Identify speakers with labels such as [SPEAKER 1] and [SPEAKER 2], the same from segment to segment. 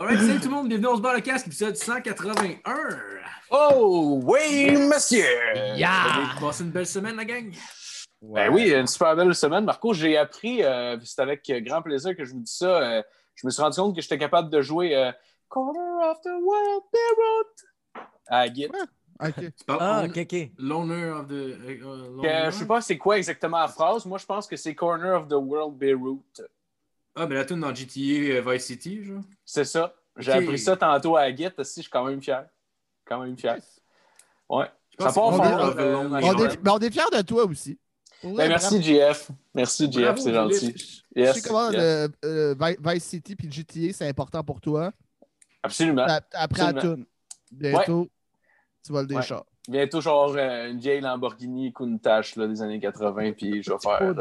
[SPEAKER 1] Alright, salut tout le monde, bienvenue on se bat le casque, épisode 181.
[SPEAKER 2] Oh, oui, monsieur!
[SPEAKER 1] Vous avez passé une belle semaine, la gang?
[SPEAKER 2] Ben oui, une super belle semaine. Marco, j'ai appris, euh, c'est avec grand plaisir que je vous dis ça, euh, je me suis rendu compte que j'étais capable de jouer euh, Corner of the World, Beirut à Git.
[SPEAKER 3] Ok.
[SPEAKER 1] Tu parles
[SPEAKER 4] Ah, ok, ok.
[SPEAKER 1] Loner of the. euh, euh,
[SPEAKER 2] Euh, je sais pas c'est quoi exactement la phrase. Moi, je pense que c'est Corner of the World, Beirut.
[SPEAKER 1] Ah, mais la tune dans GTA euh, Vice City, genre.
[SPEAKER 2] C'est ça. J'ai appris ça tantôt à Git. Si, je suis quand même fier. Quand même fier. Ouais. Ça part
[SPEAKER 3] on
[SPEAKER 2] euh,
[SPEAKER 3] On est, on est fiers de toi aussi.
[SPEAKER 2] Ben, merci, JF. Merci, JF,
[SPEAKER 1] Bravo,
[SPEAKER 2] c'est gentil.
[SPEAKER 3] Je
[SPEAKER 2] Yes,
[SPEAKER 3] sais comment
[SPEAKER 2] yes.
[SPEAKER 3] le, euh, Vi- Vice City puis GTA, c'est important pour toi.
[SPEAKER 2] Absolument.
[SPEAKER 3] Ap- Après la tune. Bientôt, tu voles des
[SPEAKER 2] Ouais.
[SPEAKER 3] chars.
[SPEAKER 2] Bientôt, genre, euh, une vieille Lamborghini Countach là, des années 80, puis je vais faire.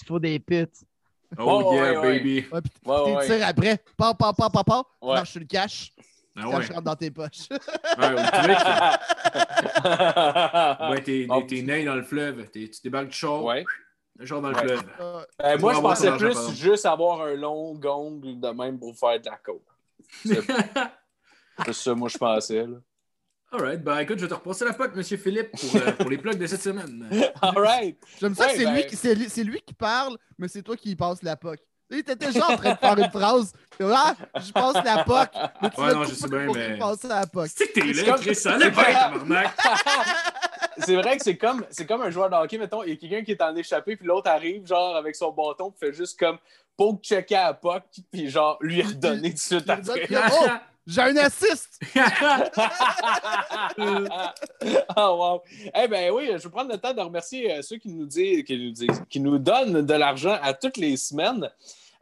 [SPEAKER 4] Il faut des pits.
[SPEAKER 1] Oh,
[SPEAKER 2] Ouais,
[SPEAKER 1] yeah,
[SPEAKER 2] ouais,
[SPEAKER 1] baby.
[SPEAKER 3] Ouais, puis
[SPEAKER 2] Ouais, ouais.
[SPEAKER 3] tirs après. Pa, pa, pa, pa, pa.
[SPEAKER 2] Ouais.
[SPEAKER 3] Marche sur le cash.
[SPEAKER 1] Ah
[SPEAKER 3] Le
[SPEAKER 1] ouais.
[SPEAKER 3] cash rentre dans tes poches.
[SPEAKER 1] Ouais, au truc, ouais, t'es,
[SPEAKER 2] Oh.
[SPEAKER 1] t'es né dans le fleuve. T'es- tu débarques du char,
[SPEAKER 2] Ouais.
[SPEAKER 1] genre dans le
[SPEAKER 2] Ouais.
[SPEAKER 1] fleuve.
[SPEAKER 3] Euh,
[SPEAKER 2] Euh, moi, je pensais plus
[SPEAKER 1] pardon.
[SPEAKER 2] juste avoir un long gong de même pour faire de la coke. C'est c'est ça, moi, je pensais. Là.
[SPEAKER 1] Alright, ben écoute, je vais te repasser la pote, monsieur Philippe, pour, euh, pour les plugs de cette semaine.
[SPEAKER 2] All right.
[SPEAKER 3] J'aime ça
[SPEAKER 2] Ouais,
[SPEAKER 3] c'est
[SPEAKER 2] ben-
[SPEAKER 3] lui, qui- c'est lui, c'est lui qui parle, mais c'est toi qui y passes la POC. Tu étais déjà en train de faire une phrase. Ah, je passe la POC. Mais tu
[SPEAKER 1] Ouais, non, je sais bien, mais-
[SPEAKER 3] passer à la POC.
[SPEAKER 1] C'est que t'es là, Chris, ça allait tabarnak.
[SPEAKER 2] C'est vrai que c'est comme, c'est comme un joueur de hockey, mettons, il y a quelqu'un qui est en échappé, puis l'autre arrive, genre, avec son bâton, puis fait juste comme poke checker à Puck, puis genre, lui redonner tout de suite après.
[SPEAKER 3] j'ai un assist!
[SPEAKER 2] oh, wow. Eh ben oui, je vais prendre le temps de remercier euh, ceux qui nous disent, qui nous disent, qui nous donnent de l'argent à toutes les semaines.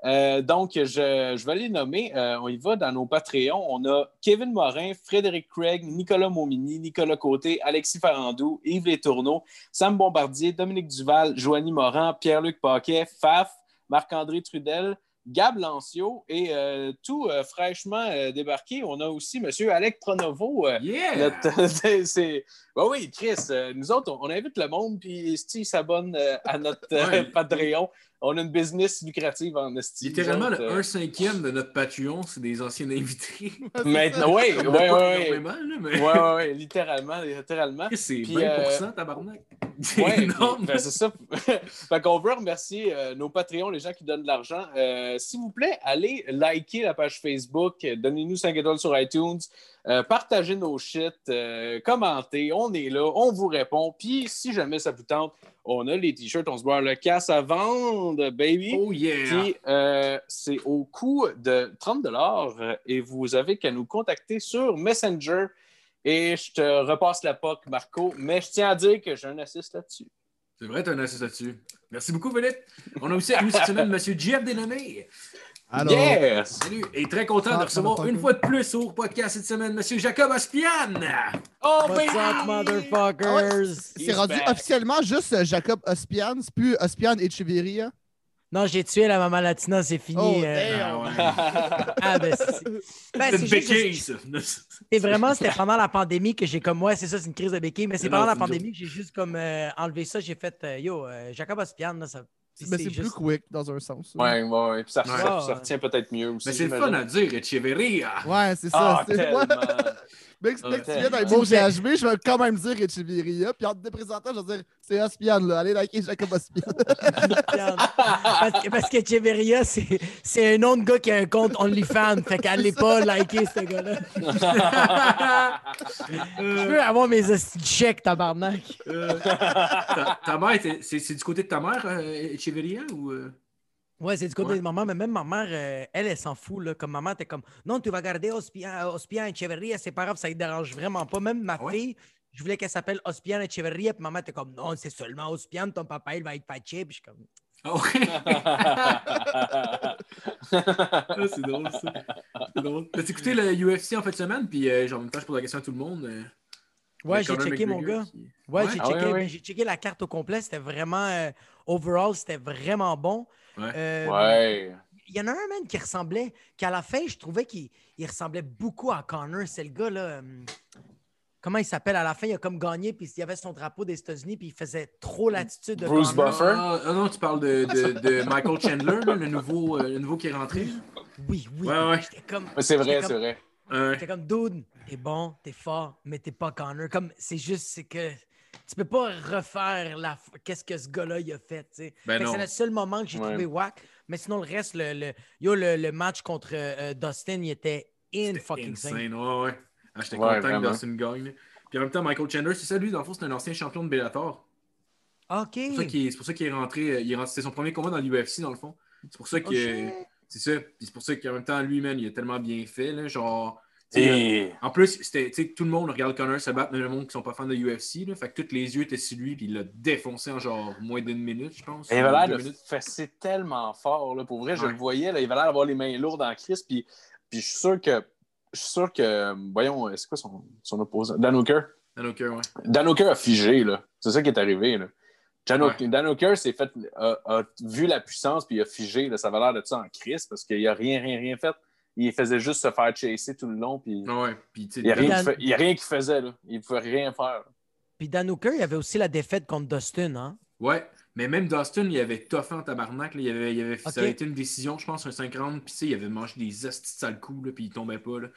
[SPEAKER 2] Euh, donc, je, je vais les nommer. Euh, on y va dans nos Patreons. On a Kevin Morin, Frédéric Craig, Nicolas Momini, Nicolas Côté, Alexis Farandou, Yves Les Tourneaux, Sam Bombardier, Dominique Duval, Joanie Morin, Pierre-Luc Paquet, Faf, Marc-André Trudel, Gab Lancio et euh, tout euh, fraîchement euh, débarqué, on a aussi M. Alec Pronovo.
[SPEAKER 1] Yeah!
[SPEAKER 2] c'est- Ben oui, Chris, nous autres, on, on invite le monde, puis Steve s'abonne à notre. Patreon. On a une business lucrative en esti.
[SPEAKER 1] Littéralement, le
[SPEAKER 2] euh,
[SPEAKER 1] 1 cinquième de notre Patreon, c'est des anciens invités.
[SPEAKER 2] Maintenant, oui, oui,
[SPEAKER 1] On
[SPEAKER 2] oui. Oui,
[SPEAKER 1] énormément, là, mais
[SPEAKER 2] oui, oui, littéralement, littéralement.
[SPEAKER 1] C'est
[SPEAKER 2] Puis,
[SPEAKER 1] 20%, tabarnak. C'est
[SPEAKER 2] Ouais,
[SPEAKER 1] énorme.
[SPEAKER 2] ben, c'est ça. fait qu'on veut remercier euh, nos Patreons, les gens qui donnent de l'argent. Euh, S'il vous plaît, allez liker la page Facebook, euh, donnez-nous 5 étoiles sur iTunes, euh, partagez nos shit, euh, commentez, on est là, on vous répond. Puis si jamais ça vous tente, on a les t-shirts, on se boit le casse à vendre, baby.
[SPEAKER 1] Oh yeah!
[SPEAKER 2] Puis euh, c'est au coût de 30 euh, et vous avez qu'à nous contacter sur Messenger. Et je te repasse la POC, Marco, mais je tiens à dire que j'ai un assist là-dessus.
[SPEAKER 1] C'est vrai, t'as un assist là-dessus. Merci beaucoup, Philippe. On a aussi nous cette semaine M. Jeff Dénommé.
[SPEAKER 3] Alors,
[SPEAKER 2] Yes!
[SPEAKER 1] Salut. Et très content
[SPEAKER 3] Ah,
[SPEAKER 1] de recevoir une fois de plus au podcast cette semaine M. Jacob Aspian.
[SPEAKER 2] Oh,
[SPEAKER 4] What's
[SPEAKER 2] baby!
[SPEAKER 4] up, motherfuckers?
[SPEAKER 3] c'est
[SPEAKER 2] He's
[SPEAKER 3] rendu
[SPEAKER 2] back.
[SPEAKER 3] officiellement juste euh, Jacob Ospian, c'est plus Ospian et Cheveria.
[SPEAKER 4] Non, j'ai tué la maman latina, c'est fini.
[SPEAKER 3] Oh,
[SPEAKER 4] euh.
[SPEAKER 3] damn.
[SPEAKER 4] Ah, ben, c'est ben,
[SPEAKER 1] C'est
[SPEAKER 4] c'est
[SPEAKER 1] une béquille, ça.
[SPEAKER 4] C'est vraiment, c'était pendant la pandémie que j'ai comme moi, c'est ça, c'est une crise de béquille, mais c'est
[SPEAKER 1] Non,
[SPEAKER 4] pendant la
[SPEAKER 1] c'est
[SPEAKER 4] pandémie que j'ai juste comme euh, enlevé ça, j'ai fait euh, yo, euh, Jacob Ospian, là, ça.
[SPEAKER 3] Mais c'est plus quick dans un sens.
[SPEAKER 2] Ouais, ouais, ouais. Puis ça,
[SPEAKER 1] Ouais.
[SPEAKER 2] ça, ça retient peut-être mieux aussi.
[SPEAKER 1] Mais c'est le fun à dire, Echeverria.
[SPEAKER 3] Ouais, c'est ça.
[SPEAKER 2] Ah,
[SPEAKER 3] Mec,
[SPEAKER 1] Ah,
[SPEAKER 3] mec, tu viens d'un beau GHB, je vais quand même dire Echeverria. Puis en te déprésentant, je vais dire c'est Ospian, là. Allez liker Jacob Ospian.
[SPEAKER 4] Parce, que, parce que Cheveria, c'est c'est un nom de gars qui a un compte OnlyFans, fait qu'allez pas liker ce gars-là. Je veux avoir mes chèques, tabarnak.
[SPEAKER 1] Euh, ta, ta mère, c'est c'est du côté de ta mère, euh, Echeverria, ou...
[SPEAKER 4] Ouais, c'est du côté
[SPEAKER 1] Ouais.
[SPEAKER 4] de maman, mais même ma mère, euh, elle, elle s'en fout. Là. Comme maman, t'es comme non, tu vas garder Ospian, Ospian Echeverria, c'est pas grave, ça ne dérange vraiment pas. Même ma
[SPEAKER 1] Ouais?
[SPEAKER 4] fille, je voulais qu'elle s'appelle Ospian Echeverria, puis maman était comme non, c'est seulement Ospian, ton papa, il va être fâché. Puis je suis comme
[SPEAKER 1] Ah ouais? Ah, c'est drôle, ça. C'est drôle. T'as écouté le UFC en fin de semaine, puis euh, genre, en même temps, je pose la question à tout le monde. euh,
[SPEAKER 4] ouais, j'ai checké mon gars.
[SPEAKER 1] qui-
[SPEAKER 4] Ouais,
[SPEAKER 1] Ouais?
[SPEAKER 4] j'ai
[SPEAKER 2] Ah
[SPEAKER 4] checké,
[SPEAKER 2] ouais, ouais.
[SPEAKER 4] ben, j'ai checké la carte au complet, c'était vraiment euh, overall, c'était vraiment bon.
[SPEAKER 1] Ouais.
[SPEAKER 4] Euh,
[SPEAKER 2] ouais.
[SPEAKER 4] Il y en a un man qui ressemblait, qu'à la fin, je trouvais qu'il il ressemblait beaucoup à Connor. C'est le gars là. euh, comment il s'appelle? À la fin, il a comme gagné, puis il y avait son drapeau des États-Unis, puis il faisait trop l'attitude de
[SPEAKER 2] Bruce
[SPEAKER 4] Connor.
[SPEAKER 2] Buffer?
[SPEAKER 1] Ah, ah non, tu parles de, de, de Michael Chandler, là, le, nouveau, euh, le nouveau qui est rentré.
[SPEAKER 4] oui, oui.
[SPEAKER 1] Ouais, ouais.
[SPEAKER 4] J'étais comme.
[SPEAKER 2] Mais c'est vrai,
[SPEAKER 4] j'étais
[SPEAKER 2] c'est vrai.
[SPEAKER 1] Ouais.
[SPEAKER 4] J'étais comme, dude, t'es bon, t'es fort, mais t'es pas Connor. Comme, c'est juste, c'est que tu peux pas refaire la, qu'est-ce que ce gars-là, il a fait, tu sais.
[SPEAKER 1] Ben
[SPEAKER 4] Fait c'est le seul moment que j'ai
[SPEAKER 2] Ouais.
[SPEAKER 4] trouvé whack. Mais sinon, le reste, le, le, yo, le, le match contre euh, Dustin, il était in fucking insane.
[SPEAKER 1] insane, ouais, ouais. Ah, J'étais
[SPEAKER 2] Ouais,
[SPEAKER 1] content
[SPEAKER 2] vraiment.
[SPEAKER 1] que Dustin gagne. Puis en même temps, Michael Chandler, c'est ça, lui, dans le fond, c'est un ancien champion de Bellator.
[SPEAKER 4] OK.
[SPEAKER 1] C'est pour ça qu'il est- c'est rentré. euh, il rentré- C'était son premier combat dans l'UFC, dans le fond. C'est pour ça
[SPEAKER 4] Oh,
[SPEAKER 1] que.
[SPEAKER 4] shit.
[SPEAKER 1] c'est ça. Puis c'est pour ça qu'en même temps, lui, man, il a tellement bien fait. Là, genre.
[SPEAKER 2] Et...
[SPEAKER 1] En plus, tout le monde regarde Connor se battre, même le monde qui sont pas fans de UFC. Là, fait que tous les yeux étaient sur lui, puis il l'a défoncé en genre moins d'une minute, je pense.
[SPEAKER 2] Il avait l'air de fesser tellement fort. Là. Pour vrai, je
[SPEAKER 1] Ouais.
[SPEAKER 2] le voyais. Là, il avait l'air d'avoir les mains lourdes en crise. Puis, puis je suis sûr que. Je suis sûr que. Voyons, c'est quoi son, son opposant? Dan Hooker.
[SPEAKER 1] Dan Hooker, ouais.
[SPEAKER 2] Dan Hooker a figé. là. C'est ça qui est arrivé. Là. Dan,
[SPEAKER 1] Ouais.
[SPEAKER 2] Hooker- Dan Hooker s'est fait, a, a vu la puissance puis il a figé. Là. Ça avait l'air de ça en crise parce qu'il a rien, rien, rien fait. Il faisait juste se faire chasser tout le long. Puis
[SPEAKER 1] Ouais, sais,
[SPEAKER 2] il n'y a, rien
[SPEAKER 4] Dan-
[SPEAKER 2] qu'il a rien faisait. Là. Il ne pouvait rien faire.
[SPEAKER 4] Puis Dan Hooker, il y avait aussi la défaite contre Dustin, hein?
[SPEAKER 1] Ouais, mais même Dustin, il avait toffé en tabarnak. Là. Il avait, il avait. Ça avait été une décision, je pense, un 50. Puis tu sais, il avait mangé des hosties de sales coups, là, puis il tombait pas. Là.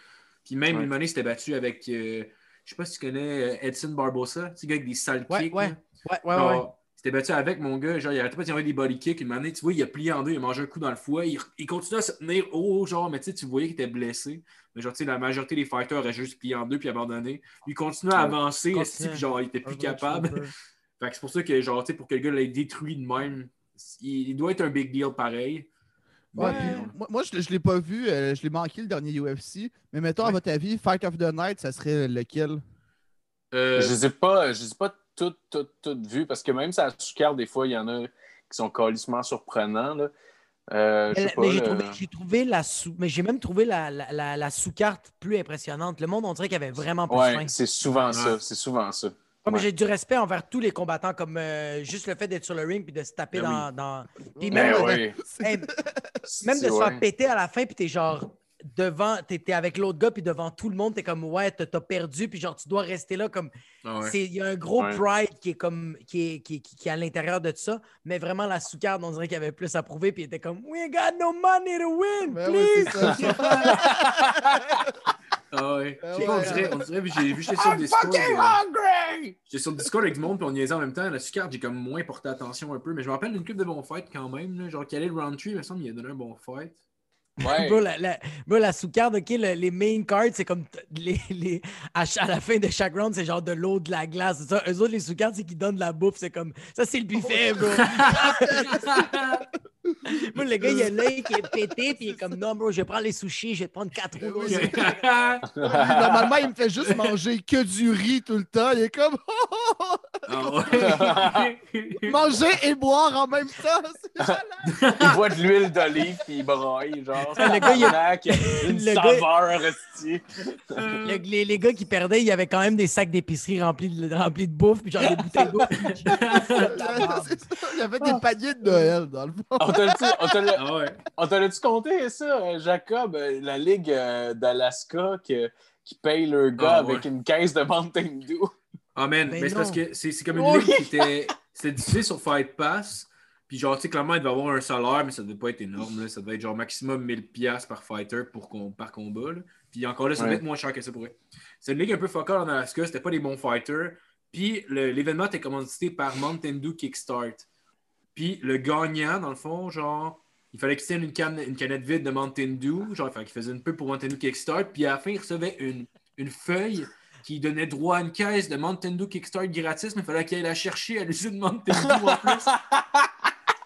[SPEAKER 1] Puis même,
[SPEAKER 2] Ouais.
[SPEAKER 1] une il s'était battu avec. euh, je sais pas si tu connais euh, Edson Barbosa, tu sais, gars avec des sales
[SPEAKER 4] Ouais,
[SPEAKER 1] kicks.
[SPEAKER 4] ouais. Ouais, ouais, ouais.
[SPEAKER 1] S'était battu avec mon gars, genre, il arrêtait pas d'y envoyer des body kicks. Une année, tu vois, il a plié en deux, il a mangé un coup dans le foie. Il, il continuait à se tenir haut, genre, mais tu sais, tu voyais qu'il était blessé. Mais genre, tu sais, la majorité des fighters auraient juste plié en deux puis abandonné. Il continuait à
[SPEAKER 2] Ouais.
[SPEAKER 1] avancer,
[SPEAKER 4] Continue.
[SPEAKER 1] esti, puis genre, il était plus capable? Fait que c'est pour ça que, genre, tu sais, pour que le gars l'ait détruit de même, il, il doit être un big deal pareil.
[SPEAKER 3] Ouais,
[SPEAKER 1] Mais,
[SPEAKER 3] moi, moi, je, je l'ai pas vu, euh, je l'ai manqué le dernier UFC. Mais mettons, à
[SPEAKER 1] Ouais.
[SPEAKER 3] votre avis, Fight of the Night, ça serait lequel?
[SPEAKER 1] euh,
[SPEAKER 2] Je les ai pas, je les ai pas toutes, toutes, toutes vues parce que même la sous-carte, des fois, il y en a qui sont calissement surprenants. Là. Euh,
[SPEAKER 4] Mais, j'ai trouvé, la sous, mais j'ai même trouvé la, la, la- la sous-carte plus impressionnante. Le monde, on dirait qu'il y avait vraiment plus
[SPEAKER 2] Ouais,
[SPEAKER 4] faim.
[SPEAKER 2] c'est souvent ça. C'est souvent ça. Ouais.
[SPEAKER 4] j'ai du respect envers tous les combattants, comme euh, juste le fait d'être sur le ring puis de se taper
[SPEAKER 1] Ben
[SPEAKER 4] dans, dans- Puis
[SPEAKER 2] Ben
[SPEAKER 4] même,
[SPEAKER 2] oui.
[SPEAKER 4] hey, même de se
[SPEAKER 2] Ouais.
[SPEAKER 4] faire péter à la fin, puis t'es genre devant, t'es t'es avec l'autre gars, puis devant tout le monde, t'es comme ouais, t'as perdu, puis genre tu dois rester là comme.
[SPEAKER 1] ah ouais.
[SPEAKER 4] Il y a un gros
[SPEAKER 2] Ouais.
[SPEAKER 4] pride qui est comme qui est, qui, est- qui- qui est à l'intérieur de ça, mais vraiment la sous-carte, on dirait qu'il y avait plus à prouver, puis il était comme We got no money to win,
[SPEAKER 3] Ben
[SPEAKER 4] please!
[SPEAKER 1] Ah ouais.
[SPEAKER 3] Ah ouais.
[SPEAKER 1] on dirait, on dirait, j'ai vu, j'étais sur le Discord.
[SPEAKER 2] Fucking
[SPEAKER 1] euh,
[SPEAKER 2] hungry!
[SPEAKER 1] J'étais sur le Discord avec du monde, puis on niaisait en même temps. La carte, j'ai comme moins porté attention un peu. Mais je me rappelle d'une coupe de bons fights quand même. Là. Genre, Khalil Roundtree, il me semble qu'il a donné un bon fight.
[SPEAKER 2] Ouais.
[SPEAKER 4] Bro, la, la, bro, la sous-carte, OK, le- les main cards, c'est comme les, les, à, la fin de chaque round, c'est genre de l'eau, de la glace. Ça. Eux autres, les sous-cartes, c'est qu'ils donnent de la bouffe. C'est comme ça, c'est le buffet, bro. Moi, le gars, il a l'œil qui est pété, puis il est comme non, bro, je vais prendre les sushis, je vais te prendre quatre rouleaux.
[SPEAKER 3] Oui. Normalement, il me fait juste manger que du riz tout le temps. Il est comme
[SPEAKER 1] Ah ouais.
[SPEAKER 3] manger et boire en même temps. C'est.
[SPEAKER 2] Il boit de l'huile d'olive puis il braille, genre.
[SPEAKER 4] Le gars, il a-
[SPEAKER 2] Une
[SPEAKER 4] le gars-
[SPEAKER 2] saveur.
[SPEAKER 4] Le- les, les gars qui perdaient, il y avait quand même des sacs d'épicerie remplis de, remplis de bouffe, puis genre des bouteilles d'eau.
[SPEAKER 3] Il y avait des paniers de Noël, dans le fond.
[SPEAKER 2] On te l'a-tu-
[SPEAKER 1] Ah
[SPEAKER 2] l'a-tu compté, ça, euh, Jacob? euh, La Ligue euh, d'Alaska qui paye leur gars
[SPEAKER 1] Ah,
[SPEAKER 2] avec
[SPEAKER 1] ouais.
[SPEAKER 2] une caisse de Mountain Dew?
[SPEAKER 1] Ah man,
[SPEAKER 4] Ben
[SPEAKER 1] mais c'est parce que c'est comme une
[SPEAKER 2] Oui.
[SPEAKER 1] ligue qui était. C'était diffusé sur Fight Pass. Puis genre, tu sais, clairement, il devait avoir un salaire, mais ça devait pas être énorme. Là. Ça devait être genre maximum 1000$ par fighter pour com- par combat. là. Puis encore là, ça devait
[SPEAKER 2] Ouais.
[SPEAKER 1] être moins cher que ça pour eux. C'est une ligue un peu focal en Alaska, c'était pas des bons fighters. Puis l'événement était commandité par Mountain Dew Kickstart. Puis le gagnant, dans le fond, genre, il fallait qu'il tienne une, canne, une canette vide de Mountain Dew. Genre, il qu'il faisait une peu pour Mountain Dew Kickstart. Puis à la fin, il recevait une, une feuille qui donnait droit à une caisse de Mountain Dew Kickstart gratis, mais il fallait qu'il aille la chercher à l'usine Mountain Dew en plus.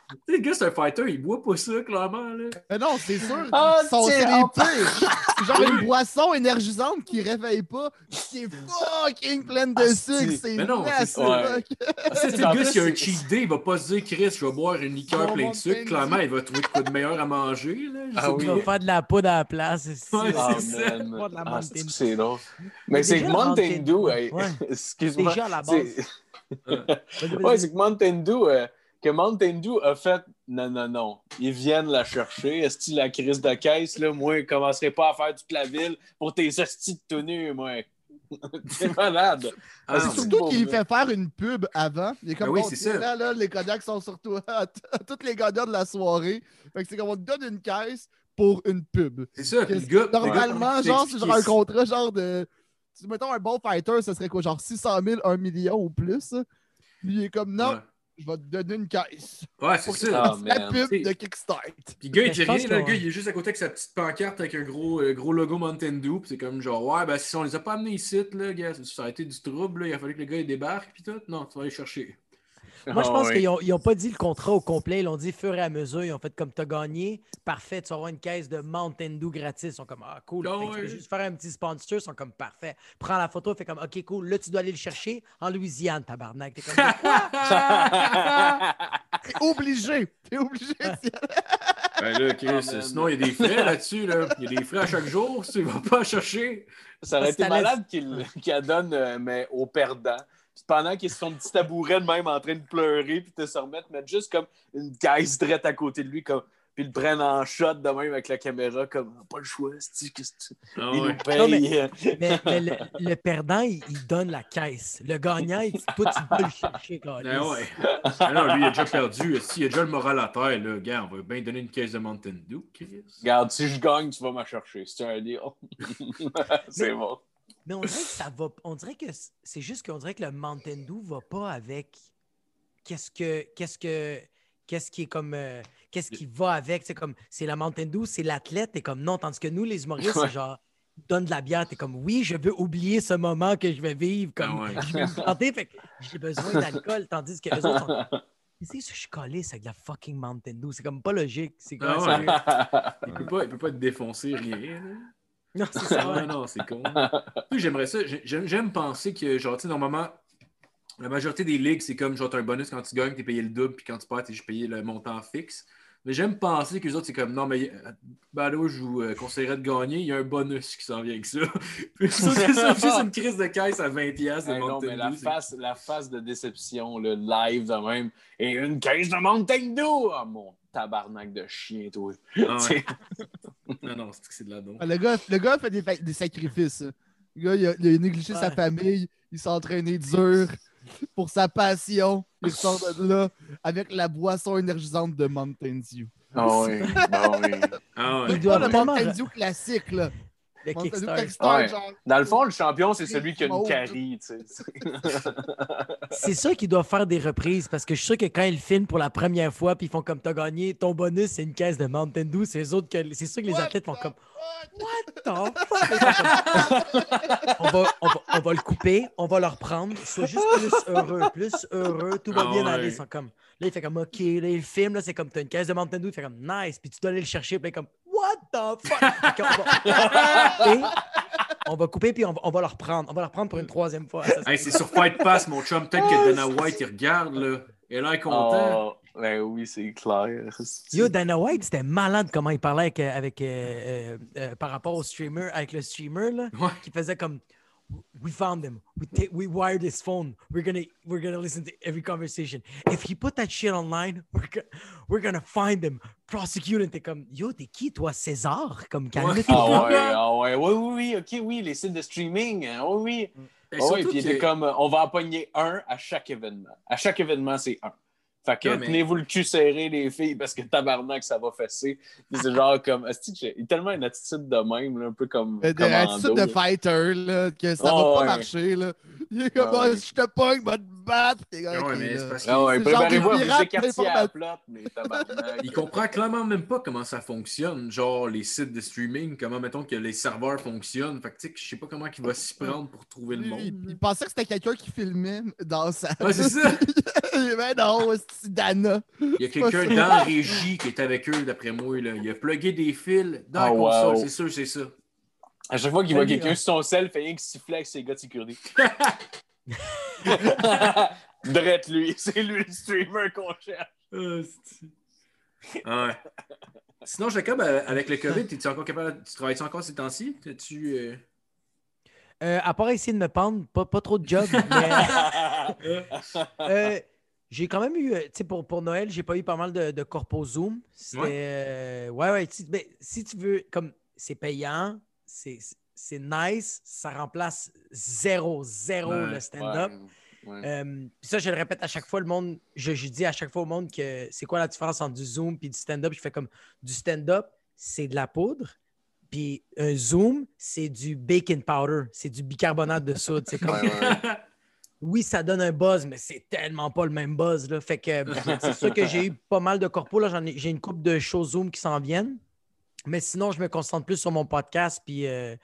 [SPEAKER 1] tu sais, le gars, c'est un fighter, il boit pas ça, clairement. Là.
[SPEAKER 3] Mais non, c'est sûr.
[SPEAKER 2] Ah,
[SPEAKER 3] Ils sont- c'est les
[SPEAKER 2] oh.
[SPEAKER 3] pires. C'est genre une boisson énergisante qui réveille pas, qui est fucking pleine de
[SPEAKER 2] Ah,
[SPEAKER 3] sucre. C'est
[SPEAKER 1] Mais non, c'est-
[SPEAKER 3] c'est
[SPEAKER 2] ouais.
[SPEAKER 1] Tu sais, le gars, s'il a un
[SPEAKER 2] c'est-
[SPEAKER 1] cheat day, il va pas se dire, Chris, je vais boire une liqueur
[SPEAKER 3] Oh,
[SPEAKER 1] plein
[SPEAKER 3] mon
[SPEAKER 1] de sucre. Clairement, il va trouver de quoi de meilleur à manger. Là.
[SPEAKER 2] Ah oui.
[SPEAKER 4] Il va faire de la poudre à la place. c'est-
[SPEAKER 1] Ouais,
[SPEAKER 2] Ah,
[SPEAKER 1] c'est ça.
[SPEAKER 4] Pas de la
[SPEAKER 2] Ah, c'est c'est drôle. Mais c'est Mountain Dew, excuse-moi.
[SPEAKER 4] Déjà à la
[SPEAKER 2] c'est-
[SPEAKER 4] base.
[SPEAKER 1] Ouais,
[SPEAKER 2] c'est que Mountain Dew, euh, que Mountain Dew a fait non, non, non. Ils viennent la chercher. Est-ce que la crise de caisse, là, moi, je commencerai pas à faire toute la ville pour tes hosties de tenues, moi? T'es malade.
[SPEAKER 1] Ah,
[SPEAKER 2] Ah,
[SPEAKER 3] C'est surtout qu'il fait faire une pub avant. Il est comme
[SPEAKER 1] Ben oui, c'est.
[SPEAKER 3] Là, là, les Kodaks sont sur toi. Tous les gagnants de la soirée. Fait que c'est comme on te donne une caisse, pour une pub.
[SPEAKER 1] C'est ça, puis le gars.
[SPEAKER 3] Normalement,
[SPEAKER 1] le gars,
[SPEAKER 3] genre, c'est genre un contrat genre de. si, Mettons un bon fighter, ça serait quoi? Genre 600 000, 1 million ou plus. Lui, il est comme non,
[SPEAKER 1] Ouais.
[SPEAKER 3] Je vais te donner une caisse.
[SPEAKER 1] Ouais, c'est ça.
[SPEAKER 2] Ah,
[SPEAKER 3] la pub de Kickstart.
[SPEAKER 1] Puis le gars, il dit rien, le gars, il est juste à côté avec sa petite pancarte avec un gros, euh, gros logo Mountain Dew. Puis c'est comme genre, ouais, ben si on les a pas amenés ici, là, gars, ça a été du trouble, là, il a fallu que le gars il débarque, puis tout. Non, tu vas aller chercher.
[SPEAKER 4] Moi, je
[SPEAKER 2] Ah
[SPEAKER 4] pense
[SPEAKER 2] oui.
[SPEAKER 4] qu'ils n'ont pas dit le contrat au complet. Ils l'ont dit fur et à mesure. Ils ont fait comme tu as gagné. Parfait, tu vas avoir une caisse de Mountain Dew gratis. Ils sont comme Ah, cool.
[SPEAKER 1] Ah
[SPEAKER 4] tu peux juste faire un petit sponsor. Ils sont comme parfait. Prends la photo. Fait comme OK, cool. Là, tu dois aller le chercher en Louisiane, tabarnak. T'es comme quoi?
[SPEAKER 3] T'es obligé. T'es obligé.
[SPEAKER 1] Ben là, Chris,
[SPEAKER 2] Ah,
[SPEAKER 1] sinon il y a des frais là-dessus, là. Il y a des frais à chaque jour, si tu vas pas chercher.
[SPEAKER 2] Ça aurait été malade qu'il qu'il la donne, euh, mais au perdant. Puis pendant qu'il est sur son petit tabouret de même en train de pleurer, puis de se remettre, mettre juste comme une caisse drette à côté de lui, comme, puis le prenne en shot de même avec la caméra, comme pas le choix, c'est qu'est-ce que tu.
[SPEAKER 1] Ah
[SPEAKER 2] Il
[SPEAKER 1] ouais.
[SPEAKER 2] nous paye.
[SPEAKER 4] Non, mais- Mais, mais le, le perdant, il, il donne la caisse. Le gagnant, il dit Toi, tu vas le chercher,
[SPEAKER 1] Ben
[SPEAKER 4] câlisse.
[SPEAKER 1] ouais. Ah non, lui, il a déjà perdu. S'il a déjà le moral à terre, là, gars, on va bien donner une caisse de Mountain Dew, Chris.
[SPEAKER 2] Regarde, si je gagne, tu vas me chercher. C'est un deal. c'est bon.
[SPEAKER 4] Mais on dirait que ça va. On dirait que c'est juste qu'on dirait que le Mountain Dew va pas avec qu'est-ce que qu'est-ce que qu'est-ce qui est comme euh, qu'est-ce qui va avec? C'est comme c'est la Mountain Dew, c'est l'athlète, et comme non, tandis que nous, les humoristes,
[SPEAKER 2] Ouais.
[SPEAKER 4] c'est genre donne de la bière, t'es comme oui, je veux oublier ce moment que je vais vivre, comme
[SPEAKER 1] Ah ouais.
[SPEAKER 4] je vais me planter, fait que j'ai besoin d'alcool, tandis que eux autres sont Qu'est-ce que je suis collé avec de la fucking Mountain Dew? C'est comme pas logique. C'est quoi,
[SPEAKER 1] Ah ouais. Il peut pas, il peut pas te défoncer rien.
[SPEAKER 4] Non, c'est ça. Ouais.
[SPEAKER 1] non, c'est con. J'aimerais ça. j'ai- J'aime penser que, genre, tu sais, normalement, la majorité des ligues, c'est comme, genre, t'as un bonus quand tu gagnes, t'es payé le double, puis quand tu perds, t'es juste payé le montant fixe. Mais j'aime penser que les autres, c'est comme, non, mais, euh, ben là, je vous euh, conseillerais de gagner, il y a un bonus qui s'en vient avec ça. Puis ça, c'est ça, juste une crise de caisse à 20$ piastres de
[SPEAKER 2] Hey, non, mais la face, la face de déception, le live de même, et une caisse de Mountain Dew! Ah, mon tabarnak de chien, toi.
[SPEAKER 1] Ah ouais. Non, non, c'est que c'est de la don.
[SPEAKER 3] Ah, Le gars, le gars fait des, fa- des sacrifices. hein. Le gars, il a, il a négligé sa famille, il s'est entraîné dur pour sa passion. Il sort de là avec la boisson énergisante de Mountain Dew.
[SPEAKER 2] Ah oui, ah oui.
[SPEAKER 1] Ah
[SPEAKER 4] Il
[SPEAKER 1] ouais.
[SPEAKER 4] doit
[SPEAKER 3] le Mountain Dew classique, là.
[SPEAKER 4] Le Kickstarter.
[SPEAKER 2] Ouais.
[SPEAKER 3] genre.
[SPEAKER 2] Dans le fond, le champion, c'est celui qui a une carie, tu sais.
[SPEAKER 4] C'est ça qu'ils doivent faire des reprises parce que je suis sûr que quand ils filment pour la première fois puis ils font comme t'as gagné, ton bonus c'est une caisse de Mountain Dew, c'est autres que c'est sûr que les
[SPEAKER 3] What
[SPEAKER 4] athlètes font
[SPEAKER 3] the
[SPEAKER 4] comme
[SPEAKER 3] fuck?
[SPEAKER 4] What the fuck? on, va, on, va, on va le couper, on va le reprendre, sois juste plus heureux, plus heureux, tout va
[SPEAKER 1] Ah
[SPEAKER 4] bien
[SPEAKER 1] ouais.
[SPEAKER 4] aller. Ils sont comme, là, il fait comme OK, là, il filme, là, c'est comme t'as une caisse de Mountain Dew, il fait comme nice, puis tu dois aller le chercher, puis comme What the fuck? Va- on va couper, puis on va, on va le reprendre, on va le reprendre pour une troisième fois. C'est-
[SPEAKER 1] Hey, c'est sur Fight Pass, mon chum. Peut-être que Dana White, il regarde, là. Il a l'air content.
[SPEAKER 2] Oh, ben oui, c'est clair.
[SPEAKER 4] Yo, Dana White, c'était malade comment il parlait avec, euh, avec, euh, euh, euh, par rapport au streamer, avec le streamer, là,
[SPEAKER 1] Ouais.
[SPEAKER 4] qui faisait comme We found him. We, ta- we wired his phone. We're gonna we're gonna listen to every conversation. If he put that shit online, we're, go- we're gonna find him, prosecute him. T'es comme Yo, t'es qui toi, César? Comme calme-toi.
[SPEAKER 2] Ah ouais, ah ouais, oui, oui, oui, ok, oui, les sites de streaming, hein, oui, oui.
[SPEAKER 1] Et
[SPEAKER 2] Ah ouais,
[SPEAKER 1] surtout
[SPEAKER 2] puis il
[SPEAKER 1] que-
[SPEAKER 2] était comme, on va en pogner un à chaque événement. À chaque événement, c'est un. Fait que
[SPEAKER 1] Non, mais-
[SPEAKER 2] tenez-vous le cul serré, les filles, parce que tabarnak, ça va fesser. Puis c'est genre comme, il a tellement une attitude de même, là, un peu comme.
[SPEAKER 3] De
[SPEAKER 2] commando,
[SPEAKER 3] attitude de
[SPEAKER 2] là.
[SPEAKER 3] fighter, là, que ça va pas
[SPEAKER 2] ouais.
[SPEAKER 3] marcher, là. Il est comme,
[SPEAKER 2] Ah ouais.
[SPEAKER 3] Ah, je te pogne, va te battre. T'es comme,
[SPEAKER 1] Ah ouais,
[SPEAKER 3] ok,
[SPEAKER 1] mais c'est parce que-
[SPEAKER 2] Ah ouais,
[SPEAKER 3] C'est
[SPEAKER 2] préparez-vous à vous écartier à la plate, mais tabarnak.
[SPEAKER 1] Il comprend clairement même pas comment ça fonctionne, genre les sites de streaming, comment mettons que les serveurs fonctionnent. Fait que tu sais, que je sais pas comment il va s'y prendre pour trouver le monde.
[SPEAKER 3] il- il pensait que c'était quelqu'un qui filmait dans sa.
[SPEAKER 1] Ouais, c'est ça.
[SPEAKER 3] Mais non, c'est Dana.
[SPEAKER 1] Il y a quelqu'un dans la régie qui est avec eux, d'après moi. Là. Il a plugué des fils dans la
[SPEAKER 2] Ah,
[SPEAKER 1] console,
[SPEAKER 2] wow.
[SPEAKER 1] c'est sûr, c'est ça.
[SPEAKER 2] À chaque fois qu'il voit quelqu'un
[SPEAKER 4] hein.
[SPEAKER 2] sur son sel, il fait rien que siffler avec ses gars de sécurité. Drette lui, c'est lui le streamer qu'on cherche.
[SPEAKER 1] Ouais. Sinon, Jacob, euh, avec le COVID, es-tu encore capable. Tu travailles-tu encore ces temps-ci? T'as-tu. euh,
[SPEAKER 4] Euh, à part essayer de me pendre, pas, pas trop de job, mais euh, j'ai quand même eu, euh, tu sais, pour, pour Noël, j'ai pas eu pas mal de, de corpo Zoom. C'était.
[SPEAKER 1] Ouais.
[SPEAKER 4] euh, ouais, ouais. tu- ben, si tu veux, comme c'est payant, c'est nice, ça remplace zéro, zéro
[SPEAKER 1] Ouais,
[SPEAKER 4] le stand-up.
[SPEAKER 2] Ouais.
[SPEAKER 4] Euh, puis ça, je le répète à chaque fois, le monde, je, je dis à chaque fois au monde que c'est quoi la différence entre du Zoom et du stand-up? Je fais comme du stand-up, c'est de la poudre. Puis un zoom, c'est du baking powder. C'est du bicarbonate de soude. C'est comme... Oui, ça donne un buzz, mais c'est tellement pas le même buzz. Là. Fait que c'est sûr que j'ai eu pas mal de corpos. Là. J'en ai- J'ai une couple de choses Zoom qui s'en viennent. Mais sinon, je me concentre plus sur mon podcast puis, euh,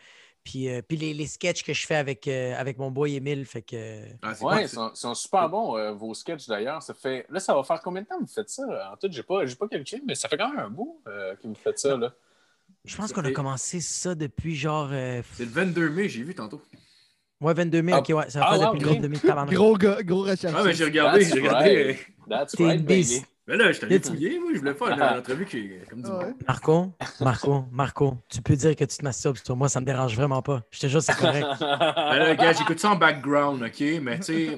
[SPEAKER 4] puis, euh, puis les, les sketchs que je fais avec, euh, avec mon boy Emile. Fait que
[SPEAKER 1] Ah, c'est
[SPEAKER 2] Ouais, ils sont, super bons, euh, vos sketchs d'ailleurs. Ça fait... Là, ça va faire combien de temps que vous faites ça? En tout, j'ai pas, j'ai pas calculé, mais ça fait quand même un bout euh, que vous faites ça. Là.
[SPEAKER 4] je pense qu'on a commencé ça depuis genre. euh,
[SPEAKER 1] C'est le 22 mai, j'ai vu tantôt.
[SPEAKER 4] Ouais, 22 mai.
[SPEAKER 2] Ah.
[SPEAKER 4] Ok, ouais, ça va
[SPEAKER 2] Ah,
[SPEAKER 4] faire
[SPEAKER 2] wow,
[SPEAKER 4] depuis le
[SPEAKER 2] ok.
[SPEAKER 4] 22 mai. tabarnak.
[SPEAKER 3] Gros gars, gros recherche.
[SPEAKER 1] Ah, mais j'ai regardé, j'ai regardé.
[SPEAKER 2] right. That's right,
[SPEAKER 4] une
[SPEAKER 2] baby.
[SPEAKER 1] Mais là, je t'allais
[SPEAKER 4] Tu-
[SPEAKER 1] fouiller, moi, je voulais faire une entrevue qui est comme du
[SPEAKER 3] Ouais.
[SPEAKER 4] Marco, Marco, Marco, tu peux dire que tu te masturbes sur moi, ça me dérange vraiment pas. Je te jure, c'est correct.
[SPEAKER 1] Ben là, gars, j'écoute ça en background, OK? Mais tu sais,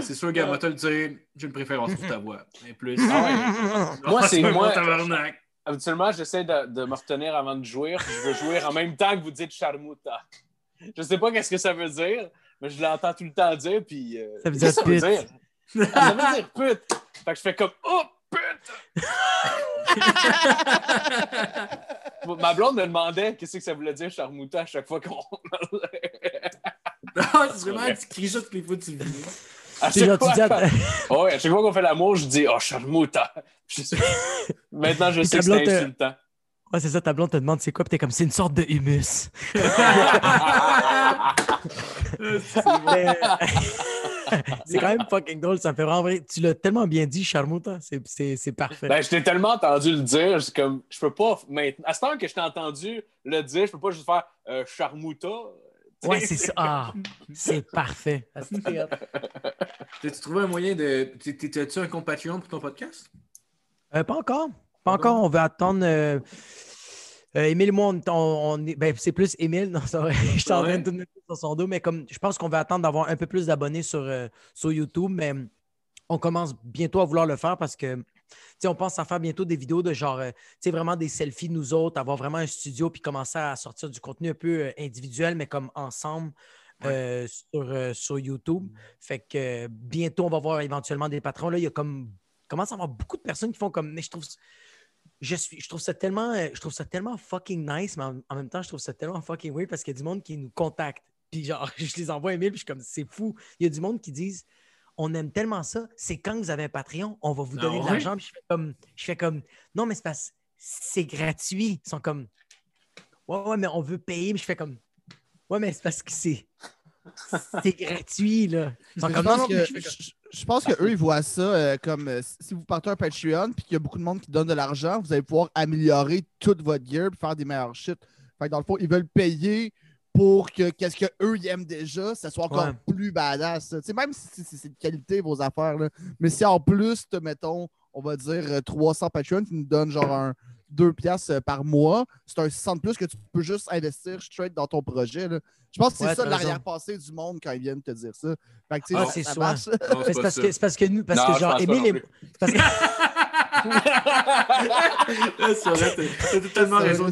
[SPEAKER 1] c'est sûr, gars, moi, te le dire, j'ai une préférence pour ta voix. Et plus.
[SPEAKER 2] Ah Moi, c'est moi-. Habituellement, j'essaie de, de me retenir avant de jouir. puis Je veux jouer en même temps que vous dites charmouta. Je sais pas qu'est-ce que ça veut dire, mais je l'entends tout le temps dire. Puis, euh,
[SPEAKER 4] Ça veut
[SPEAKER 2] qu'est-ce
[SPEAKER 4] dire
[SPEAKER 2] que ça veut
[SPEAKER 4] pute.
[SPEAKER 2] dire? Ça veut dire pute. Fait que je fais comme Oh, pute! Ma blonde me demandait qu'est-ce que ça voulait dire charmouta à chaque fois qu'on.
[SPEAKER 1] Non, c'est vraiment, tu cries ça toutes les fois que tu le dis.
[SPEAKER 2] À chaque
[SPEAKER 4] tu dis
[SPEAKER 2] fois, Ouais, à chaque fois qu'on fait l'amour, je dis Oh, charmouta. Maintenant, je sais que c'est insultant.
[SPEAKER 4] Ouais, c'est ça, ta blonde te demande c'est quoi, puis t'es comme c'est une sorte de humus.
[SPEAKER 1] C'est
[SPEAKER 4] quand même fucking drôle, ça me fait vraiment vrai. Tu l'as tellement bien dit, Charmouta, c'est- c'est c'est parfait.
[SPEAKER 2] Ben, je t'ai tellement entendu le dire, je, comme, je peux pas maintenant. À ce temps que je t'ai entendu le dire, je peux pas juste faire euh, charmouta.
[SPEAKER 4] ouais, c'est ça. Ah, c'est parfait.
[SPEAKER 1] T'as-tu trouvé un moyen de. T'as-tu un compte Patreon pour ton podcast?
[SPEAKER 4] Euh, pas encore. Pas encore, on va attendre. euh, euh, Émile et moi, on, on- on est. Ben, c'est plus Émile, non. Je suis en train de tout mettre sur son dos, mais comme je pense qu'on va attendre d'avoir un peu plus d'abonnés sur, euh, sur YouTube, mais on commence bientôt à vouloir le faire parce que. tu sais, on pense à faire bientôt des vidéos de genre, euh, tu sais, vraiment des selfies nous autres, avoir vraiment un studio puis commencer à sortir du contenu un peu individuel, mais comme ensemble euh, sur, euh, sur YouTube. Fait que euh, bientôt, on va voir éventuellement des patrons. Là, il y a comme. commence à avoir beaucoup de personnes qui font comme. Mais je trouve. Je, suis, je trouve ça tellement euh, je trouve ça tellement fucking nice, mais en, en même temps, je trouve ça tellement fucking weird parce qu'il y a du monde qui nous contacte. Puis genre, je les envoie un mail, puis je suis comme c'est fou. Il y a du monde qui disent on aime tellement ça, c'est quand vous avez un Patreon, on va vous
[SPEAKER 1] Ah
[SPEAKER 4] donner de l'argent. Puis je fais comme je fais comme non, mais c'est parce c'est gratuit. Ils sont comme Ouais, ouais, mais on veut payer, mais je fais comme Ouais, mais c'est parce que c'est c'est gratuit, là. Ils sont
[SPEAKER 3] Je pense,
[SPEAKER 4] non,
[SPEAKER 3] que,
[SPEAKER 4] mais je fais comme-
[SPEAKER 3] je, je pense que eux ils voient ça euh, comme euh, si vous partez un Patreon puis qu'il y a beaucoup de monde qui donne de l'argent, vous allez pouvoir améliorer toute votre gear et faire des meilleurs shit. Fait que dans le fond, ils veulent payer pour que qu'est-ce qu'eux ils aiment déjà, ça soit encore
[SPEAKER 4] Ouais.
[SPEAKER 3] plus badass. Tu sais, même si c'est- de qualité vos affaires, là. mais si en plus, te mettons, on va dire euh, 300 Patreon qui nous donnent genre un 2 piastres euh, par mois, c'est un 60 de plus que tu peux juste investir straight dans ton projet. là. Je pense que c'est
[SPEAKER 4] Ouais,
[SPEAKER 3] ça
[SPEAKER 4] t'as
[SPEAKER 3] l'arrière-passé du monde quand ils viennent te dire ça. Fait que,
[SPEAKER 4] Ah, c'est
[SPEAKER 3] ça
[SPEAKER 1] c'est
[SPEAKER 4] parce que c'est parce que nous, parce
[SPEAKER 2] Non,
[SPEAKER 4] que genre Émile et- parce que-
[SPEAKER 1] t'as-
[SPEAKER 3] C'est
[SPEAKER 1] raison,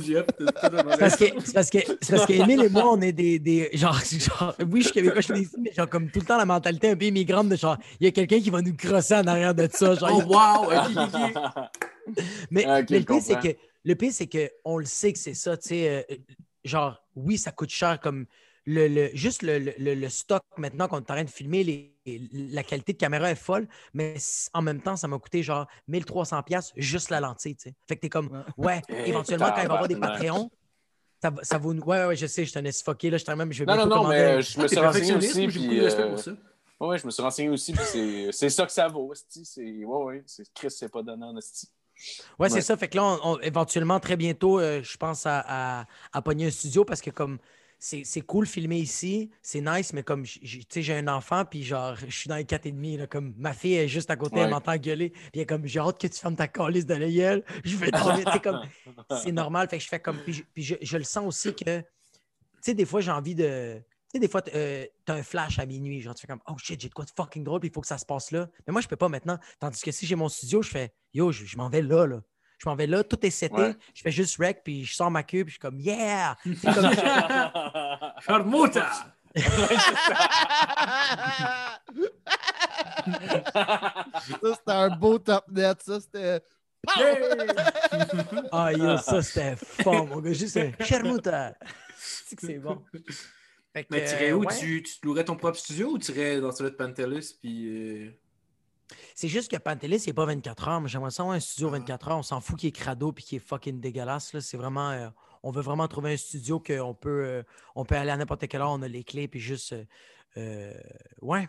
[SPEAKER 4] C'est parce que c'est parce que c'est parce que Émile et moi on est des, des genre, genre oui je suis québécois je suis ici mais genre comme tout le temps la mentalité un peu immigrante de genre il y a quelqu'un qui va nous crosser en arrière de ça genre,
[SPEAKER 1] Oh, wow!
[SPEAKER 4] Mais,
[SPEAKER 2] je
[SPEAKER 4] le pire c'est que le pire c'est que on le sait que c'est ça tu sais euh, genre oui ça coûte cher comme le, le- juste le, le- le- le stock maintenant qu'on est en train de filmer les- la qualité de caméra est folle mais en même temps ça m'a coûté genre 1300 pièces juste la lentille fait que t'es comme ouais éventuellement quand il va y avoir des. Patreons ça, ça vaut. Ouais, ouais, je sais, je t'en ai suffoqué. Là, je même. Je vais
[SPEAKER 2] Non, non, non, mais je me suis renseigné aussi. Puis, euh,
[SPEAKER 1] pour ça.
[SPEAKER 2] ouais, je me suis renseigné aussi, puis c'est- ça que ça vaut, Ouais, ouais, c'est Chris, c'est pas donnant, esti.
[SPEAKER 4] Ouais, c'est ça. Fait que là, on- on- éventuellement, très bientôt, euh, je pense à, à, à pogner un studio parce que comme c'est cool filmer ici, c'est nice, mais comme j'ai un enfant, puis genre, je suis dans les 4 et demi, là, comme ma fille est juste à côté, elle m'entend gueuler, puis elle est comme j'ai hâte que tu fermes ta calice de la gueule, je vais sais, comme c'est normal. Fait que je fais comme. Puis, je, puis je- je le sens aussi que, tu sais, des fois, j'ai envie de. Tu sais, des fois, euh, t'as un flash à minuit. Genre, tu fais comme, oh shit, j'ai de quoi de fucking drôle, puis il faut que ça se passe là. Mais moi, je peux pas maintenant. Tandis que si j'ai mon studio, je fais, yo, je, je m'en vais là, là. Je m'en vais là, tout est seté.
[SPEAKER 2] Ouais.
[SPEAKER 4] Je fais juste rec, puis je sors ma queue, puis je suis comme, yeah! C'est comme-
[SPEAKER 1] Charmota!
[SPEAKER 3] ça, c'était un beau top net. Ça, c'était
[SPEAKER 4] Ah, yo, ça, c'était fort, mon gars. Juste un charmouta. C'est que c'est bon. Que,
[SPEAKER 1] Mais t'irais
[SPEAKER 4] euh,
[SPEAKER 1] où?
[SPEAKER 4] ouais.
[SPEAKER 1] tu, tu te louerais ton propre studio ou t'irais dans celui de Pantelis puis. euh,
[SPEAKER 4] C'est juste que Pantelis, il n'est pas 24 heures. Moi, j'aimerais savoir un studio 24 heures. On s'en fout qu'il est crado puis qu'il est fucking dégueulasse. là. C'est vraiment. euh, on veut vraiment trouver un studio qu'on peut, euh, on peut aller à n'importe quelle heure. On a les clés puis juste. euh, euh, ouais.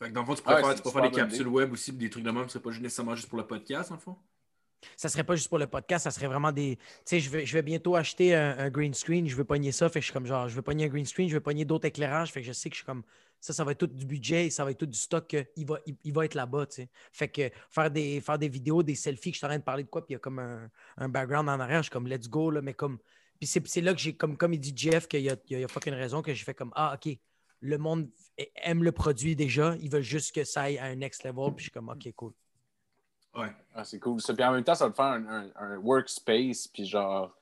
[SPEAKER 1] Fait que dans le fond, tu faire,
[SPEAKER 2] c'est
[SPEAKER 1] tu faire des capsules web aussi, puis des trucs de même, c'est pas juste nécessairement juste pour le podcast, le fond?
[SPEAKER 4] Ça serait pas juste pour le podcast, ça serait vraiment des. Tu sais, je vais, je vais bientôt acheter un, un green screen. Je veux pogner ça. Fait que je suis comme genre, je veux pogner un green screen, je veux pogner d'autres éclairages. Fait que je sais que je suis comme. Ça, ça va être tout du budget, ça va être tout du stock. Il va, il, va être là-bas. Fait que faire des, faire des vidéos, des selfies, que je suis en train de parler de quoi, puis il y a comme un, un background en arrière. Je suis comme, let's go, là, mais comme. Puis c'est là que j'ai, comme, comme il dit Jeff, qu'il y a, il y raison, que j'ai fait comme, ah, OK, le monde aime le produit déjà, ils veulent juste que ça aille à un next level, puis je suis comme, OK, cool.
[SPEAKER 1] Ouais.
[SPEAKER 2] Ah, c'est cool. Puis en même temps, ça va te faire un, un- workspace, puis genre,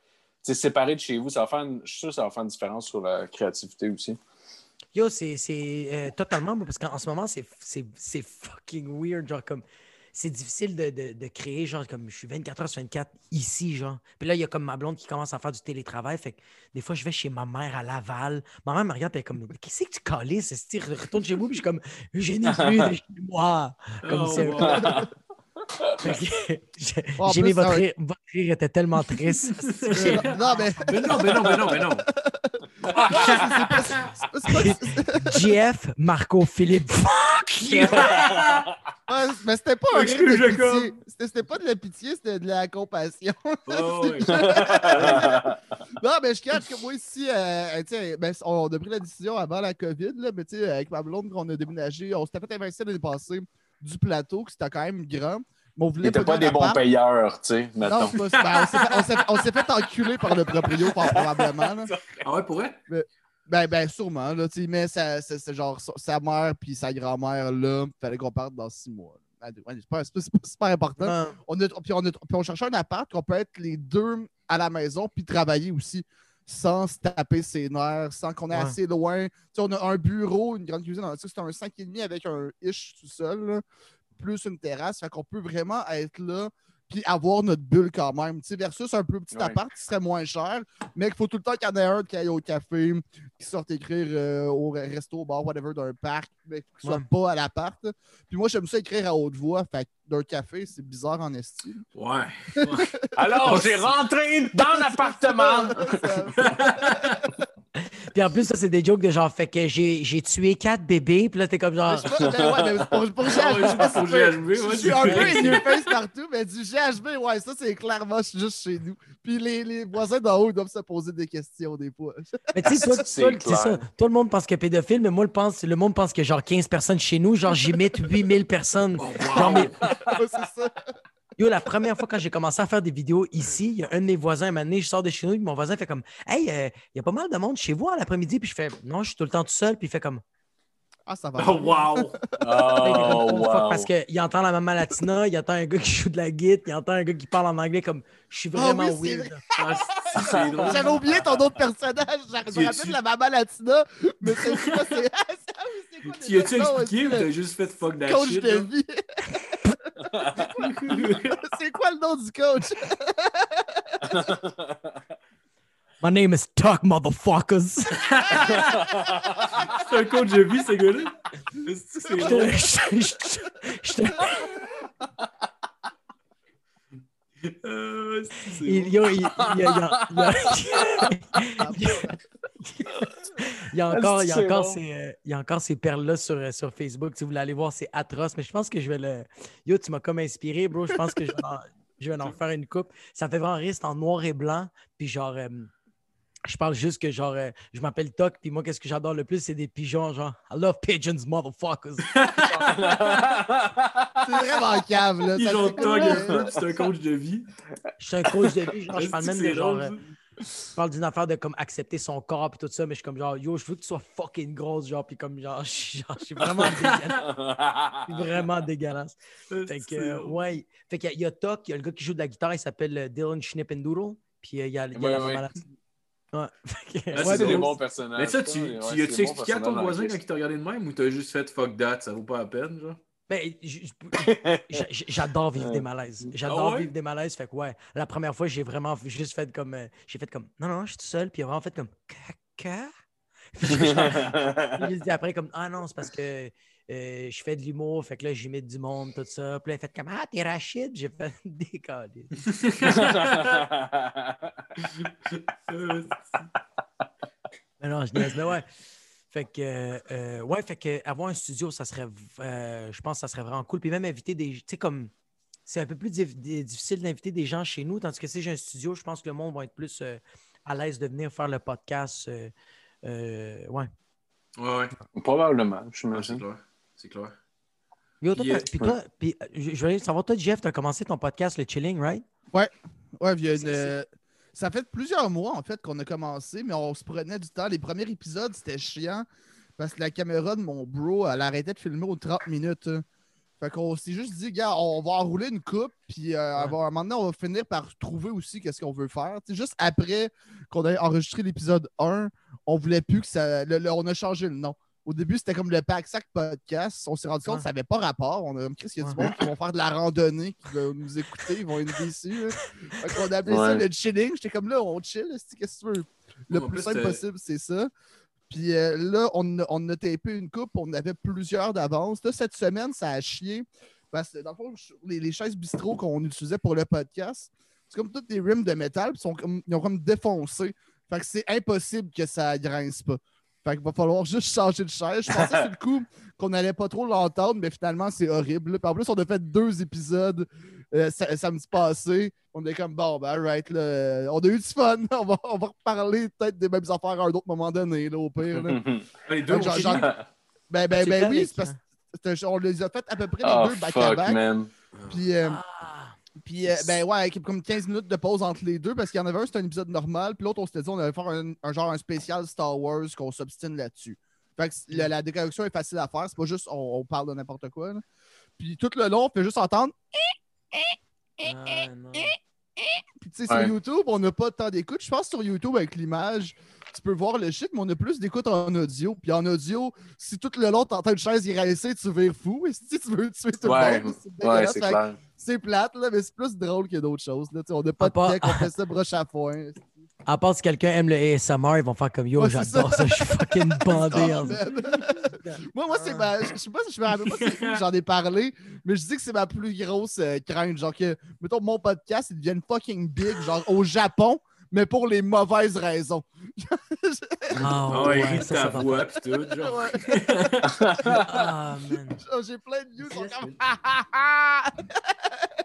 [SPEAKER 2] tu séparé de chez vous, ça va faire une, je suis sûr que ça va faire une différence sur la créativité aussi.
[SPEAKER 4] Yo, c'est c'est, euh, totalement, parce qu'en en ce moment, c'est- c'est c'est fucking weird. Genre, comme, c'est difficile de, de- de créer, genre, comme je suis 24 heures sur 24 ici, genre. Puis là, il y a comme ma blonde qui commence à faire du télétravail. Fait que des fois, je vais chez ma mère à Laval. Ma mère me regarde, elle est comme, qu'est-ce que tu colles? C'est retourne chez vous, puis je suis comme, je n'ai plus de chez moi. Comme
[SPEAKER 1] Oh,
[SPEAKER 4] c'est-
[SPEAKER 1] wow.
[SPEAKER 4] Fait que j'ai mis votre rire, votre rire était tellement triste.
[SPEAKER 3] Non, mais.
[SPEAKER 1] Mais non, mais non, mais non, mais non.
[SPEAKER 4] Jeff, Marco, Philippe, fuck you!
[SPEAKER 3] ouais, mais c'était pas un rire de
[SPEAKER 1] Jacob.
[SPEAKER 3] pitié. C'était c'était pas de la pitié, c'était de la compassion.
[SPEAKER 1] Oh.
[SPEAKER 3] Non, mais je cache que moi ici, euh, sais, ben, on a pris la décision avant la COVID, là, mais tu sais, avec ma blonde, quand on a déménagé, on s'était fait investir l'année passée du plateau, que c'était quand même grand. Mais on
[SPEAKER 2] Ils
[SPEAKER 3] voulait
[SPEAKER 2] n'étaient pas
[SPEAKER 3] pogner
[SPEAKER 2] des bons payeurs, tu sais,
[SPEAKER 3] Non,
[SPEAKER 2] mettons.
[SPEAKER 3] pas- ben, on s'est fait, on s'est- on s'est fait enculer par le proprio, probablement. là.
[SPEAKER 1] Ah ouais, pour vrai?
[SPEAKER 3] Ben, ben, sûrement, là, tu sais, mais ça- c'est c'est genre sa- mère puis sa grand-mère, là, fallait qu'on parte dans six mois. C'est pas, c'est pas- c'est pas super important. On, a, puis on, a- puis on cherchait un appart qu'on peut être les deux à la maison puis travailler aussi sans se taper ses nerfs, sans qu'on est
[SPEAKER 4] Ouais.
[SPEAKER 3] assez loin. Tu sais, on a un bureau, une grande cuisine. Tu sais, C'est un 5,5 avec un ish tout seul, là, plus une terrasse. Fait qu'on peut vraiment être là puis avoir notre bulle quand même. Tu sais, versus un plus petit
[SPEAKER 2] Ouais.
[SPEAKER 3] appart qui serait moins cher, mais qu'il faut tout le temps qu'il y en ait un qui aille au café, qui sorte écrire euh, au resto, au bar, whatever, d'un parc, mais qui soit
[SPEAKER 4] Ouais.
[SPEAKER 3] pas à l'appart. Puis moi, j'aime ça écrire à haute voix. Fait d'un café, c'est bizarre en esti.
[SPEAKER 1] Ouais.
[SPEAKER 2] Alors, j'ai rentré dans l'appartement.
[SPEAKER 4] Puis en plus, ça, c'est des jokes de genre, fait que j'ai j'ai tué quatre bébés, puis là, t'es comme genre.
[SPEAKER 3] Je ben ouais, mais pour, pour GHB, je suis un peu in your face partout, mais du GHB, ouais, ça, c'est clairement, juste chez nous. Puis les, les voisins d'en haut doivent se poser des questions des fois.
[SPEAKER 4] Mais tu sais, toi, ça. Tout le monde pense que pédophile, mais moi, le, pense, le monde pense que genre 15 personnes chez nous, genre j'imite 8000 personnes.
[SPEAKER 1] Oh,
[SPEAKER 4] Genre, mais,
[SPEAKER 3] Ouais, c'est ça.
[SPEAKER 4] Yo, la première fois quand j'ai commencé à faire des vidéos ici, il y a un de mes voisins, un donné, je sors de chez nous, puis mon voisin fait comme Hey, euh, il y a pas mal de monde chez vous à l'après-midi, puis je fais Non, je suis tout le temps tout seul, puis il fait comme
[SPEAKER 3] Ah, ça va.
[SPEAKER 1] Oh, wow.
[SPEAKER 2] Oh,
[SPEAKER 4] Oh, fuck,
[SPEAKER 2] wow.
[SPEAKER 4] Parce qu'il entend la maman latina, il entend un gars qui joue de la guitare, il entend un gars qui parle en anglais comme je suis
[SPEAKER 3] Ah
[SPEAKER 4] vraiment
[SPEAKER 3] oui, c'est
[SPEAKER 4] weird.
[SPEAKER 1] Ah, drôle.
[SPEAKER 3] J'avais oublié ton autre personnage. Je
[SPEAKER 1] Tu
[SPEAKER 3] me rappelle la maman latina, mais c'est quoi? C'est ah, ah quoi
[SPEAKER 1] Tu as-tu expliqué ou t'as juste fait fuck that
[SPEAKER 3] Coach
[SPEAKER 1] shit?
[SPEAKER 3] de vie? c'est quoi le nom du coach?
[SPEAKER 4] My name is Tuck, motherfuckers.
[SPEAKER 1] C'est un coach de vie, ce gars-là? Est-ce que c'est
[SPEAKER 4] Je
[SPEAKER 1] drôle?
[SPEAKER 4] te- je- je- je te-
[SPEAKER 1] Euh, c'est- c'est
[SPEAKER 4] Il y a, il il y a- il y a- il y a- il y a encore, il y a
[SPEAKER 2] C'est
[SPEAKER 4] encore
[SPEAKER 2] bon.
[SPEAKER 4] ces, il y a encore ces perles-là sur, euh, sur Facebook. Si vous voulez aller voir, c'est atroce. Mais je pense que je vais le. Yo, tu m'as comme inspiré, bro. Je pense que je vais en, je vais en faire une coupe. Ça me fait vraiment rire. C'est en noir et blanc. Puis genre. euh, je parle juste que genre, euh, je m'appelle Toc, puis moi, qu'est-ce que j'adore le plus, c'est des pigeons, genre, I love pigeons, motherfuckers.
[SPEAKER 3] C'est vraiment cave, là. Euh,
[SPEAKER 1] peu, puis c'est un coach de vie.
[SPEAKER 4] Je suis un coach de vie, genre, je parle même de genre. euh, Je parle d'une affaire de comme accepter son corps et tout ça, mais je suis comme genre, yo, je veux que tu sois fucking grosse, genre, puis comme genre, je suis genre, je suis vraiment dégueulasse. Je suis vraiment dégueulasse. Fait que, euh, ouais. Fait qu'il y y a Toc, il y a le gars qui joue de la guitare, il s'appelle euh, Dylan Schnippendoodle. Puis euh, il y a, il y a
[SPEAKER 2] Ouais,
[SPEAKER 4] la
[SPEAKER 2] ouais.
[SPEAKER 4] maman latine. Ouais.
[SPEAKER 1] C'est
[SPEAKER 2] des bons personnages.
[SPEAKER 1] Mais ça, tu,
[SPEAKER 2] Ouais,
[SPEAKER 1] tu as-tu expliqué à ton voisin quand il t'a regardé de même ou t'as juste fait fuck that, ça vaut pas la peine, genre?
[SPEAKER 4] Ben, j'adore vivre des malaises. J'adore
[SPEAKER 1] Ah ouais?
[SPEAKER 4] vivre des malaises. Fait que ouais, la première fois, j'ai vraiment juste fait comme. euh, j'ai fait comme. Non, non, je suis tout seul. Puis il a vraiment fait comme. Caca. Puis j'ai dit après comme. Ah non, c'est parce que euh, je fais de l'humour. Fait que là, j'imite du monde, tout ça. Puis là, il a fait comme. Ah, t'es Rachid. J'ai fait décaler. Mais non, je niaise. Mais ouais. Fait que, euh, ouais, fait que avoir un studio, ça serait, euh, je pense que ça serait vraiment cool. Puis même inviter des, tu sais, comme, c'est un peu plus dif- di- difficile d'inviter des gens chez nous, tandis que si j'ai un studio, je pense que le monde va être plus euh, à l'aise de venir faire le podcast. euh, euh, ouais.
[SPEAKER 1] Ouais, ouais.
[SPEAKER 2] Probablement, j'imagine.
[SPEAKER 1] clair. C'est clair.
[SPEAKER 4] Yo, toi,
[SPEAKER 1] Puis, euh,
[SPEAKER 4] puis toi, puis, euh, je, je veux savoir, toi, Jeff, tu as commencé ton podcast, le Chilling, right?
[SPEAKER 3] Ouais, il y a une,
[SPEAKER 4] C'est-
[SPEAKER 3] euh, ça fait plusieurs mois en fait qu'on a commencé, mais on se prenait du temps. Les premiers épisodes, c'était chiant parce que la caméra de mon bro, elle arrêtait de filmer aux 30 minutes. hein. Fait qu'on s'est juste dit, gars, on va enrouler une coupe, puis euh,
[SPEAKER 4] Ouais.
[SPEAKER 3] à un moment donné, on va finir par trouver aussi qu'est-ce qu'on veut faire. Juste après qu'on ait enregistré l'épisode 1, on voulait plus que ça. le- le- on a changé le nom. Au début, c'était comme le Pack Sac Podcast. On s'est rendu compte que ça n'avait pas rapport. On a comme Chris, il y a du monde qui vont faire de la randonnée, qui vont nous écouter, ils vont être déçus. Fait qu'on a appelé ça le chilling. J'étais comme là, on chill, est-ce que qu'est-ce que tu veux? Le plus
[SPEAKER 1] plus,
[SPEAKER 3] simple
[SPEAKER 1] euh,
[SPEAKER 3] possible, c'est ça. Puis euh, là, on a, on a tapé une coupe, on avait plusieurs d'avance. Là, cette semaine, ça a chié. Parce que dans le fond, les, les chaises bistrot qu'on utilisait pour le podcast, c'est comme toutes des rims de métal, puis ils sont comme- ils ont comme défoncé. Fait que c'est impossible que ça grince pas. Fait qu'il va falloir juste changer de chaise. Je pensais sur le coup qu'on n'allait pas trop l'entendre, mais finalement, c'est horrible. Puis en plus, on a fait deux épisodes euh, sa- samedi passé. On est comme, bon, ben, right, là, on a eu du fun. On va, on va reparler peut-être des mêmes affaires à un autre moment donné, là, au pire. là.
[SPEAKER 1] Les deux,
[SPEAKER 3] Genre- genre-. Ben, ben,
[SPEAKER 4] C'est
[SPEAKER 3] ben oui, c'est parce
[SPEAKER 4] hein.
[SPEAKER 3] que c'était- on les a fait à peu près les
[SPEAKER 2] Oh,
[SPEAKER 3] deux back-à-back. Puis, euh,
[SPEAKER 4] Ah,
[SPEAKER 3] puis, euh, ben ouais, avec comme 15 minutes de pause entre les deux, parce qu'il y en avait un, c'était un épisode normal, puis l'autre, on s'était dit, on allait faire un, un genre un spécial Star Wars qu'on s'obstine là-dessus. Fait que c- la, la déconnexion est facile à faire, c'est pas juste on, on parle de n'importe quoi. là. Puis tout le long, on fait juste entendre.
[SPEAKER 4] ah.
[SPEAKER 3] Puis tu sais, sur. YouTube, on n'a pas tant d'écoute. Je pense que sur YouTube, avec l'image, tu peux voir le shit, mais on a plus d'écoute en audio. Puis en audio, si tout le long, t'entends une chaise y tu vires fou. Et si tu veux tuer tout
[SPEAKER 2] Ouais,
[SPEAKER 3] le monde, c'est
[SPEAKER 2] ouais, c'est clair.
[SPEAKER 3] Plate, là, mais c'est plus drôle que d'autres choses. Là. On n'a pas
[SPEAKER 4] À part-
[SPEAKER 3] de deck, on fait ça broche à foin.
[SPEAKER 4] À part si quelqu'un aime le ASMR, ils vont faire comme yo,
[SPEAKER 3] Ouais,
[SPEAKER 4] j'adore ça. je suis fucking bandé. En-
[SPEAKER 3] man. moi, moi c'est ma. Je sais pas si je me rappelle pas j'en ai parlé, mais je dis que c'est ma plus grosse euh, crainte. Genre que, mettons, mon podcast, il devienne fucking big, genre au Japon, mais pour les mauvaises raisons.
[SPEAKER 4] Ah,
[SPEAKER 1] Ah ouais,
[SPEAKER 4] ça,
[SPEAKER 1] ta
[SPEAKER 4] ça va
[SPEAKER 1] voix pis tout, genre.
[SPEAKER 3] Ouais.
[SPEAKER 4] Ah, man.
[SPEAKER 3] Genre, J'ai plein de views, ils sont comme.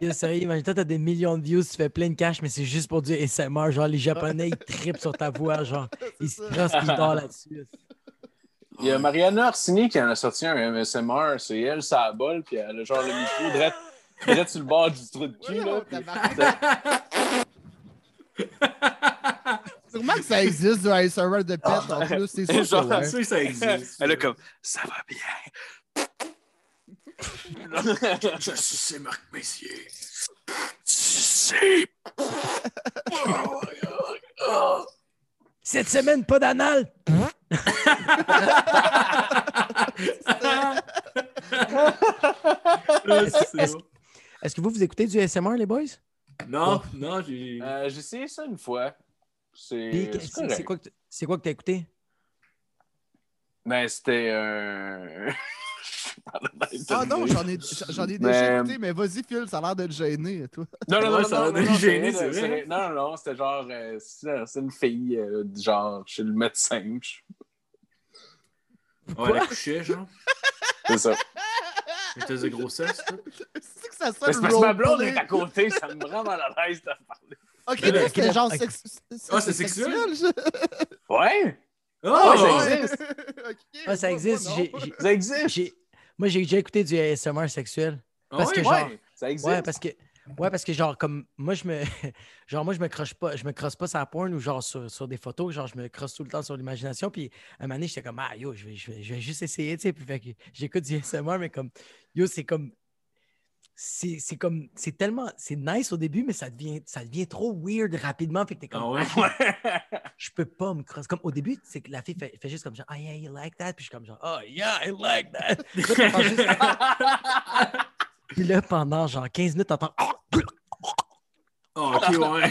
[SPEAKER 4] Yo, sérieux, imagine, toi, t'as des millions de views, tu fais plein de cash, mais c'est juste pour du ASMR. Genre, les Japonais, ils trippent sur ta voix. Genre, ils se crossent, ils dorment là-dessus.
[SPEAKER 2] Il y a Mariana Orsini qui en a sorti un MSMR. C'est elle, ça bol, puis elle a genre le micro direct, direct sur le bord du trou de cul.
[SPEAKER 3] Ouais,
[SPEAKER 2] Là, puis-.
[SPEAKER 3] Sûrement que ça existe du ASMR de pet en plus, c'est sûr.
[SPEAKER 2] Genre,
[SPEAKER 3] que ouais.
[SPEAKER 1] ça existe.
[SPEAKER 2] Elle a comme Ça va bien.
[SPEAKER 1] Je suis Marc Messier.
[SPEAKER 4] Cette semaine, pas d'anal. Est-ce est-ce que vous, vous écoutez du ASMR, les boys?
[SPEAKER 1] Non, non, j'ai.
[SPEAKER 2] Euh, J'ai essayé ça une fois. C'est
[SPEAKER 4] Puis,
[SPEAKER 2] c'est
[SPEAKER 4] C'est
[SPEAKER 2] correct.
[SPEAKER 4] c'est quoi que t- c'est quoi que t'as écouté?
[SPEAKER 2] Ben, c'était un.
[SPEAKER 3] Ah non, j'en ai, j'en ai déjà
[SPEAKER 2] Mais-
[SPEAKER 3] écouté, mais vas-y, Phil, ça a l'air d'être gêné, toi.
[SPEAKER 2] Non, non, non,
[SPEAKER 1] ça
[SPEAKER 2] non,
[SPEAKER 1] va
[SPEAKER 2] non,
[SPEAKER 1] nous
[SPEAKER 2] non,
[SPEAKER 1] gêner,
[SPEAKER 2] c'est vrai, Non, non, non, c'était genre, euh, c'est c'est une fille, euh, genre, chez le médecin.
[SPEAKER 1] Ouais, elle accouchait, genre.
[SPEAKER 2] C'est ça.
[SPEAKER 1] Test de grossesse, tout.
[SPEAKER 3] C'est ça sonne
[SPEAKER 2] c'est parce que ma blonde est à côté, ça me rend mal à l'aise de parler.
[SPEAKER 3] Ok,
[SPEAKER 1] ok,
[SPEAKER 3] genre
[SPEAKER 4] ok.
[SPEAKER 3] sex-
[SPEAKER 1] Ah, c'est sexuel?
[SPEAKER 3] ça?
[SPEAKER 2] Ouais,
[SPEAKER 1] Oh!
[SPEAKER 2] ça existe.
[SPEAKER 4] Ah, ça
[SPEAKER 3] moi-
[SPEAKER 4] existe.
[SPEAKER 2] ça existe?
[SPEAKER 4] Moi, j'ai déjà écouté du ASMR sexuel.
[SPEAKER 1] Ah
[SPEAKER 4] Parce que
[SPEAKER 1] ouais?
[SPEAKER 4] genre-
[SPEAKER 2] Ouais, ça existe.
[SPEAKER 4] Ouais, parce que. Ouais, parce que genre, comme moi, je me. Genre, moi, je me croche pas. Je me crosse pas sur la porn ou genre sur, sur des photos. Genre, je me crosse tout le temps sur l'imagination. Puis, un moment donné, j'étais comme, ah, yo, je vais, je vais, je vais juste essayer, tu sais. Puis, fait que j'écoute du ASMR, mais comme, yo, c'est comme. C'est c'est comme, c'est tellement, c'est nice au début, mais ça devient, ça devient trop weird rapidement. Fait que t'es comme,
[SPEAKER 1] Ah ouais?
[SPEAKER 4] Ah, je peux pas me crosser. Comme au début, c'est que la fille fait, fait juste comme genre, oh yeah, you like that? Puis je suis comme genre, oh yeah, I like that. Puis là, t'entends juste- Puis là, pendant genre 15 minutes, t'entends, oh,
[SPEAKER 1] Ah, ok, ouais. ouais,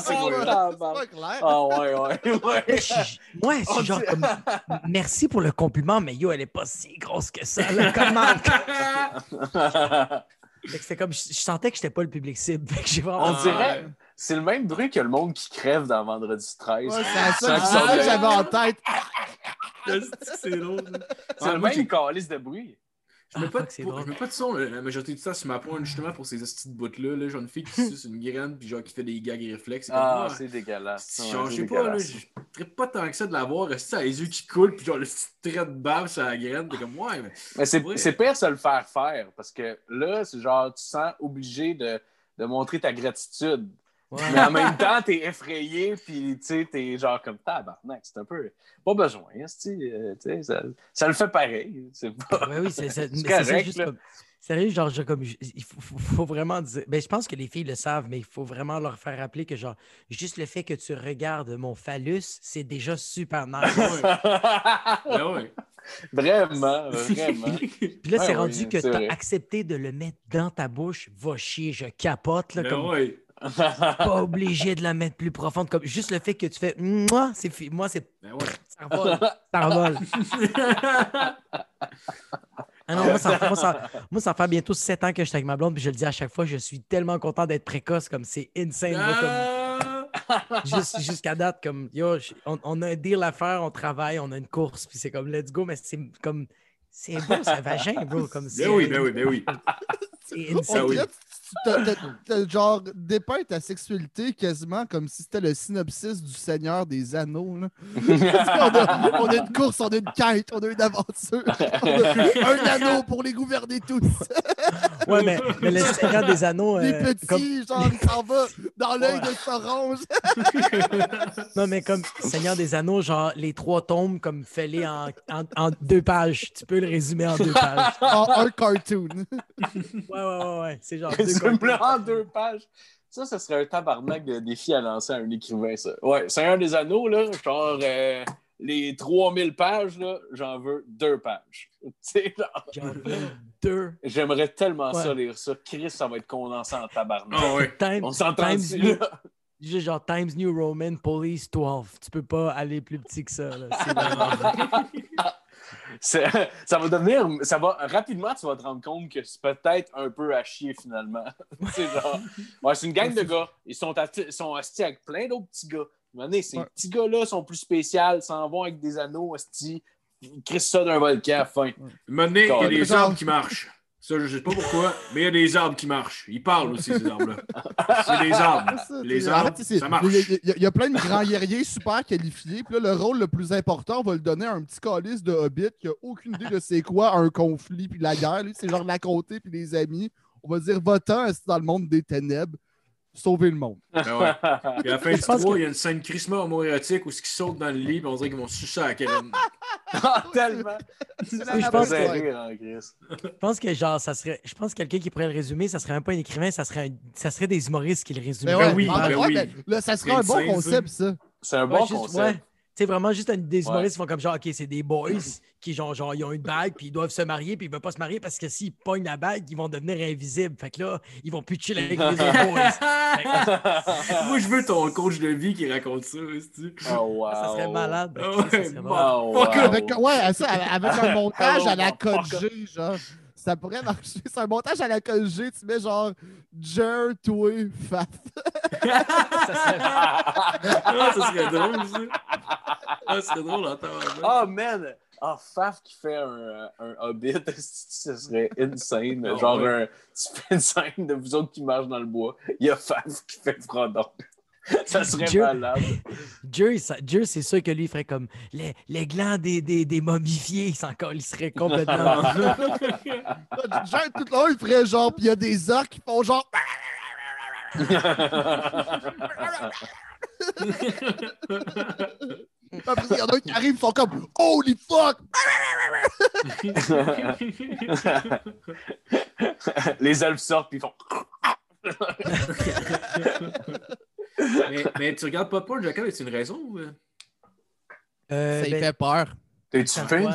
[SPEAKER 1] sais
[SPEAKER 3] Oh,
[SPEAKER 1] quoi.
[SPEAKER 2] Ah ouais, ouais,
[SPEAKER 4] Là,
[SPEAKER 2] ouais.
[SPEAKER 4] je suis- Moi, je suis genre comme, merci pour le compliment, mais yo, elle est pas si grosse que ça. Là, comment? Fait que c'est comme, je, je sentais que j'étais pas le public cible. Que.
[SPEAKER 2] On dirait, c'est le même bruit que le monde qui crève dans Vendredi 13.
[SPEAKER 3] Ouais, c'est ça que ça j'avais en tête.
[SPEAKER 1] C'est.
[SPEAKER 2] C'est le même calice de bruit.
[SPEAKER 1] Je mets,
[SPEAKER 4] Ah,
[SPEAKER 1] pas de, pour- je mets pas de son la, la majorité du temps sur ma pointe justement pour ces petites bouts-là. Là. Genre une fille qui suce une graine puis genre qui fait des gags réflexes. C'est comme,
[SPEAKER 2] Ah,
[SPEAKER 1] ah,
[SPEAKER 2] c'est dégueulasse.
[SPEAKER 1] genre, je sais pas, là,
[SPEAKER 2] dégueulasse.
[SPEAKER 1] je traite pas tant que ça de la voir. Ça a les yeux qui coulent puis genre le petit trait de bave sur la graine. T'es comme, ouais, mais.
[SPEAKER 2] Mais c'est pire de se le faire faire parce que là, c'est genre, tu te sens obligé de, de montrer ta gratitude.
[SPEAKER 4] Ouais.
[SPEAKER 2] Mais en même temps, t'es effrayé, puis tu sais, t'es genre comme tabarnak. C'est un peu. Pas besoin, esti, euh, tu sais, ça, ça le fait pareil. C'est pas.
[SPEAKER 4] Ouais, oui, c'est ça, juste
[SPEAKER 2] là.
[SPEAKER 4] comme. Sérieux, genre, je- comme, je- il faut, faut- faut vraiment dire. Ben, je pense que les filles le savent, mais il faut vraiment leur faire rappeler que, genre, juste le fait que tu regardes mon phallus, c'est déjà super nice.
[SPEAKER 1] Ben ouais.
[SPEAKER 2] Vraiment, vraiment.
[SPEAKER 4] Puis là,
[SPEAKER 2] Ouais,
[SPEAKER 4] c'est rendu que tu as
[SPEAKER 2] vrai.
[SPEAKER 4] accepté de le mettre dans ta bouche. Va chier, je capote, là,
[SPEAKER 1] Ben
[SPEAKER 4] comme
[SPEAKER 1] ouais.
[SPEAKER 4] pas obligé de la mettre plus profonde. Comme juste le fait que tu fais. Moi, c'est moi, c'est.
[SPEAKER 1] Ben ouais.
[SPEAKER 4] Ça revole. Ça revole. Ah non, moi, ça, moi, ça, moi, ça fait bientôt 7 ans que je suis avec ma blonde, puis je le dis à chaque fois, je suis tellement content d'être précoce, comme c'est insane.
[SPEAKER 1] Ah!
[SPEAKER 4] juste- Jusqu'à date, comme, yo, on, on a un deal à faire, on travaille, on a une course, puis c'est comme, let's go, mais c'est comme, c'est beau, un vagin, bro. Comme, c'est-
[SPEAKER 1] Ben oui, ben oui, ben oui.
[SPEAKER 4] C'est
[SPEAKER 3] On
[SPEAKER 4] insane.
[SPEAKER 1] oui.
[SPEAKER 3] dirait que tu- t'as- genre dépeint ta sexualité quasiment comme si c'était le synopsis du Seigneur des Anneaux. là. on, a, on a une course, on a une quête, on a une aventure. On a un anneau pour les gouverner tous.
[SPEAKER 4] Ouais, mais, mais le Seigneur des Anneaux.
[SPEAKER 3] les
[SPEAKER 4] euh,
[SPEAKER 3] petits,
[SPEAKER 4] comme-
[SPEAKER 3] genre, il s'en va dans l'œil de Sorange.
[SPEAKER 4] Non, mais comme Seigneur des Anneaux, genre les trois tombes, comme fais-les en, en, en deux pages. Tu peux le résumer en deux pages.
[SPEAKER 3] en un cartoon.
[SPEAKER 4] Ouais, ouais, ouais, ouais. C'est genre deux cartons.
[SPEAKER 2] en deux pages. Ça, ce serait un tabarnak de défi à lancer à un écrivain, ça. Ouais, Seigneur des Anneaux, là, genre, euh, les 3000 pages, là, j'en veux deux pages. Tu sais, genre,
[SPEAKER 4] J'en veux deux.
[SPEAKER 2] j'aimerais tellement
[SPEAKER 4] Ouais.
[SPEAKER 2] ça lire ça. Chris, ça va être condensé en tabarnak.
[SPEAKER 1] Ouais.
[SPEAKER 4] Time-
[SPEAKER 2] On s'entend
[SPEAKER 4] Times
[SPEAKER 2] dessus,
[SPEAKER 4] New-
[SPEAKER 2] là.
[SPEAKER 4] Juste genre Times New Roman Police 12. Tu peux pas aller plus petit que ça. là.
[SPEAKER 2] Ça va devenir. Ça va, rapidement, tu vas te rendre compte que c'est peut-être un peu à chier finalement. c'est genre. Ouais, c'est une gang de gars. Ils sont, ils sont assis avec plein d'autres petits gars. Donné, ces
[SPEAKER 3] Ouais.
[SPEAKER 2] petits gars-là sont plus spéciaux, s'en vont avec des anneaux, asti. Ils crissent ça d'un volcan à la fin.
[SPEAKER 1] Donné, il y a des arbres qui marchent. Ça, je sais pas pourquoi, mais il y a des arbres qui marchent. Ils parlent aussi, ces arbres-là. C'est des arbres.
[SPEAKER 3] C'est ça,
[SPEAKER 1] Les arbres,
[SPEAKER 3] en fait, c'est-
[SPEAKER 1] ça marche.
[SPEAKER 3] Il y, a- y y plein de grands guerriers super qualifiés. Puis là, le rôle le plus important, on va le donner à un petit calice de Hobbit qui a aucune idée de c'est quoi un conflit puis la guerre. Lui, c'est genre la côté puis les amis. On va dire votant dans le monde des ténèbres? Sauver le monde.
[SPEAKER 1] Ben ouais. Puis à la fin du
[SPEAKER 4] Je pense
[SPEAKER 1] 3,
[SPEAKER 4] que-
[SPEAKER 1] il y a une scène crissement homoérotique où ils sautent dans le lit et on dirait qu'ils vont sucer à la Karen.
[SPEAKER 2] Ah, tellement!
[SPEAKER 4] Je
[SPEAKER 2] me
[SPEAKER 4] pense
[SPEAKER 2] faisait
[SPEAKER 3] que-
[SPEAKER 2] rire, hein.
[SPEAKER 4] Je pense que genre, ça serait. Je pense que quelqu'un qui pourrait le résumer, ça serait même pas un écrivain, ça serait, un- ça serait des humoristes qui le résumeraient.
[SPEAKER 3] Ouais,
[SPEAKER 1] Ben oui, ben
[SPEAKER 3] ouais,
[SPEAKER 1] oui.
[SPEAKER 3] là, ça serait un bon concept, ça.
[SPEAKER 2] C'est un
[SPEAKER 4] Ouais,
[SPEAKER 2] bon
[SPEAKER 4] juste-
[SPEAKER 2] concept.
[SPEAKER 4] Sais, vraiment, juste un- des
[SPEAKER 2] Ouais.
[SPEAKER 4] humoristes qui font comme genre, OK, c'est des boys qui, genre, genre, ils ont une bague, puis ils doivent se marier, puis ils veulent pas se marier parce que s'ils pognent la bague, ils vont devenir invisibles. Fait que là, ils vont plus chiller avec les autres boys.
[SPEAKER 1] Moi, je veux ton coach de vie qui raconte ça. tu
[SPEAKER 2] Oh, wow.
[SPEAKER 4] Ça serait malade.
[SPEAKER 1] Ah
[SPEAKER 4] ça serait
[SPEAKER 2] wow.
[SPEAKER 3] Avec, ouais, ça, avec un montage à la code. G, genre. Ça pourrait marcher. C'est un montage à la G. Tu mets genre Jer, toi, Faf.
[SPEAKER 4] Ça serait-
[SPEAKER 1] Ah, ça serait drôle, ça. Ah, ça serait drôle en temps.
[SPEAKER 2] Oh man! Ah, Faf qui fait un, un Hobbit, ce serait insane.
[SPEAKER 1] Ah,
[SPEAKER 2] Genre,
[SPEAKER 1] ouais.
[SPEAKER 2] un, tu fais une scène de vous autres qui marchent dans le bois. Il y a Faf qui fait Frodon. Ça serait
[SPEAKER 4] Dieu.
[SPEAKER 2] malade.
[SPEAKER 4] Dieu, ça- Dieu, c'est sûr que lui, il ferait comme les, les glands des, des, des momifiés, il s'en il serait complètement.
[SPEAKER 3] Jer, tout le long, il ferait genre. Puis il y a des orques qui font genre. Après, il y en a un qui arrive, ils font comme Holy fuck!
[SPEAKER 2] Les elfes sortent puis ils font.
[SPEAKER 1] Mais, mais tu regardes pas de porn, Jacob, c'est une raison ou... euh?
[SPEAKER 4] Euh,
[SPEAKER 3] Ça lui
[SPEAKER 4] ben,
[SPEAKER 3] fait peur.
[SPEAKER 2] T'es-tu
[SPEAKER 4] Ça
[SPEAKER 2] fait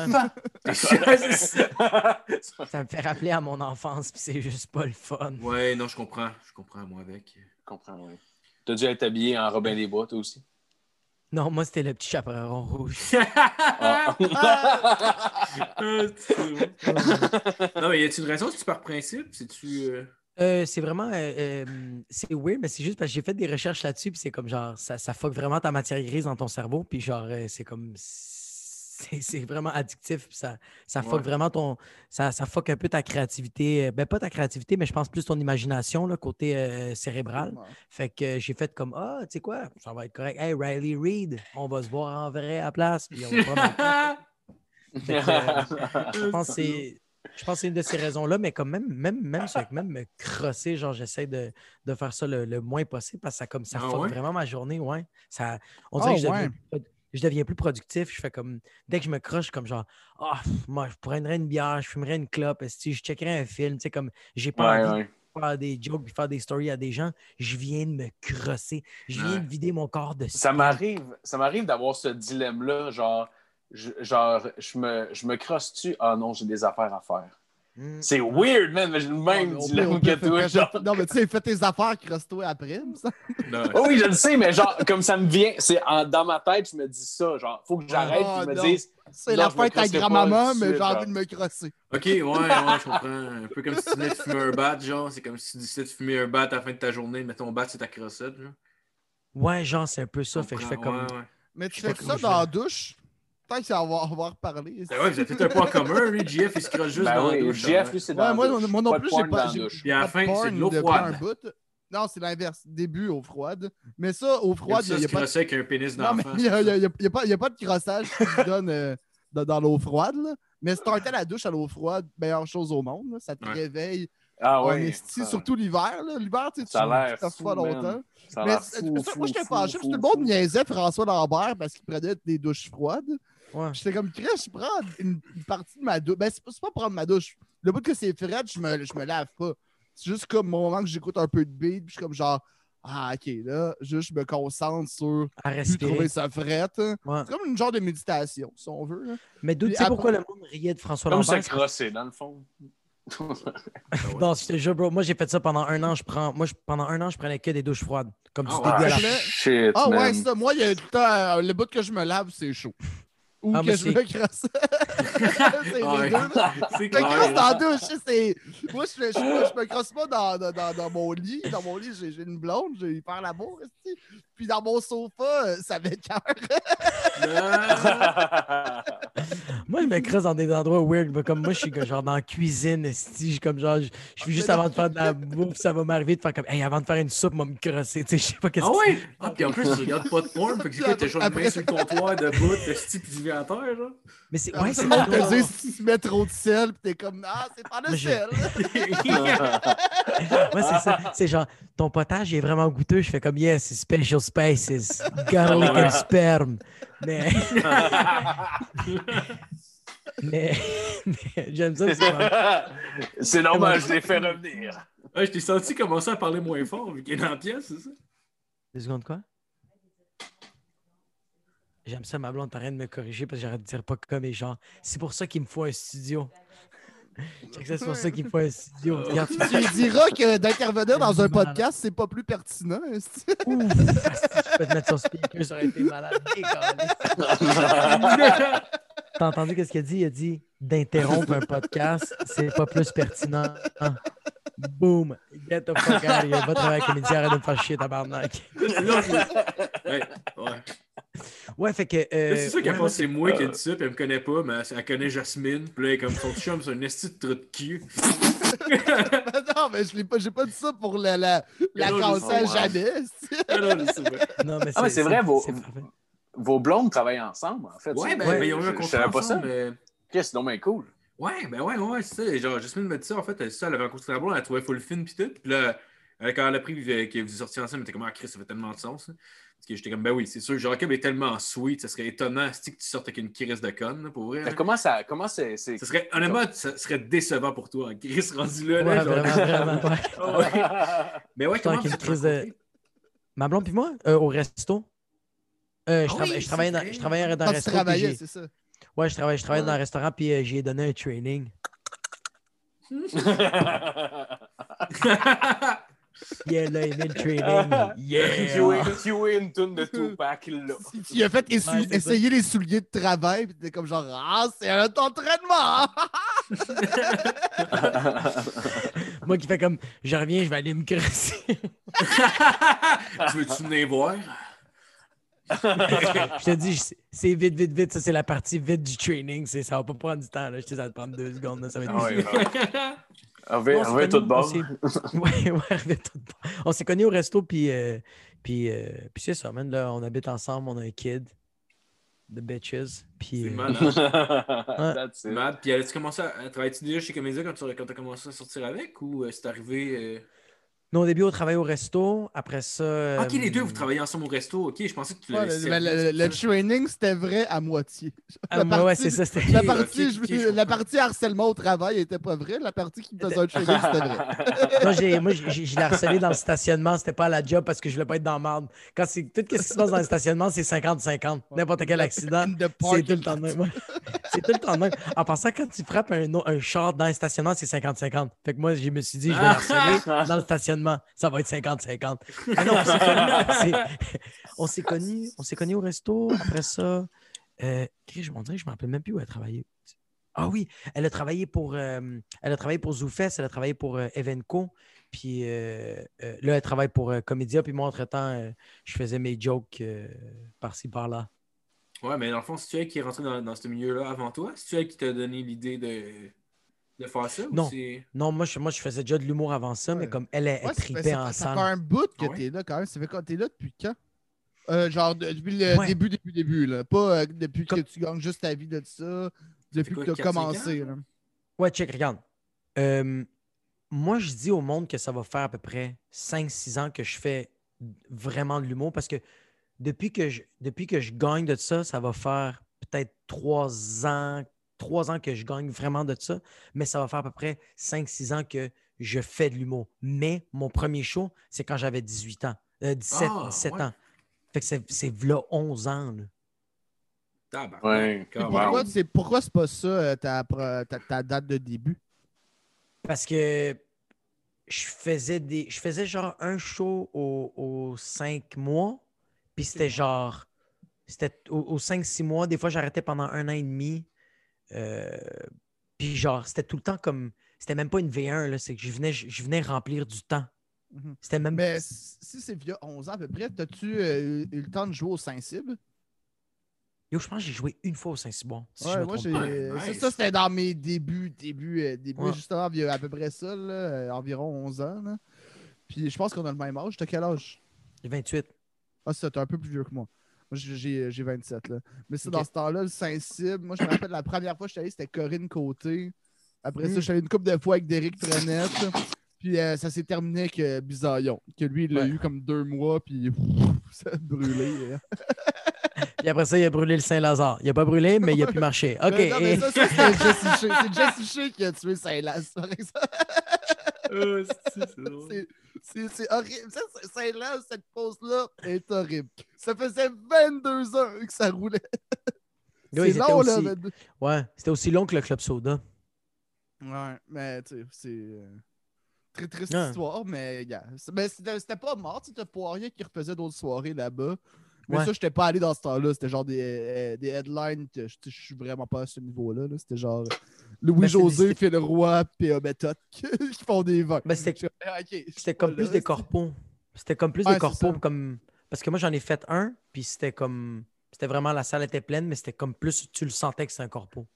[SPEAKER 4] ça me fait rappeler à mon enfance, puis c'est juste pas le fun.
[SPEAKER 1] Ouais, non, je comprends. Je comprends, moi, avec.
[SPEAKER 2] Je comprends, oui. T'as dû être habillé en Robin des Bois, toi aussi?
[SPEAKER 4] Non, moi, c'était le petit chaperon rouge.
[SPEAKER 2] Ah.
[SPEAKER 1] Ah, non, mais y a-t-il une raison? C'est-tu par principe? C'est-tu. euh,
[SPEAKER 4] Euh, c'est vraiment. euh, euh, c'est weird, mais c'est juste parce que j'ai fait des recherches là-dessus, puis c'est comme genre, ça, ça fuck vraiment ta matière grise dans ton cerveau, puis genre, c'est comme. C'est vraiment addictif, puis ça, ça fuck
[SPEAKER 2] Ouais.
[SPEAKER 4] vraiment ton. Ça, ça fuck un peu ta créativité. Ben, pas ta créativité, mais je pense plus ton imagination, là, côté cérébral. Fait que j'ai fait comme Ah, tu sais quoi, ça va être correct. Hey, Riley Reid, on va se voir en vrai à la place, puis on va prendre je pense que c'est. Je pense que c'est une de ces raisons-là, mais comme même, même, même, même me crosser, genre j'essaie de, de faire ça le, le moins possible parce que ça, comme, ça
[SPEAKER 1] Ah ouais?
[SPEAKER 4] vraiment ma journée, ouais. Ça, on
[SPEAKER 3] Ah
[SPEAKER 4] dirait que je deviens,
[SPEAKER 3] ouais?
[SPEAKER 4] plus produ- je deviens plus productif. Je fais comme dès que je me croche, comme genre Ah, moi, je prendrais une bière, je fumerais une clope, je checkerais un film, tu sais, comme j'ai pas
[SPEAKER 2] Ouais,
[SPEAKER 4] envie de faire des jokes puis faire des stories à des gens, je viens de me crosser. Je viens de vider mon corps de
[SPEAKER 2] Ça m'arrive, ça m'arrive d'avoir ce dilemme-là, genre, je, genre, je me, je me crosse-tu? Ah non, j'ai des affaires à faire.
[SPEAKER 4] Mm.
[SPEAKER 2] C'est weird, man, mais j'ai le même dilemme que toi, genre.
[SPEAKER 3] Non, mais tu sais, fais tes affaires, crosse-toi après.
[SPEAKER 1] non,
[SPEAKER 2] Oh oui, je le sais, mais genre, comme ça me vient, c'est en- dans ma tête, je me dis ça, genre, faut que j'arrête
[SPEAKER 3] Ah,
[SPEAKER 2] et je me dise,
[SPEAKER 3] C'est la fête à grand-maman, mais j'ai envie de me crosser.
[SPEAKER 1] Ok, ouais, ouais, je comprends. Un peu comme si tu venais de fumer un bat, genre. C'est comme si tu décidais de fumer un bat à la fin de ta journée, mais ton bat, c'est ta crossette, genre.
[SPEAKER 4] Ouais, genre, c'est un peu ça. Fait que je fais comme.
[SPEAKER 1] ouais, ouais.
[SPEAKER 3] Mais tu fais ça dans la douche? Tant que ça va en reparler.
[SPEAKER 1] Ben ouais, vous avez tout un point commun, lui. JF, il se croche juste
[SPEAKER 2] ben
[SPEAKER 1] dans la
[SPEAKER 2] oui,
[SPEAKER 1] douche.
[SPEAKER 2] JF,
[SPEAKER 1] ouais.
[SPEAKER 2] lui, c'est
[SPEAKER 3] Ouais,
[SPEAKER 2] dans
[SPEAKER 3] moi,
[SPEAKER 2] la douche.
[SPEAKER 3] non- moi non
[SPEAKER 2] Pas de
[SPEAKER 3] plus, j'ai pas.
[SPEAKER 2] la.
[SPEAKER 1] Puis à la fin, c'est de l'eau froide.
[SPEAKER 3] Non, c'est l'inverse. Début, eau froide. Mais ça, eau froide,
[SPEAKER 1] ça,
[SPEAKER 3] il n'y
[SPEAKER 1] se
[SPEAKER 3] a, pas de
[SPEAKER 1] avec un pénis
[SPEAKER 3] Non, mais
[SPEAKER 1] d'enfant.
[SPEAKER 3] il n'y a, y a- y y pas- il y a pas de crossage qui se donne euh, dans, dans l'eau froide. Là. Mais starter la douche à l'eau froide, meilleure chose au monde. là. Ça te
[SPEAKER 1] Ouais.
[SPEAKER 3] réveille
[SPEAKER 2] Ah ouais. ça-
[SPEAKER 3] surtout l'hiver. L'hiver, tu sais,
[SPEAKER 2] Ça fou,
[SPEAKER 3] pas longtemps.
[SPEAKER 2] ça a
[SPEAKER 3] Mais
[SPEAKER 2] fou,
[SPEAKER 3] c'est ça,
[SPEAKER 2] fou,
[SPEAKER 3] moi, j'étais
[SPEAKER 2] fou,
[SPEAKER 3] fâché parce
[SPEAKER 2] fou,
[SPEAKER 3] que tout le monde
[SPEAKER 2] fou.
[SPEAKER 3] niaisait François Lambert parce qu'il prenait des douches froides.
[SPEAKER 4] Ouais.
[SPEAKER 3] J'étais comme, Chris, je prends une, partie de ma douche. Ben, c'est pas, prendre ma douche. Le bout que c'est frais, je me, je me lave pas. C'est juste comme mon moment que j'écoute un peu de beat, puis je suis comme genre, ah, ok, là, juste je me concentre sur
[SPEAKER 4] À respirer.
[SPEAKER 3] trouver ça frette.
[SPEAKER 4] Ouais.
[SPEAKER 3] C'est comme une genre de méditation, si on veut. là.
[SPEAKER 4] Mais d'où tu sais
[SPEAKER 3] après-
[SPEAKER 4] pourquoi le monde riait de François
[SPEAKER 2] Comme se
[SPEAKER 4] Lambert?
[SPEAKER 2] crosser, dans le fond.
[SPEAKER 4] Non, je te jure, bro. Moi, j'ai fait ça pendant un an. Je prends... Moi, je- pendant un an, je prenais que des douches froides. Comme du
[SPEAKER 1] Ah ouais.
[SPEAKER 4] fin.
[SPEAKER 2] Shit,
[SPEAKER 3] Ah ouais, ça, moi, il y a tout le temps, euh, le bout que je me lave, c'est chaud. Ou
[SPEAKER 4] Ah,
[SPEAKER 3] que je me crosse. c'est les
[SPEAKER 1] Ouais.
[SPEAKER 3] deux, là.
[SPEAKER 1] C'est
[SPEAKER 3] Je me crosse
[SPEAKER 1] clair.
[SPEAKER 3] dans la douche, c'est. Moi, je, je, je, je me crosse pas dans, dans, dans, dans mon lit. Dans mon lit, j'ai j'ai une blonde, j'ai faire l'amour, esti. Puis dans mon sofa, euh, ça m'écœure.
[SPEAKER 1] Ah,
[SPEAKER 4] Moi, je me creuse dans des endroits weird. mais Comme moi, je suis genre dans la cuisine. esti, Je suis comme genre, je je suis juste
[SPEAKER 3] mais non.
[SPEAKER 4] avant de faire de la bouffe, ça va m'arriver de faire comme, hey, avant de faire une soupe, moi, me crosser. Tu sais, je sais pas qu'est-ce
[SPEAKER 1] Ah
[SPEAKER 4] que
[SPEAKER 1] ouais? Ah, puis en plus, tu regardes pas de porn, fait que quoi, t'es genre main sur le comptoir debout, t'es style pis à terre?
[SPEAKER 4] Mais c'est,
[SPEAKER 3] Ouais,
[SPEAKER 4] ouais, c'est
[SPEAKER 3] dit si tu mets trop de sel, puis t'es comme, ah, c'est pas le
[SPEAKER 4] Moi, je-
[SPEAKER 3] sel.
[SPEAKER 4] Ouais, c'est ça. C'est genre, ton potage il est vraiment goûteux. Je fais comme, yes, c'est special spices, garlic
[SPEAKER 1] Ouais.
[SPEAKER 4] and sperm. Mais, mais, mais j'aime ça. c'est
[SPEAKER 2] normal, je l'ai fait revenir.
[SPEAKER 1] Ah, je t'ai senti commencer à parler moins fort vu qu'il est dans la pièce, c'est ça?
[SPEAKER 4] Deux secondes, quoi? J'aime ça, ma blonde, t'arrêtes de me corriger parce que j'arrête de dire pas comme et genre, c'est pour ça qu'il me faut un studio. C'est pour ça qu'il me faut un studio. Regarde, tu
[SPEAKER 3] lui diras que d'intervenir dans un
[SPEAKER 4] Malade.
[SPEAKER 3] podcast, c'est pas plus pertinent. esti.
[SPEAKER 4] Ouf, asti, je peux te mettre sur speaker, ça aurait été malade. T'as entendu qu'est-ce qu'il a dit? Il a dit d'interrompre un podcast, c'est pas plus pertinent. Boom! Get the fuck out of here. Va travailler avec comédien, arrête de me faire chier, tabarnak.
[SPEAKER 1] Ouais, ouais.
[SPEAKER 4] Ouais, fait que. Euh,
[SPEAKER 1] c'est sûr qu'elle
[SPEAKER 4] ouais,
[SPEAKER 1] pense c'est moi qui ai dit ça, puis elle me connaît pas, mais elle, elle connaît Jasmine, puis là, elle est comme son chum, c'est un esti de trou de cul.
[SPEAKER 3] non, mais je l'ai pas, j'ai pas dit ça pour la, la, la
[SPEAKER 1] je
[SPEAKER 3] à.
[SPEAKER 1] Ah non, je
[SPEAKER 4] mais
[SPEAKER 2] Ah, mais c'est vrai, vos, vos blondes travaillent ensemble, en fait.
[SPEAKER 1] Ouais,
[SPEAKER 2] C'est-
[SPEAKER 1] ben,
[SPEAKER 4] Ouais.
[SPEAKER 1] ben, ils ont eu un
[SPEAKER 2] je- je
[SPEAKER 1] contrat
[SPEAKER 2] savais pas ça.
[SPEAKER 1] mais...
[SPEAKER 2] C'est donc bien cool.
[SPEAKER 1] Ouais, ben ouais, ouais, c'est ça. Genre, Jasmine m'a dit ça, en fait, elle, ça, elle avait rencontré la blonde, elle trouvait full fine pis tout. Puis là, Euh, quand elle a appris que que vous sortis ensemble, elle était comme Ah, Chris, ça fait tellement de sens. hein. Parce que j'étais comme Ben oui, c'est sûr, Jacob est tellement sweet, ça serait étonnant si tu sortes avec une Chris de conne, là, pour vrai. Là.
[SPEAKER 2] comment ça. Comment c'est.
[SPEAKER 1] Ça serait, honnêtement, ça serait décevant pour toi. Chris rendu là. là,
[SPEAKER 4] Ouais,
[SPEAKER 1] genre-
[SPEAKER 4] vraiment, vraiment, ouais.
[SPEAKER 1] Ouais. Mais ouais, comment êtes
[SPEAKER 4] crise de-? Ma blonde puis moi, euh, au resto. Euh, je,
[SPEAKER 1] oui,
[SPEAKER 4] je travaillais dans, je travaillais dans un resto.
[SPEAKER 3] travaillais, c'est ça.
[SPEAKER 4] Ouais, je travaillais, je travaillais
[SPEAKER 3] Ouais.
[SPEAKER 4] dans un restaurant, puis euh, j'ai donné un training. Yeah, là, le training. Yeah!
[SPEAKER 2] Jouer une tune de Tupac, là.
[SPEAKER 3] Tu tu as fait essu-
[SPEAKER 4] Ouais, c'est
[SPEAKER 3] essayer les souliers de travail, puis t'es comme genre, ah, c'est un entraînement!
[SPEAKER 4] Moi qui fais comme, je reviens, je vais aller me crasser.
[SPEAKER 1] tu veux-tu venir voir?
[SPEAKER 4] je te dis, c'est vite, vite, vite. Ça, c'est la partie vite du training. C'est- Ça va pas prendre du temps. Là. Je sais, ça va te prendre deux secondes. là, Ça va être
[SPEAKER 2] Ah ouais, ouais. Tout de bord.
[SPEAKER 4] on s'est- Ouais, ouais, on est tout de bord. On s'est connus au resto, puis, euh, puis, euh, puis c'est ça, man. Là, on habite ensemble, on a un kid. The bitches. Puis,
[SPEAKER 1] C'est
[SPEAKER 4] euh,
[SPEAKER 1] malade.
[SPEAKER 2] That's it.
[SPEAKER 1] Mad. Puis, as-tu commencé à, à travailler-tu déjà chez Comédia quand tu as commencé à sortir avec ou euh, c'est arrivé. Euh,
[SPEAKER 4] nous, au début, on travaillait au resto. Après ça.
[SPEAKER 1] Ah, Ok, les deux,
[SPEAKER 4] euh,
[SPEAKER 1] vous travaillez ensemble au resto. Ok, je pensais que tu l'avais
[SPEAKER 3] le, le- le- le training, c'était vrai à moitié.
[SPEAKER 4] ah,
[SPEAKER 3] La
[SPEAKER 4] ouais, c'est ça. C'était.
[SPEAKER 3] La partie, je-
[SPEAKER 1] je
[SPEAKER 3] la partie harcèlement au travail était pas vraie. La partie qui me faisait un training, c'était vrai.
[SPEAKER 4] Moi, j'ai, moi, j'ai, je l'ai harcelé dans le stationnement. C'était pas à la job parce que je voulais pas être dans la marde. Quand c'est tout ce qui se passe dans le stationnement, c'est 50-50. N'importe quel accident. C'est tout le temps de même. C'est tout le temps de même. En passant, quand tu frappes un, un char dans un stationnement, c'est 50-50. Fait que moi, je me suis dit, je vais harceler dans le stationnement. Ça va être 50-50. Mais non, on s'est connus- on s'est connus, au resto. Après ça, euh, je m'en dirais, je me rappelle même plus où elle travaillait. Ah oui, elle a travaillé pour, euh, elle a travaillé pour ZooFest, elle a travaillé pour euh, Evenco. Puis euh, euh, là, elle travaille pour Comédia. Puis moi, entre-temps, je faisais mes jokes par-ci, par-là.
[SPEAKER 1] Ouais, mais dans le fond, c'est tu elle qui est rentré dans, dans ce milieu-là avant toi? C'est tu elle qui t'a donné l'idée de, de faire ça?
[SPEAKER 4] Non. Non, moi je, moi, je faisais déjà de l'humour avant ça, mais comme elle, elle
[SPEAKER 3] Ouais, ça fait-
[SPEAKER 4] tripait
[SPEAKER 3] ça,
[SPEAKER 4] en
[SPEAKER 3] fait- ça
[SPEAKER 4] salle.
[SPEAKER 3] fait un bout que
[SPEAKER 1] Ah ouais?
[SPEAKER 3] t'es là quand même. Ça fait quand t'es là depuis quand? Euh, genre de- depuis le
[SPEAKER 4] Ouais.
[SPEAKER 3] début, début, début, là. Pas euh, depuis
[SPEAKER 4] Comme-
[SPEAKER 3] que tu gagnes juste ta vie de ça. Depuis
[SPEAKER 1] quoi,
[SPEAKER 3] que t'as
[SPEAKER 1] 4-5
[SPEAKER 3] commencé. là.
[SPEAKER 4] Ouais, check, regarde. Euh, moi, je dis au monde que ça va faire à peu près 5-6 ans que je fais vraiment de l'humour parce que depuis que je, depuis que je gagne de ça, ça va faire peut-être 3 ans, 3 ans que je gagne vraiment de ça, mais ça va faire à peu près 5-6 ans que je fais de l'humour. Mais mon premier show, c'est quand j'avais 18 ans, euh, 17,
[SPEAKER 1] Ah,
[SPEAKER 4] 17
[SPEAKER 1] ouais.
[SPEAKER 4] ans. Fait que c'est, c'est v'là 11 ans. là.
[SPEAKER 2] Ouais.
[SPEAKER 3] Pourquoi c'est pourquoi c'est pas ça euh, ta, ta, ta date de début?
[SPEAKER 4] Parce que je faisais des. Je faisais genre un show aux au 5 mois. Puis c'était genre. C'était aux 5-6 mois. Des fois, j'arrêtais pendant un an et demi. Euh, puis genre, c'était tout le temps comme. C'était même pas une V1, là. C'est que je venais, je, venais remplir du temps.
[SPEAKER 3] Mhm.
[SPEAKER 4] C'était même.
[SPEAKER 3] Mais si c'est via 11 ans à peu près, as-tu euh, eu le temps de jouer au Saint-Cible?
[SPEAKER 4] Yo, je pense que j'ai joué une fois au. Si je
[SPEAKER 3] Ouais, moi.
[SPEAKER 1] Ouais,
[SPEAKER 3] ça,
[SPEAKER 1] nice.
[SPEAKER 3] ça, c'était dans mes débuts, début, euh, début
[SPEAKER 4] Ouais.
[SPEAKER 3] justement, il y a à peu près ça, là, euh, environ 11 ans. là. Puis je pense qu'on a le même âge. T'as quel âge?
[SPEAKER 4] J'ai 28.
[SPEAKER 3] Ah, c'est ça, t'es un peu plus vieux que moi. Moi, j'ai- j'ai j'ai 27, là. Mais c'est dans ce temps-là, le Saint-Cybe. Moi, je me rappelle la première fois que je suis allé, c'était Corinne Côté. Après ça,
[SPEAKER 4] Mm.
[SPEAKER 3] je suis allé une couple de fois avec Derek Frenette. Puis euh, ça s'est terminé avec euh, Bisaillon, que lui, il l'a
[SPEAKER 4] Ouais.
[SPEAKER 3] eu comme deux mois, puis ça a brûlé. hein.
[SPEAKER 4] Puis après ça, il a brûlé le Saint-Lazare. Il a pas brûlé, mais il a pu marcher. OK.
[SPEAKER 3] Mais non, mais
[SPEAKER 4] et-
[SPEAKER 3] ça, ça, c'était Jesse Shea. C'est Jesse Shea qui a tué Saint-Laz, par exemple.
[SPEAKER 1] Euh, c'est-
[SPEAKER 3] horrible. Ça, c'est- Saint-Laz, cette pause-là est horrible. Ça faisait 22 heures que ça roulait.
[SPEAKER 4] Oui,
[SPEAKER 3] c'est
[SPEAKER 4] c'était
[SPEAKER 3] long, là.
[SPEAKER 4] aussi-
[SPEAKER 3] 22.
[SPEAKER 4] Ouais, c'était aussi long que le Club Soda.
[SPEAKER 3] Ouais, mais tu sais, c'est. Très triste
[SPEAKER 4] Ouais.
[SPEAKER 3] histoire, mais yeah. Mais c'était c'était pas mort. T'as Poirier qui refaisait d'autres soirées là-bas. Mais
[SPEAKER 4] Ouais.
[SPEAKER 3] ça, j'étais pas allé dans ce temps-là. C'était genre des, euh, des headlines. Je suis vraiment pas à ce niveau-là. là. C'était genre
[SPEAKER 4] Ben,
[SPEAKER 3] Louis-José,
[SPEAKER 4] c'était-
[SPEAKER 3] Phil Roy, P.A. Méthode qui font des vins.
[SPEAKER 4] Ben, c'était-
[SPEAKER 3] comme, Ah,
[SPEAKER 4] C'était plus des corpos. C'était comme plus
[SPEAKER 3] Ouais,
[SPEAKER 4] des corpos comme. Parce que moi, j'en ai fait un, puis c'était comme. C'était vraiment la salle était pleine, mais c'était comme plus tu le sentais que c'est un corpo.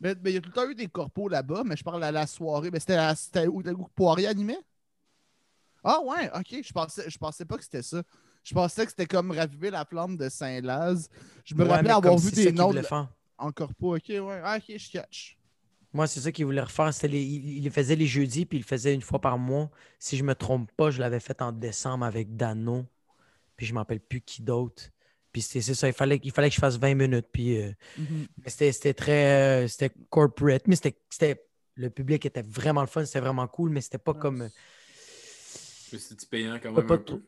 [SPEAKER 3] Mais il y a tout le temps eu des corpos là-bas, mais je parle à la soirée. Mais c'était où, où Poirier animait? Ah ouais, ok. Je pensais, je pensais pas que c'était ça. Je pensais que c'était comme raviver la flamme de Saint-Laz. Je me
[SPEAKER 4] Ouais,
[SPEAKER 3] rappelais avoir vu des noms de- en corpo. Ok, ouais. Ah, ok, je catch.
[SPEAKER 4] Moi, c'est ça qu'il voulait refaire. Les- il, il les faisait les jeudis, puis il le faisait une fois par mois. Si je me trompe pas, je l'avais fait en décembre avec Dano. Puis je ne rappelle plus qui d'autre. Puis c'est ça, il fallait, il fallait que je fasse 20 minutes. Puis euh,
[SPEAKER 3] Mhm.
[SPEAKER 4] mais c'était c'était très. euh, c'était corporate. Mais c'était- c'était. Le public était vraiment le fun, c'était vraiment cool, mais c'était pas comme. euh,
[SPEAKER 1] C'était payant quand même.
[SPEAKER 4] pas
[SPEAKER 1] un
[SPEAKER 4] tout.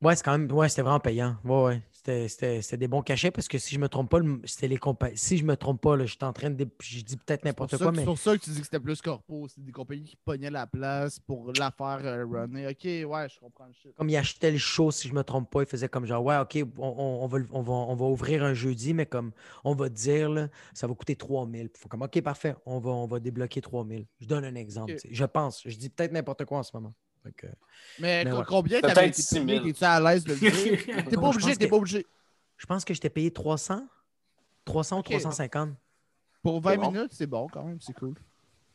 [SPEAKER 1] peu?
[SPEAKER 4] Ouais, c'est quand même. Ouais, c'était vraiment payant. Ouais, ouais. C'était- des bons cachets parce que si je me trompe pas, c'était les compagnies. Si je me trompe pas, là, j'étais en train de. Je dis peut-être n'importe quoi, mais.
[SPEAKER 3] C'est pour ça que tu dis que c'était plus corpo. C'est des compagnies qui pognaient la place pour la faire euh, runner. Ok, ouais, je comprends le shit.
[SPEAKER 4] comme il achetait le show, si je me trompe pas, il faisait comme genre, ouais, OK, on, on- va, on, va, on va ouvrir un jeudi, mais comme on va te dire, là, ça va coûter 3000. Faut comme, OK, parfait, on va, on va débloquer 3000. Je donne un exemple. Je pense, je dis peut-être n'importe quoi en ce moment. Que-
[SPEAKER 3] Mais,
[SPEAKER 4] Mais ouais.
[SPEAKER 3] combien
[SPEAKER 2] Peut-être
[SPEAKER 3] t'avais été
[SPEAKER 2] 6 000.
[SPEAKER 3] payé? T'es-tu à l'aise de le dire? T'es pas
[SPEAKER 4] je
[SPEAKER 3] obligé,
[SPEAKER 4] pense
[SPEAKER 3] t'es
[SPEAKER 4] que-
[SPEAKER 3] pas obligé.
[SPEAKER 4] je pense que j'étais payé 300. 300
[SPEAKER 3] Ok.
[SPEAKER 4] ou 350.
[SPEAKER 3] Pour 20
[SPEAKER 2] C'est bon.
[SPEAKER 3] minutes, c'est bon quand même, c'est cool.
[SPEAKER 4] Tu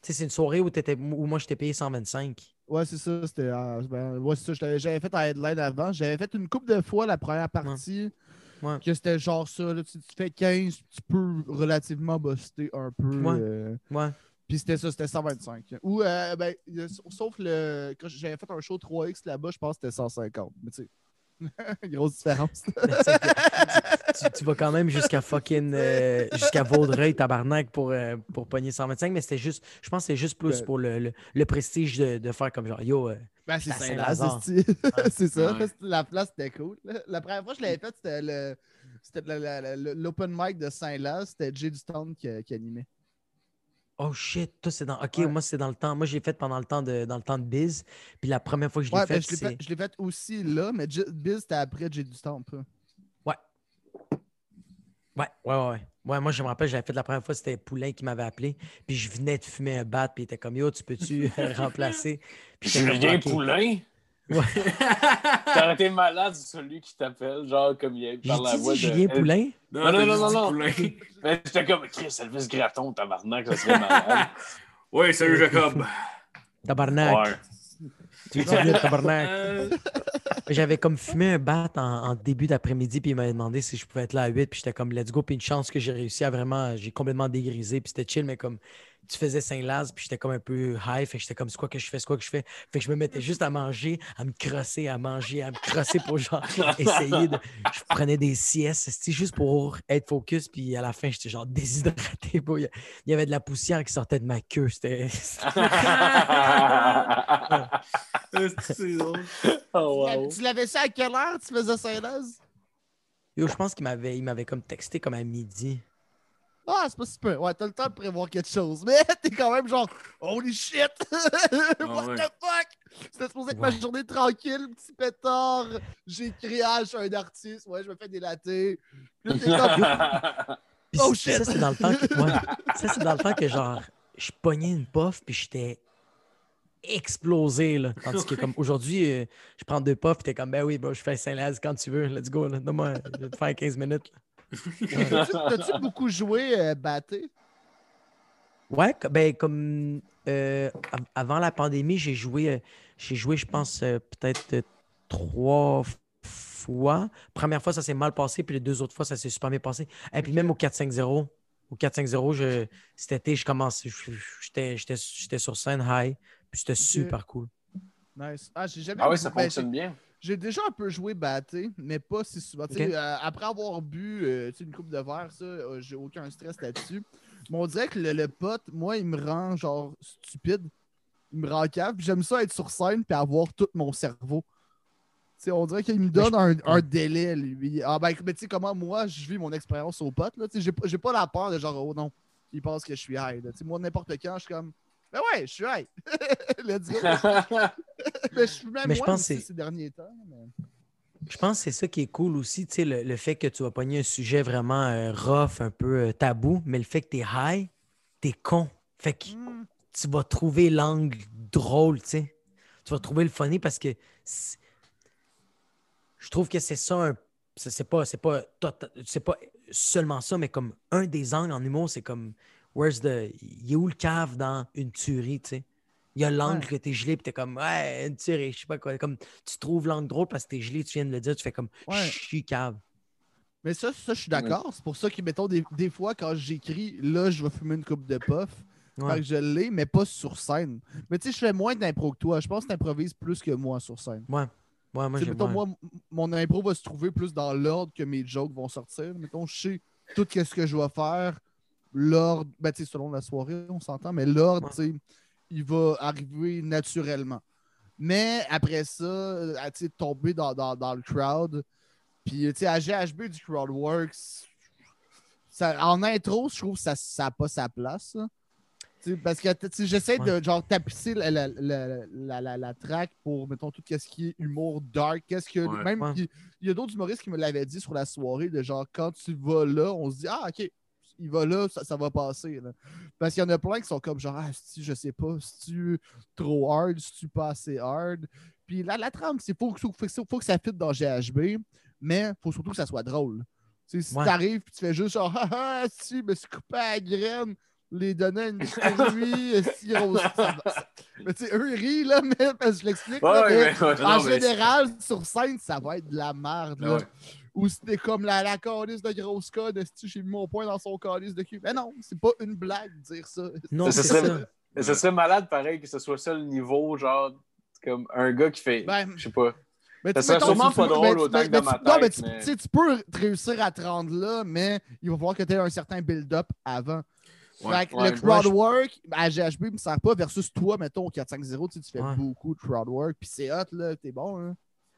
[SPEAKER 4] sais, c'est une soirée où, t'étais- où moi, j'étais payé 125.
[SPEAKER 3] Ouais, c'est ça. C'était. euh, ben, ouais, c'est ça. j'avais- J'avais fait un headline avant. J'avais fait une couple de fois la première partie.
[SPEAKER 4] Ouais.
[SPEAKER 3] Que c'était genre ça. Là, tu, tu fais 15, tu peux relativement buster un peu.
[SPEAKER 4] Ouais.
[SPEAKER 3] euh,
[SPEAKER 4] Ouais.
[SPEAKER 3] Puis c'était ça, c'était 125. Ou, euh, ben, sauf le. Quand j'avais fait un show 3X là-bas, je pense que c'était 150. Mais tu sais, grosse différence.
[SPEAKER 4] tu, tu vas quand même jusqu'à fucking. euh, jusqu'à Vaudreuil, tabarnak, pour, euh, pour pogner 125, mais c'était juste. Je pense que c'est juste plus
[SPEAKER 3] Ben-
[SPEAKER 4] pour le, le- le prestige de, de faire comme genre, yo. euh,
[SPEAKER 3] Ben, c'est Saint-Lazare. C'est- ça.
[SPEAKER 1] Ouais.
[SPEAKER 3] La place, c'était cool. La première fois que je l'avais fait, c'était le. C'était l'open mic de Saint-Laz, c'était Jay Dutown qui, qui animait.
[SPEAKER 4] Oh shit, toi c'est dans. Ok,
[SPEAKER 3] Ouais.
[SPEAKER 4] moi c'est dans le temps. Moi j'ai fait pendant le temps de dans le temps de biz. Puis la première fois que je l'ai
[SPEAKER 3] Ouais,
[SPEAKER 4] fait,
[SPEAKER 3] ben, je l'ai
[SPEAKER 4] c'est.
[SPEAKER 3] fait, je l'ai fait aussi là, mais Biz, c'était après Jay Dutown. pas.
[SPEAKER 4] Ouais, ouais, ouais, ouais. Ouais, moi je me rappelle, j'avais fait la première fois, c'était Poulain qui m'avait appelé. Puis je venais de fumer un bat, puis il était comme yo, tu peux-tu remplacer? Puis
[SPEAKER 2] Julien
[SPEAKER 4] Ok.
[SPEAKER 2] Poulain?
[SPEAKER 4] Ouais.
[SPEAKER 2] T'aurais été malade celui qui t'appelle, genre comme il
[SPEAKER 4] J'ai
[SPEAKER 2] par la voix de.
[SPEAKER 4] Julien Poulain?
[SPEAKER 2] Non,
[SPEAKER 1] Non,
[SPEAKER 2] non, non, non. Mais j'étais comme Chris Elvis Graton, tabarnak, ça serait malade.
[SPEAKER 1] Ouais, salut Jacob.
[SPEAKER 4] Tabarnak.
[SPEAKER 2] ouais.
[SPEAKER 4] Tu veux dire tabarnak?
[SPEAKER 1] Euh,
[SPEAKER 4] J'avais comme fumé un bat en, en début d'après-midi, puis il m'avait demandé si je pouvais être là à 8, puis j'étais comme let's go, puis une chance que j'ai réussi à vraiment, j'ai complètement dégrisé, puis c'était chill, mais comme tu faisais Saint-Laz, puis j'étais comme un peu high, fait que j'étais comme c'est quoi que je fais, c'est quoi que je fais, fait que je me mettais juste à manger, à me crosser, à manger, à me crosser pour genre essayer de. Je prenais des siestes, c'était juste pour être focus, puis à la fin, j'étais genre déshydraté, bro. Il y a- il y avait de la poussière qui sortait de ma queue, c'était.
[SPEAKER 1] c'est drôle.
[SPEAKER 2] oh, wow.
[SPEAKER 3] Tu l'avais su à quelle heure tu faisais Saint-Laz?
[SPEAKER 4] Yo, je pense qu'il m'avait, il m'avait comme texté comme à midi.
[SPEAKER 3] Ah, c'est pas super. Ouais, t'as le temps de prévoir quelque chose. Mais t'es quand même genre, holy shit! What
[SPEAKER 1] ouais.
[SPEAKER 3] the fuck? C'était supposé être ma journée tranquille, petit pétard. J'écris, ah, je suis un artiste. Ouais, je me fais des latés. Oh, shit!
[SPEAKER 4] Ça, c'est dans le temps que, ouais. ça, c'est dans le temps que genre, je pognais une puff puis j'étais explosé. Là. Tandis que comme aujourd'hui, euh, je prends deux puffs, t'es comme, ben oui, bro, je fais Saint-Laz quand tu veux, let's go. Là. Donne-moi, je vais te faire 15 minutes. là.
[SPEAKER 3] T'as-tu beaucoup joué euh, batté?
[SPEAKER 4] Ouais, ben comme euh, av- avant la pandémie, j'ai joué, euh, j'ai joué, je pense, euh, peut-être trois fois. Première fois, ça s'est mal passé, puis les deux autres fois, ça s'est super bien passé. Et puis même au 4-5-0, au 4-5-0, je- cet été, je commence, je- j'étais, j'étais, j'étais sur scène high, puis c'était super cool.
[SPEAKER 3] Nice. Ah, j'ai jamais
[SPEAKER 2] Ah oui, ça fonctionne bien.
[SPEAKER 3] J'ai déjà un peu joué batté, mais pas si souvent. Euh, après avoir bu euh, une coupe de verre, ça, euh, j'ai aucun stress là-dessus. Mais on dirait que le, le pote, moi, il me rend genre stupide. Il me rend cave. J'aime ça être sur scène puis avoir tout mon cerveau. Tu sais, on dirait qu'il me donne un, un délai, lui. Ah ben, mais tu sais comment moi, je vis mon expérience au pote. là. J'ai pas- la peur de genre, oh non, il pense que je suis high. là. Moi, n'importe quand, je suis comme, ben ouais, je suis high. Let's go. mais je suis même
[SPEAKER 4] Mais je pense
[SPEAKER 3] aussi ces derniers temps. mais-
[SPEAKER 4] Je pense que c'est ça qui est cool aussi, tu sais, le, le fait que tu vas pogner un sujet vraiment euh, rough, un peu euh, tabou, mais le fait que t'es high, t'es con. Fait que
[SPEAKER 3] Hmm.
[SPEAKER 4] tu vas trouver l'angle drôle, tu sais. Tu vas trouver le funny parce que je trouve que c'est ça un. c'est pas, c'est pas, tota- c'est pas seulement ça, mais comme un des angles en humour, c'est comme where's the. Il est où le cave dans une tuerie, tu sais? Il y a l'angle
[SPEAKER 3] Ouais.
[SPEAKER 4] que t'es gelé, puis t'es comme, ouais, une tuerie, je sais pas quoi. Comme, tu trouves l'angle drôle parce que t'es gelé, tu viens de le dire, tu fais comme,
[SPEAKER 3] Ouais.
[SPEAKER 4] je suis cave.
[SPEAKER 3] Mais ça, ça je suis d'accord. C'est pour ça que, mettons, des, des fois, quand j'écris, là, je vais fumer une coupe de puff.
[SPEAKER 4] Ouais.
[SPEAKER 3] Fait que je l'ai, mais pas sur scène. Mais tu sais, je fais moins d'impro que toi. Je pense que tu improvises plus que moi sur scène.
[SPEAKER 4] Ouais. Ouais, moi,
[SPEAKER 3] mettons,
[SPEAKER 4] ouais.
[SPEAKER 3] moi, mon impro va se trouver plus dans l'ordre que mes jokes vont sortir. Mettons, je sais tout ce que je vais faire. L'ordre, ben, selon la soirée, on s'entend, mais l'ordre,
[SPEAKER 4] Ouais.
[SPEAKER 3] il va arriver naturellement. Mais après ça, euh, à, tomber dans, dans, dans le crowd, puis à GHB du Crowdworks, ça, en intro, je trouve que ça n'a pas sa place. là. Parce que j'essaie de genre tapisser la, la, la, la, la- la track pour, mettons, tout ce qui est humour dark. Qu'est-ce que.
[SPEAKER 1] Ouais.
[SPEAKER 3] Même
[SPEAKER 4] Ouais.
[SPEAKER 3] il il y a d'autres humoristes qui me l'avaient dit sur la soirée, de genre quand tu vas là, on se dit Ah ok, il va là, ça, ça va passer. là. Parce qu'il y en a plein qui sont comme genre Ah, si je sais pas, si tu trop hard, si tu pas assez hard? Puis là, la trame, c'est faut, faut, faut, faut que ça fitte dans GHB, mais faut surtout que ça soit drôle. Si
[SPEAKER 4] Ouais.
[SPEAKER 3] t'arrives et tu fais juste genre Ah ah, si, je me suis coupé à la graine, les donner une nuit, si ça- Mais tu sais, eux, ils rient, là, mais parce que je l'explique.
[SPEAKER 2] Ouais.
[SPEAKER 1] Non,
[SPEAKER 3] en
[SPEAKER 1] mais
[SPEAKER 3] général, sur scène, ça va être de la merde. Là. Ou c'était comme la, la calice de grosse code, est-ce que j'ai mis mon poing dans son calice de cul? Mais non, c'est pas une blague de dire ça.
[SPEAKER 4] Non,
[SPEAKER 2] Ça
[SPEAKER 4] c'est
[SPEAKER 2] serait-
[SPEAKER 4] ça.
[SPEAKER 2] Mais ce serait malade, pareil, que ce soit ça le niveau, genre, comme un gars qui fait.
[SPEAKER 3] Ben,
[SPEAKER 2] Je sais pas.
[SPEAKER 3] Mais
[SPEAKER 2] Ça
[SPEAKER 3] tu-
[SPEAKER 2] serait
[SPEAKER 3] mettons,
[SPEAKER 2] sûrement
[SPEAKER 3] tu-
[SPEAKER 2] pas drôle
[SPEAKER 3] mais-
[SPEAKER 2] autant
[SPEAKER 3] mais-
[SPEAKER 2] que dans ma
[SPEAKER 3] tu- Non, mais
[SPEAKER 2] tête,
[SPEAKER 3] tu,
[SPEAKER 2] mais-
[SPEAKER 3] tu sais, tu peux réussir à te rendre là, mais il va falloir que tu aies un certain build-up avant.
[SPEAKER 1] Ouais.
[SPEAKER 3] Fait que
[SPEAKER 2] Ouais.
[SPEAKER 3] le crowd work, à GHB, il me sert pas versus toi, mettons, au 4-5-0, tu sais, tu fais
[SPEAKER 4] Ouais.
[SPEAKER 3] beaucoup de crowd work, puis c'est hot, là, t'es bon, hein.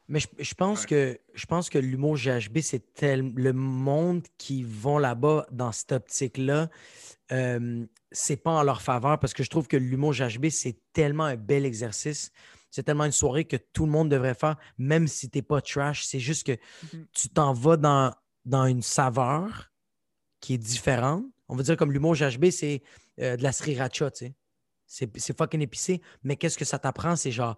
[SPEAKER 4] Mais je, je pense
[SPEAKER 1] Ouais.
[SPEAKER 4] que je pense que l'humour GHB, c'est tel- le monde qui vont là-bas dans cette optique-là. euh, c'est pas en leur faveur parce que je trouve que l'humour GHB, c'est tellement un bel exercice. C'est tellement une soirée que tout le monde devrait faire, même si t'es pas trash. C'est juste que
[SPEAKER 3] Mhm.
[SPEAKER 4] tu t'en vas dans, dans une saveur qui est différente. On va dire comme l'humour GHB, c'est euh, de la sriracha, tu sais. C'est c'est fucking épicé, mais qu'est-ce que ça t'apprend? C'est genre,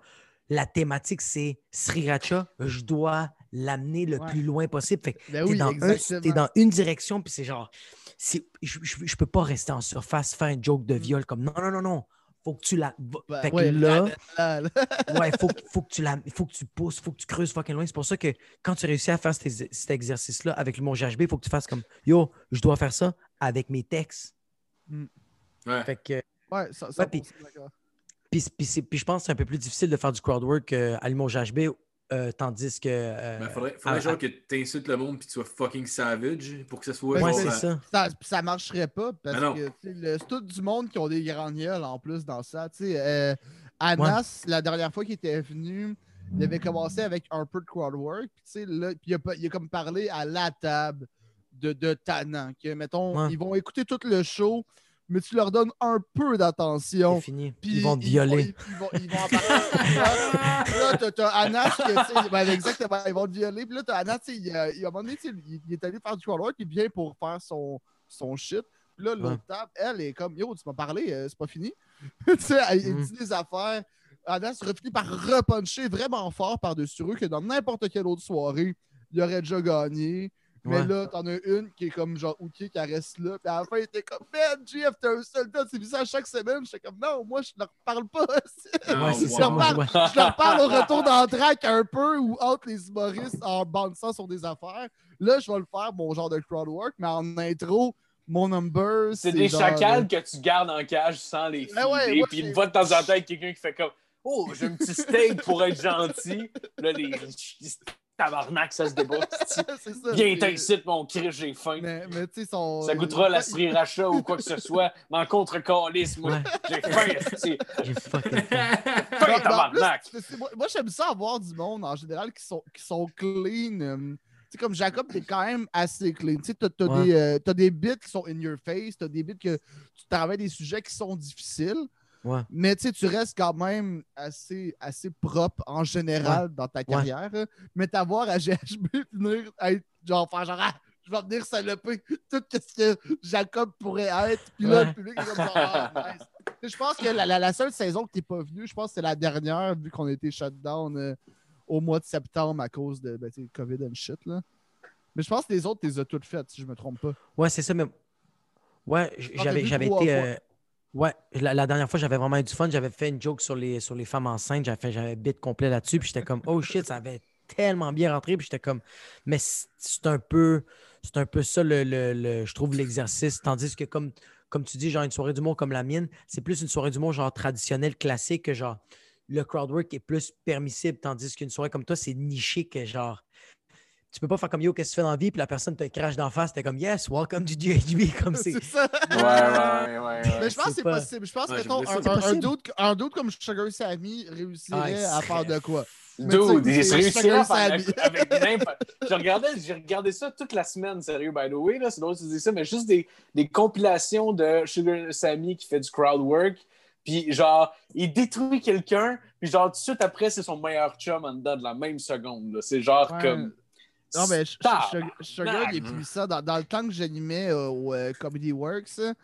[SPEAKER 4] la thématique, c'est sriracha, je dois l'amener le
[SPEAKER 3] Ouais.
[SPEAKER 4] plus loin possible. Fait que
[SPEAKER 3] Ben
[SPEAKER 4] t'es
[SPEAKER 3] oui,
[SPEAKER 4] dans, un-
[SPEAKER 3] exactement.
[SPEAKER 4] t'es dans une direction, puis c'est genre, c'est- je, je, je peux pas rester en surface, faire un joke de
[SPEAKER 3] Mm.
[SPEAKER 4] viol comme non, non, non, non. Faut que tu la.
[SPEAKER 3] Ben
[SPEAKER 4] fait que
[SPEAKER 3] ouais,
[SPEAKER 4] là,
[SPEAKER 3] là, là.
[SPEAKER 4] ouais, faut, que- faut que tu la, faut que tu pousses, faut que tu creuses fucking loin. C'est pour ça que quand tu réussis à faire cet, ex- cet exercice-là avec l'humour GHB, il faut que tu fasses comme yo, je dois faire ça avec mes textes.
[SPEAKER 1] Ouais.
[SPEAKER 4] Fait que
[SPEAKER 3] Ouais, ça,
[SPEAKER 4] Ouais, puis-
[SPEAKER 3] d'accord.
[SPEAKER 4] Puis, puis c'est- puis je pense que c'est un peu plus difficile de faire du crowd work euh, à l'humour GHB, euh, tandis que. euh,
[SPEAKER 1] Ben, faudrait, faudrait
[SPEAKER 4] à-
[SPEAKER 1] genre
[SPEAKER 4] à-
[SPEAKER 1] que tu insultes le monde puis tu sois fucking savage pour que ça soit.
[SPEAKER 3] Ouais,
[SPEAKER 4] Ouais, c'est
[SPEAKER 1] euh,
[SPEAKER 4] ça.
[SPEAKER 3] Ça, ça marcherait pas parce
[SPEAKER 1] Ben
[SPEAKER 3] que c'est tout du monde qui ont des grandes gueules en plus dans ça. Tu sais, euh, Anas, la dernière fois qu'il était venu, il avait commencé avec un peu de crowd work. Puis, tu sais, là, puis il, a, il a comme parlé à la table de. Que, mettons,
[SPEAKER 4] Ouais.
[SPEAKER 3] ils vont écouter tout le show, mais tu leur donnes un peu d'attention.
[SPEAKER 4] C'est fini.
[SPEAKER 3] Puis
[SPEAKER 4] Ils vont te
[SPEAKER 3] Ils
[SPEAKER 4] violer.
[SPEAKER 3] vont, ils vont, ils vont en parler. là, t'as- Anas, que, tu sais, ben, exactement, ils vont te violer. Puis là, t'as Anas, il, à un moment donné, il, il est allé faire du work, il vient pour faire son, son shit. Puis là, l'autre table, elle est comme, yo, tu m'as parlé, euh, c'est pas fini. tu sais, elle, elle
[SPEAKER 4] Mm.
[SPEAKER 3] dit des affaires. Anas finit par repuncher vraiment fort par-dessus eux que dans n'importe quelle autre soirée, il aurait déjà gagné. Mais
[SPEAKER 4] Ouais.
[SPEAKER 3] là, t'en as une qui est comme genre OK, qui reste là. Puis à la fin, il était comme Man, GF, t'es un soldat, tu vis ça chaque semaine. J'étais comme Non, moi, je leur parle pas.
[SPEAKER 1] Ah,
[SPEAKER 4] Ouais, c'est
[SPEAKER 3] Je
[SPEAKER 4] ça.
[SPEAKER 3] leur parle,
[SPEAKER 4] ouais.
[SPEAKER 3] je leur parle au retour d'entraque un peu ou entre les humoristes en bandant sur des affaires. Là, je vais le faire, mon genre de crowd work, mais en intro, mon number,
[SPEAKER 2] C'est des
[SPEAKER 3] genre, euh,
[SPEAKER 2] chacals que tu gardes en cage sans les
[SPEAKER 3] Ben ouais,
[SPEAKER 2] filer, puis une fois de temps en temps, il y a quelqu'un qui fait comme Oh, j'ai un petit steak pour être gentil. Là, les tabarnak, ça se débat.
[SPEAKER 3] c'est ça.
[SPEAKER 2] Viens t'incite, mon cri, j'ai faim.
[SPEAKER 3] Mais, mais tu sais, son.
[SPEAKER 2] Ça goûtera la sriracha ou quoi que ce soit, mais en contre-calice, moi.
[SPEAKER 4] Ouais.
[SPEAKER 2] J'ai faim.
[SPEAKER 4] J'ai fucking faim.
[SPEAKER 2] faim, tabarnak.
[SPEAKER 3] plus, moi, moi, j'aime ça avoir du monde en général qui sont, qui sont clean. euh, tu sais, comme Jacob, t'es quand même assez clean. Tu sais, t'as, t'as
[SPEAKER 4] Ouais.
[SPEAKER 3] des, euh, t'as des bits qui sont in your face, t'as des bits que tu travailles des sujets qui sont difficiles.
[SPEAKER 4] Ouais.
[SPEAKER 3] Mais tu restes quand même assez, assez propre en général dans ta carrière. hein. Mais t'avoir à GHB venir être genre faire genre Ah, je vais venir saloper tout ce que Jacob pourrait être. Puis là, le public est comme genre, Ah, nice. Je pense que la, la- la seule saison que t'es pas venu, je pense que c'est la dernière, vu qu'on a été shut down euh, au mois de septembre à cause de ben, COVID and shit. Là. Mais je pense que les autres, tu les as toutes faites, si je me trompe pas.
[SPEAKER 4] Ouais, c'est ça, mais. Ouais,
[SPEAKER 3] t'as
[SPEAKER 4] j'avais été. Ouais, la, dernière fois, j'avais vraiment eu du fun. J'avais fait une joke sur les, sur femmes enceintes. J'avais fait j'avais bit complet là-dessus. Puis j'étais comme, oh shit, ça avait tellement bien rentré. Puis j'étais comme, mais c'est un peu. c'est un peu ça, le- je trouve, l'exercice. Tandis que, comme, comme tu dis, genre une soirée d'humour comme la mienne, c'est plus une soirée d'humour genre traditionnelle, classique, que genre le crowdwork est plus permissible. Tandis qu'une soirée comme toi, c'est niché, que genre. Tu peux pas faire comme yo, qu'est-ce que tu fais dans la vie, puis la personne te crache d'en face, t'es comme yes, welcome to GHB. Comme c'est.
[SPEAKER 3] C'est ça.
[SPEAKER 2] Ouais, ouais, ouais. ouais.
[SPEAKER 3] Mais je pense que
[SPEAKER 4] c'est pas-
[SPEAKER 3] possible. Je pense
[SPEAKER 1] Ouais,
[SPEAKER 3] que mettons, un, un, doute, un doute comme Sugar Sammy réussirait
[SPEAKER 4] Ah,
[SPEAKER 3] à faire de quoi?
[SPEAKER 2] Dude, il
[SPEAKER 3] c'est
[SPEAKER 2] réussi
[SPEAKER 3] Sugar
[SPEAKER 2] à faire
[SPEAKER 3] Sammy.
[SPEAKER 2] avec n'importe. J'ai regardé, j'ai regardé ça toute la semaine, sérieux, by the way. là, C'est drôle que tu dis ça, mais juste des, des compilations de Sugar Sammy qui fait du crowd work. Puis genre, il détruit quelqu'un, puis genre, tout de suite après, c'est son meilleur chum en dedans de la même seconde. là. C'est genre
[SPEAKER 3] Ouais.
[SPEAKER 2] comme.
[SPEAKER 3] Non, mais. Sugar- il est puissant. Dans, dans le temps que j'animais euh, au euh, Comedy Works, euh,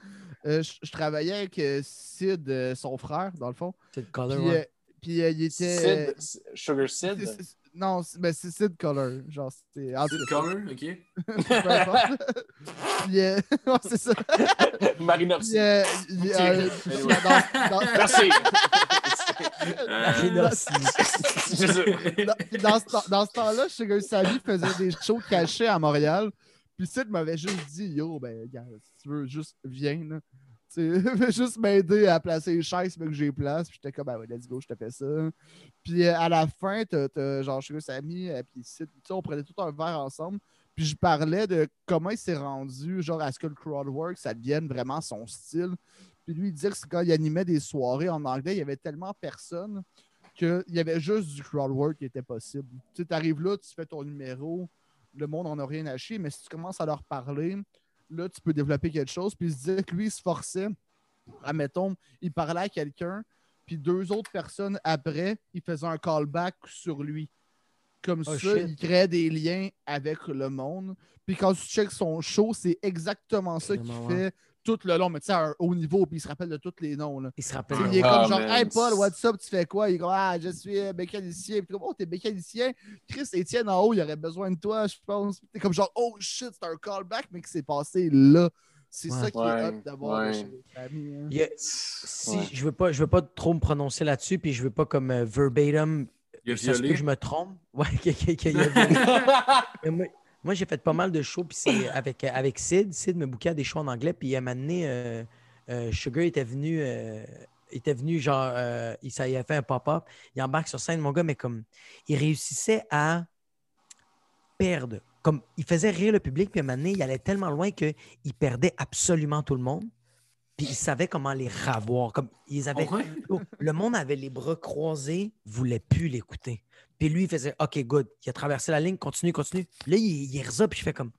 [SPEAKER 3] je je travaillais avec euh, Sid, euh, son frère, dans le fond.
[SPEAKER 4] C'est le
[SPEAKER 3] Puis,
[SPEAKER 4] color, ouais.
[SPEAKER 3] puis, euh, il était.
[SPEAKER 2] Sid, Sugar Sid?
[SPEAKER 3] non, c'est ben, c'est Sid Color. Genre, c'était.
[SPEAKER 1] le color, ok?
[SPEAKER 3] Puis, euh, ouais, c'est ça.
[SPEAKER 2] Marina
[SPEAKER 3] euh, euh,
[SPEAKER 2] Merci. Je-
[SPEAKER 3] dans, ce, dans ce temps-là, Sugar Sammy faisait des shows cachés à Montréal. Puis Sid m'avait juste dit Yo, ben, gars, si tu veux, juste viens. Là. Tu fais juste m'aider à placer les chaises, mais que j'ai place. Puis j'étais comme, ben ouais, let's go, je te fais ça. Puis euh, à la fin, t'as t'as genre Sugar Sammy, et puis Sid, tu sais, on prenait tout un verre ensemble. Puis je parlais de comment il s'est rendu, genre, à ce que le crowdwork, ça devienne vraiment son style. Puis lui, il disait que quand il animait des soirées en anglais, il y avait tellement personne qu'il y avait juste du crowdwork qui était possible. Tu sais, arrives là, tu fais ton numéro, le monde en a rien à chier, mais si tu commences à leur parler, là, tu peux développer quelque chose. Puis il se disait que lui, il se forçait, admettons, il parlait à quelqu'un, puis deux autres personnes après, il faisait un callback sur lui. Comme
[SPEAKER 4] Oh,
[SPEAKER 3] ça,
[SPEAKER 4] shit.
[SPEAKER 3] il créait des liens avec le monde. Puis quand tu checks son show, c'est exactement ça qu'il fait tout le long, mais tu sais, à un haut niveau, puis il se rappelle de tous les noms. Là.
[SPEAKER 4] Il se rappelle.
[SPEAKER 3] il est
[SPEAKER 2] Ah,
[SPEAKER 3] comme genre,
[SPEAKER 2] man.
[SPEAKER 3] hey Paul, what's up, tu fais quoi? Il est comme, ah, je suis euh, mécanicien. Puis comme, oh, t'es mécanicien. Chris Étienne en haut, il aurait besoin de toi, je pense. T'es comme genre, oh shit, c'est un callback, mais qui s'est passé là. C'est
[SPEAKER 4] Ouais.
[SPEAKER 3] ça qui est hot d'avoir
[SPEAKER 2] ouais.
[SPEAKER 3] chez les familles, hein.
[SPEAKER 4] A- si,
[SPEAKER 2] Ouais.
[SPEAKER 4] je veux pas, je veux pas trop me prononcer là-dessus, puis je veux pas comme euh, verbatim.
[SPEAKER 1] Il a
[SPEAKER 4] Ça se peut
[SPEAKER 1] violé.
[SPEAKER 4] que je me trompe. Ouais, qu'il y a- qu'il y a violé. Mais moi, moi, j'ai fait pas mal de shows, avec, avec Sid. Sid me bouquait des shows en anglais, puis il m'a amené. euh, euh, Sugar était venu, euh, était venu, genre, euh, il, ça, a fait un pop-up. Il embarque sur scène, mon gars, mais comme, il réussissait à perdre. Comme, il faisait rire le public, puis à un moment donné, il allait tellement loin qu'il perdait absolument tout le monde. Puis il savait comment les ravoir. Comme, ils avaient,
[SPEAKER 1] Ouais?
[SPEAKER 4] Oh, le monde avait les bras croisés, voulait plus l'écouter. Puis lui, il faisait OK, good. Il a traversé la ligne, continue, continue. Là, il, il est puis je fais comme.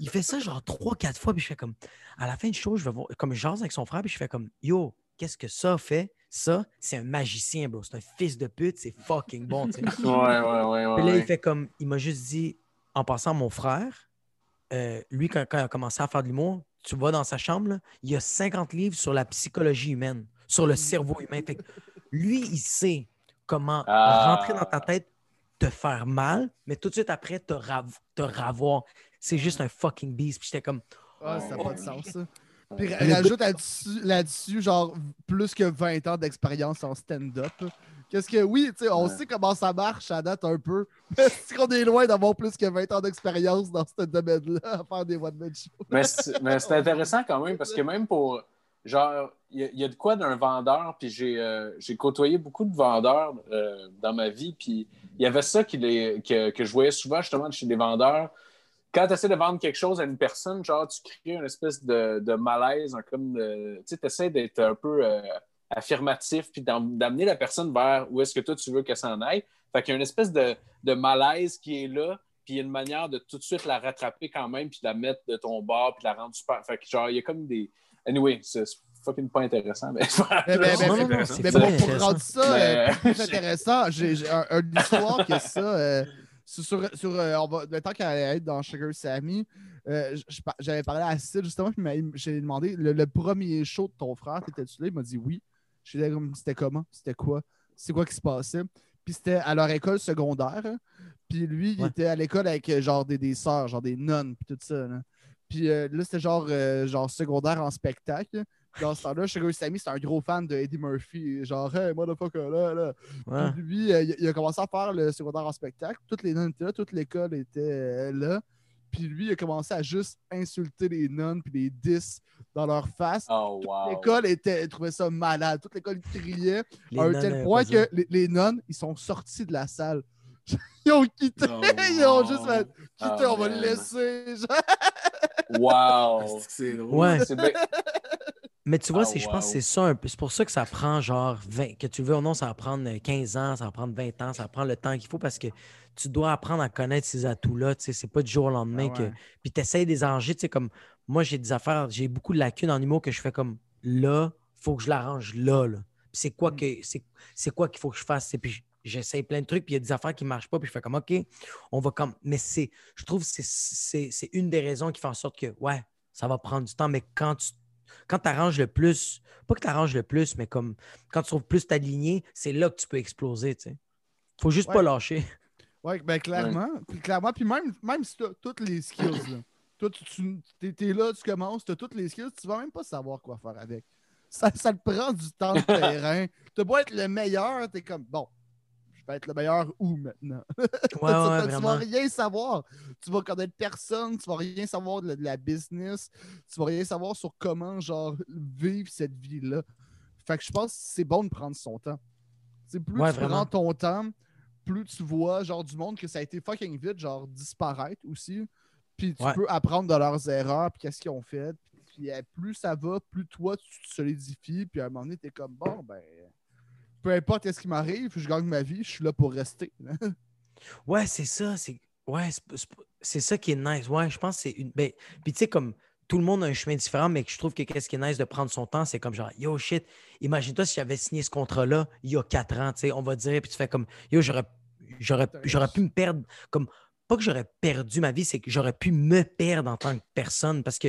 [SPEAKER 4] Il fait ça genre trois, quatre fois, puis je fais comme. À la fin du show, je vais voir. Comme je jase avec son frère, puis je fais comme Yo, qu'est-ce que ça fait? Ça, c'est un magicien, bro. C'est un fils de pute, c'est fucking bon, tu sais.
[SPEAKER 2] Ouais, ouais, ouais, ouais.
[SPEAKER 4] Puis là,
[SPEAKER 2] ouais.
[SPEAKER 4] il fait comme. Il m'a juste dit, en passant, mon frère, euh, lui, quand, quand il a commencé à faire de l'humour, tu vois dans sa chambre, là, il y a 50 livres sur la psychologie humaine, sur le cerveau humain. Fait que lui, il sait comment
[SPEAKER 2] Ah.
[SPEAKER 4] rentrer dans ta tête, te faire mal, mais tout de suite après, te, rav- te ravoir. C'est juste un fucking beast. Puis j'étais comme.
[SPEAKER 3] Ah, ça n'a pas de sens, ça. Puis rajoute là-dessus, là-dessus, genre, plus que 20 ans d'expérience en stand-up. Qu'est-ce que, oui, tu sais, on
[SPEAKER 2] Ouais.
[SPEAKER 3] sait comment ça marche à date un peu, mais est-ce qu'on est loin d'avoir plus que 20 ans d'expérience dans ce domaine-là à faire des one-man shows?
[SPEAKER 2] Mais c'est intéressant quand même parce que même pour. Genre, il y, a- il y a de quoi d'un vendeur, puis j'ai euh, côtoyé beaucoup de vendeurs euh, dans ma vie, puis il y avait ça qui les, que, que je voyais souvent justement chez des vendeurs. Quand tu essaies de vendre quelque chose à une personne, genre, tu crées une espèce de, de malaise, comme. de- Tu sais, tu essaies d'être un peu euh, affirmatif, puis d'amener la personne vers où est-ce que toi tu veux qu'elle s'en aille. Fait qu'il y a une espèce de, de malaise qui est là, puis il y a une manière de tout de suite la rattraper quand même, puis de la mettre de ton bord, puis de la rendre super. Fait que genre, il y a comme des. Anyway, c'est c'est fucking pas intéressant, mais.
[SPEAKER 3] Mais, mais-
[SPEAKER 4] Non, non,
[SPEAKER 3] pour, rendre ça euh, plus intéressant, j'ai un- une histoire que ça. euh, sur, sur, euh, on va, le temps qu'elle allait être dans Sugar Sammy, euh, j'avais parlé à Sid justement, puis j'ai demandé le, le premier show de ton frère, t'étais-tu là? Il m'a dit oui. Je dit comme, c'était comment? C'était quoi? C'est quoi qui se passait? Puis c'était à leur école secondaire. hein. Puis lui, il était à l'école avec euh, genre des, des sœurs, genre des nonnes, puis tout ça. Là, Puis, euh, là c'était genre, euh, genre secondaire en spectacle. Dans ce temps-là, Sugar Sammy, c'est un gros fan de Eddie Murphy. Genre, hey, motherfucker, là, là.
[SPEAKER 4] Ouais.
[SPEAKER 3] Puis lui, euh, il, a commencé à faire le secondaire en spectacle. Toutes les nonnes étaient là, toute l'école était là. Puis lui, il a commencé à juste insulter les nonnes puis les diss dans leur face.
[SPEAKER 2] Oh, wow.
[SPEAKER 3] L'école était, trouvait ça malade. Toute l'école criait
[SPEAKER 4] Les
[SPEAKER 3] à un tel point que les, les nonnes, ils sont sortis de la salle. Ils ont quitté.
[SPEAKER 1] Oh,
[SPEAKER 3] Ils ont juste fait quitter,
[SPEAKER 2] Oh,
[SPEAKER 3] on va le
[SPEAKER 2] man.
[SPEAKER 3] laisser.
[SPEAKER 2] Wow.
[SPEAKER 1] C'est drôle?
[SPEAKER 4] Ouais. Mais tu vois,
[SPEAKER 2] Ah,
[SPEAKER 4] c'est- je pense que c'est ça un peu. C'est pour ça que ça prend genre 20, que tu veux ou non, ça va prendre 15 ans, ça va prendre 20 ans, ça va prendre le temps qu'il faut parce que tu dois apprendre à connaître ces atouts-là. Tu sais, c'est pas du jour au lendemain
[SPEAKER 3] Ah
[SPEAKER 4] que.
[SPEAKER 3] ouais.
[SPEAKER 4] Puis tu essaies de les arranger. Tu sais, comme moi, j'ai des affaires, j'ai beaucoup de lacunes en humour que je fais comme là, faut que je l'arrange là. là. C'est quoi
[SPEAKER 3] Mm.
[SPEAKER 4] que c'est, c'est quoi qu'il faut que je fasse? Puis j'essaie plein de trucs, puis il y a des affaires qui marchent pas, puis je fais comme OK, on va comme. Mais c'est, je trouve que c'est, c'est, c'est une des raisons qui fait en sorte que ouais, ça va prendre du temps, mais quand tu quand arranges le plus, pas que tu arranges le plus, mais comme quand tu trouves plus ta lignée, c'est là que tu peux exploser, tu sais. Faut juste
[SPEAKER 3] Ouais.
[SPEAKER 4] pas lâcher.
[SPEAKER 3] Oui, ben clairement. Puis clairement, puis même, même si tu as toutes les skills, là, toi, tu, tu es, là, tu commences, tu as toutes les skills, tu vas même pas savoir quoi faire avec. Ça, ça te prend du temps de terrain. Tu beau être le meilleur, tu es comme, bon, je vais être le meilleur où maintenant?
[SPEAKER 4] Ouais,
[SPEAKER 3] tu,
[SPEAKER 4] ouais,
[SPEAKER 3] vas rien savoir. Tu vas connaître personne, tu vas rien savoir de la, de la business, tu vas rien savoir sur comment, genre, vivre cette vie-là. Fait que je pense que c'est bon de prendre son temps. C'est plus
[SPEAKER 4] Ouais,
[SPEAKER 3] tu
[SPEAKER 4] vraiment.
[SPEAKER 3] prends ton temps, plus tu vois, genre, du monde que ça a été fucking vite, genre, disparaître aussi. Puis tu peux apprendre de leurs erreurs, puis qu'est-ce qu'ils ont fait. Puis euh, plus ça va, plus toi, tu te solidifies. Puis à un moment donné, t'es comme, bon, ben, peu importe ce qui m'arrive, je gagne ma vie, je suis là pour rester.
[SPEAKER 4] Ouais, c'est ça. C'est ouais, c'est- ça qui est nice. Ouais, je pense que c'est une. Ben, puis tu sais, comme tout le monde a un chemin différent, mais que je trouve que qu'est-ce qui est nice de prendre son temps, c'est comme genre, yo shit, imagine-toi si j'avais signé ce contrat-là il y a quatre ans, tu sais, on va dire, puis tu fais comme, yo, j'aurais, j'aurais, j'aurais pu me perdre, comme, pas que j'aurais perdu ma vie, c'est que j'aurais pu me perdre en tant que personne parce que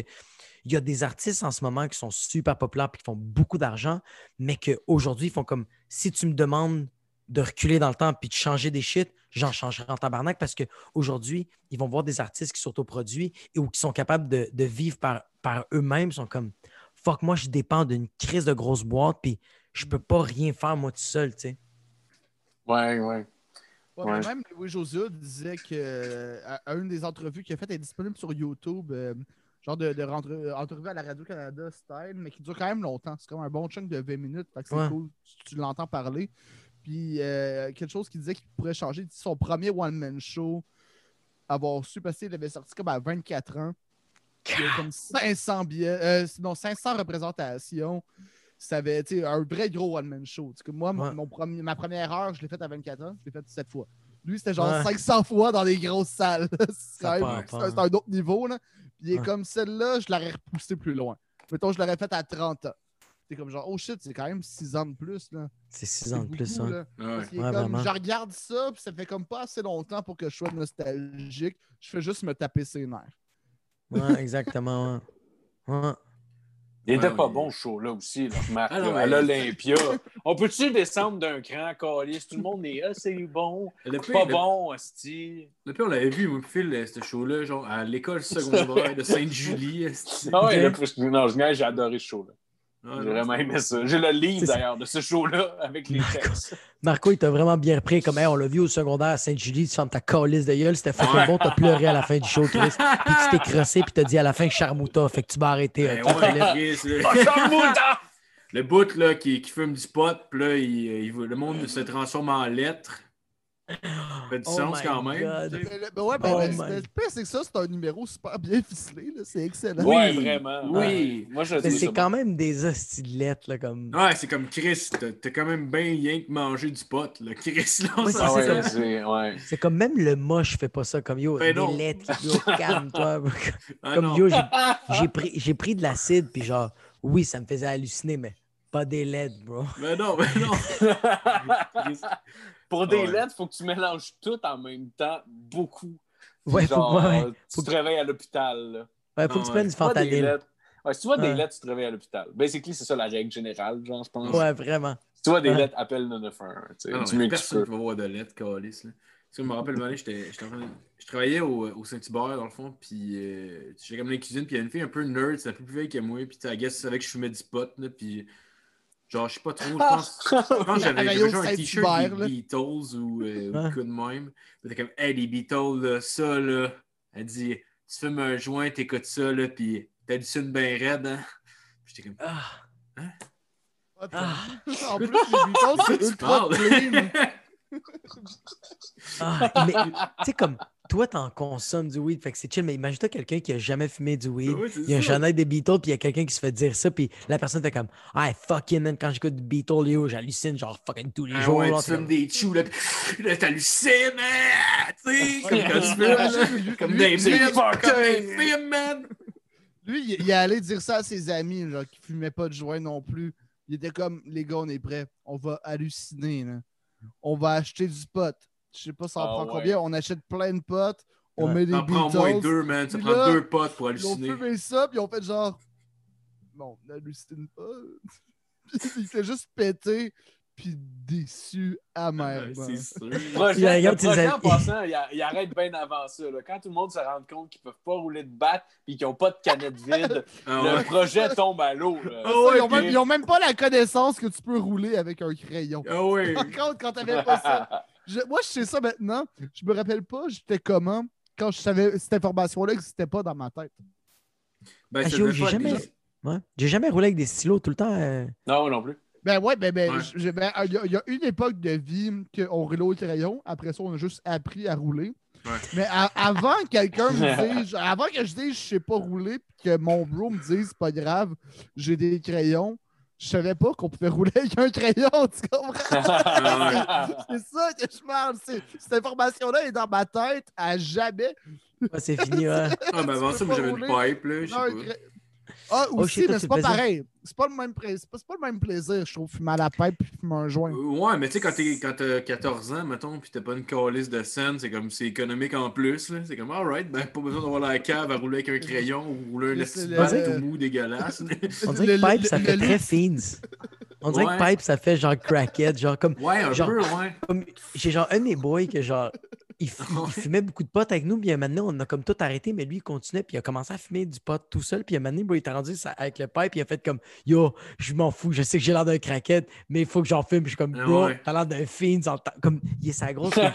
[SPEAKER 4] il y a des artistes en ce moment qui sont super populaires et qui font beaucoup d'argent, mais qu'aujourd'hui, ils font comme, si tu me demandes de reculer dans le temps puis de changer des shit, j'en changerai en tabarnak parce qu'aujourd'hui, ils vont voir des artistes qui s'autoproduisent et ou qui sont capables de, de vivre par, par eux-mêmes. Ils sont comme fuck, moi, je dépends d'une crise de grosse boîte puis je peux pas rien faire moi tout seul, tu sais.
[SPEAKER 2] Ouais, ouais.
[SPEAKER 3] Ouais,
[SPEAKER 2] Ouais.
[SPEAKER 3] mais Même Louis José disait que à, à une des entrevues qu'il a faites, elle est disponible sur YouTube, euh, genre de, de rentre- entrevue à la Radio-Canada style, mais qui dure quand même longtemps. C'est comme un bon chunk de 20 minutes, fait que c'est
[SPEAKER 4] Ouais.
[SPEAKER 3] cool, tu, tu l'entends parler. Puis euh, quelque chose qu'il disait qu'il pourrait changer, son premier one-man show, avoir su passer, il avait sorti comme à 24 ans. Il y a comme 500 billets, euh, non, 500 représentations. Ça avait été un vrai gros one-man show. Moi,
[SPEAKER 4] Ouais.
[SPEAKER 3] mon premier- ma première heure, je l'ai faite à 24 ans, je l'ai faite 7 fois. Lui, c'était genre
[SPEAKER 4] Ouais.
[SPEAKER 3] 500 fois dans des grosses salles. c'est un,
[SPEAKER 4] hein.
[SPEAKER 3] c'est un autre niveau. Là. Il est comme celle-là, je l'aurais repoussé plus loin. Mettons, je l'aurais faite à 30 ans. C'est comme genre, oh shit, c'est quand même 6 ans de plus. Là.
[SPEAKER 4] C'est six
[SPEAKER 3] C'est
[SPEAKER 4] ans de plus, hein.
[SPEAKER 3] là.
[SPEAKER 1] Ouais.
[SPEAKER 3] Parce qu'il est
[SPEAKER 4] Ouais,
[SPEAKER 3] comme,
[SPEAKER 4] vraiment.
[SPEAKER 3] je regarde ça, puis ça fait comme pas assez longtemps pour que je sois nostalgique. Je fais juste me taper ses nerfs.
[SPEAKER 4] Ouais, exactement. Ouais. Ouais.
[SPEAKER 2] Il était
[SPEAKER 1] Ouais,
[SPEAKER 2] pas
[SPEAKER 1] ouais.
[SPEAKER 2] bon, ce show-là aussi, là, Marc,
[SPEAKER 1] Ah non,
[SPEAKER 2] là, à l'Olympia. On peut-tu descendre d'un cran, Calis? Tout le monde est, ah, c'est bon.
[SPEAKER 1] Pire,
[SPEAKER 2] Pas
[SPEAKER 1] le-
[SPEAKER 2] bon, Asti.
[SPEAKER 1] le pire, on l'avait vu, moi, Phil, euh, ce show-là, genre à l'école secondaire de Sainte-Julie.
[SPEAKER 2] Ah ouais, là, non, j'ai adoré ce show-là.
[SPEAKER 1] Ah,
[SPEAKER 2] J'ai vraiment aimé ça. J'ai le livre d'ailleurs de ce show-là avec les textes.
[SPEAKER 4] Marco, il t'a vraiment bien repris. Comme, hey, on l'a vu au secondaire à Sainte-Julie, tu fermes ta calice de gueule, c'était fucking bon, t'as pleuré à la fin du show, Chris. Puis tu t'es crossé, puis t'as dit à la fin Charmouta, fait que tu m'as arrêté.
[SPEAKER 1] Ben
[SPEAKER 4] hein,
[SPEAKER 1] ouais, là.
[SPEAKER 2] Ah, Charmouta!
[SPEAKER 1] Le bout là, qui, qui fume du pot, puis là, il, le monde se transforme en lettres. Ça fait du
[SPEAKER 4] Oh
[SPEAKER 1] sens quand même.
[SPEAKER 4] God.
[SPEAKER 3] le- ben ouais, ben,
[SPEAKER 4] Oh
[SPEAKER 3] ben, le pire, c'est que ça, c'est un numéro super bien ficelé. là. C'est excellent.
[SPEAKER 1] Oui,
[SPEAKER 2] Ouais, vraiment.
[SPEAKER 1] oui.
[SPEAKER 2] Ouais. Moi, je
[SPEAKER 4] c'est
[SPEAKER 2] ça
[SPEAKER 4] quand même des hosties de lettres, là, comme.
[SPEAKER 1] Ouais, c'est comme Chris, t'as quand même bien rien que manger du pot, là. Chris, là,
[SPEAKER 4] Ouais,
[SPEAKER 2] Ah
[SPEAKER 4] c'est
[SPEAKER 2] ouais, c'est... Ouais.
[SPEAKER 4] C'est comme même le moche fait pas ça, comme yo,
[SPEAKER 1] Ben
[SPEAKER 4] des lettres, yo, calme-toi. bro.
[SPEAKER 1] Ah
[SPEAKER 4] comme
[SPEAKER 1] non.
[SPEAKER 4] yo, j'ai- j'ai pris, j'ai pris de l'acide, puis genre, oui, ça me faisait halluciner, mais pas des lettres, bro.
[SPEAKER 1] Mais non, mais non.
[SPEAKER 2] Pour des
[SPEAKER 1] Ouais.
[SPEAKER 2] lettres, il faut que tu mélanges tout en même temps, beaucoup.
[SPEAKER 4] Ouais, faut-
[SPEAKER 2] Genre,
[SPEAKER 4] ouais, ouais.
[SPEAKER 2] tu
[SPEAKER 4] Faut
[SPEAKER 2] te
[SPEAKER 4] que-
[SPEAKER 2] réveilles à l'hôpital.
[SPEAKER 4] Ouais, faut
[SPEAKER 1] Ah
[SPEAKER 4] que tu prennes du fentanyl.
[SPEAKER 2] lettres. Ouais, si tu vois des lettres, tu te réveilles à l'hôpital. Basically, c'est ça la règle générale, genre, je pense.
[SPEAKER 4] Ouais, vraiment.
[SPEAKER 2] Si tu vois des lettres, appelle 911. Tu sais,
[SPEAKER 1] Ah mais
[SPEAKER 2] tu
[SPEAKER 1] personne ne
[SPEAKER 2] peux.
[SPEAKER 1] va voir de lettres, Calis. là. Tu sais, je me rappelle, une j'étais j'étais en train de- je travaillais au, au Saint-Hubert, dans le fond, puis euh, j'étais comme dans la cuisine, puis il y a une fille un peu nerd, c'est un peu plus vieille que moi, puis tu sais, elle savait que je fumais du pot, là, puis genre, je sais pas trop, je pense, je pense que j'avais genre un t-shirt des. Beatles ou euh, ou quoi de même. T'es comme, hey, les Beatles, là, ça, là, elle dit, tu fumes un joint, t'écoutes ça, là, puis t'hallucines bien raide, hein. J'étais comme,
[SPEAKER 4] Ah,
[SPEAKER 3] What the-
[SPEAKER 4] ah,
[SPEAKER 3] En plus, les Beatles, c'est
[SPEAKER 1] tu
[SPEAKER 3] ultra
[SPEAKER 1] parles?
[SPEAKER 3] clean.
[SPEAKER 4] ah. Mais, tu sais, comme toi, t'en consommes du weed, fait que c'est chill, mais imagine-toi quelqu'un qui a jamais fumé du weed. Il y a un chandail des Beatles, puis il y a quelqu'un qui se fait dire ça, puis la personne fait comme Ah, fucking man, quand j'écoute du Beatles, yo, j'hallucine genre fucking tous les
[SPEAKER 1] Ah
[SPEAKER 4] jours.
[SPEAKER 1] ouais,
[SPEAKER 4] là,
[SPEAKER 1] tu fumes
[SPEAKER 4] comme,
[SPEAKER 1] des chews, là, pis là, t'hallucines, hein, tu sais, comme quand tu
[SPEAKER 3] lui,
[SPEAKER 1] comme des films, man.
[SPEAKER 3] Lui, il, il est allé dire ça à ses amis, genre, qui fumaient pas de joint non plus. Il était comme, les gars, on est prêts. On va halluciner, là. On va acheter du pot. Je sais pas ça en
[SPEAKER 2] Ah
[SPEAKER 3] prend
[SPEAKER 2] ouais.
[SPEAKER 3] combien. On achète plein de potes. On
[SPEAKER 4] Ouais.
[SPEAKER 3] met des
[SPEAKER 1] prends au moins
[SPEAKER 3] Beatles.
[SPEAKER 1] deux, man. Ça
[SPEAKER 3] Puis
[SPEAKER 1] prend
[SPEAKER 3] là,
[SPEAKER 1] deux potes pour
[SPEAKER 3] Ils ont
[SPEAKER 1] halluciner.
[SPEAKER 3] fumé ça, puis ils ont fait genre. Bon, on hallucine pas. Puis il s'est juste pété, puis déçu amèrement.
[SPEAKER 1] C'est sûr.
[SPEAKER 2] Projet, le projet,
[SPEAKER 4] amis.
[SPEAKER 2] en passant, il, a- il arrête bien avant ça. là. Quand tout le monde se rend compte qu'ils peuvent pas rouler de batte et qu'ils n'ont pas de canette vide,
[SPEAKER 1] Ah
[SPEAKER 2] le projet tombe à l'eau.
[SPEAKER 1] Ah ouais,
[SPEAKER 3] ils, ont même,
[SPEAKER 1] puis-
[SPEAKER 3] ils ont même pas la connaissance que tu peux rouler avec un crayon.
[SPEAKER 1] Ah ouais.
[SPEAKER 3] Par contre, quand t'avais pas ça. je- moi, je sais ça maintenant. Je me rappelle pas, j'étais comment quand je savais cette information-là n'existait pas dans ma tête.
[SPEAKER 1] Ben,
[SPEAKER 4] Ah, j'ai jamais-
[SPEAKER 1] des-
[SPEAKER 4] Ouais. J'ai jamais roulé avec des stylos tout le temps. euh,
[SPEAKER 2] non, non plus.
[SPEAKER 3] Ben ouais, ben, ben,
[SPEAKER 1] Ouais.
[SPEAKER 3] je- ben, il y, a- il y a une époque de vie qu'on roulait au crayon. Après ça, on a juste appris à rouler.
[SPEAKER 1] Ouais.
[SPEAKER 3] Mais avant que quelqu'un me dise, avant que je dise je sais pas rouler, puis que mon bro me dise c'est pas grave, j'ai des crayons, je savais pas qu'on pouvait rouler avec un crayon, tu comprends?
[SPEAKER 1] Ah
[SPEAKER 3] C'est ça que je parle. c'est- Cette information-là est dans ma tête à jamais.
[SPEAKER 4] ouais, c'est fini. ouais.
[SPEAKER 1] Ah, ben avant ça, j'avais une pipe, là. Je sais pas.
[SPEAKER 3] Ah,
[SPEAKER 4] Oh,
[SPEAKER 3] aussi,
[SPEAKER 4] toi,
[SPEAKER 3] mais c'est pas pareil. C'est pas, le même pas, c'est pas le même plaisir, je trouve, fumer à la pipe puis fumer un joint.
[SPEAKER 1] Euh, Ouais, mais tu sais, quand t'es- quand t'as 14 ans, mettons, pis t'as pas une calice de scène, c'est comme c'est économique en plus. là. C'est comme, alright, ben pas besoin d'avoir la cave à rouler avec un crayon ou rouler un
[SPEAKER 3] Mais
[SPEAKER 1] esti
[SPEAKER 3] c'est
[SPEAKER 1] de
[SPEAKER 3] le-
[SPEAKER 1] batte tout mou dégueulasse.
[SPEAKER 4] On dirait que Pipe, ça fait très fiends. On dirait
[SPEAKER 1] Ouais.
[SPEAKER 4] que Pipe, ça fait genre crackhead. Genre comme.
[SPEAKER 1] ouais, un
[SPEAKER 4] Genre-
[SPEAKER 1] peu, ouais.
[SPEAKER 4] J'ai genre un de mes boys que genre. Il, fu- il fumait beaucoup de pot avec nous, puis maintenant, on a comme tout arrêté, mais lui, il continuait, puis il a commencé à fumer du pot tout seul, puis maintenant, bro, il était rendu ça- avec le pipe, puis il a fait comme Yo, je m'en fous, je sais que j'ai l'air d'un crackhead, mais il faut que j'en fume, puis je suis comme Bro,
[SPEAKER 1] ouais.
[SPEAKER 4] t'as l'air d'un fiend, comme il est sa grosse.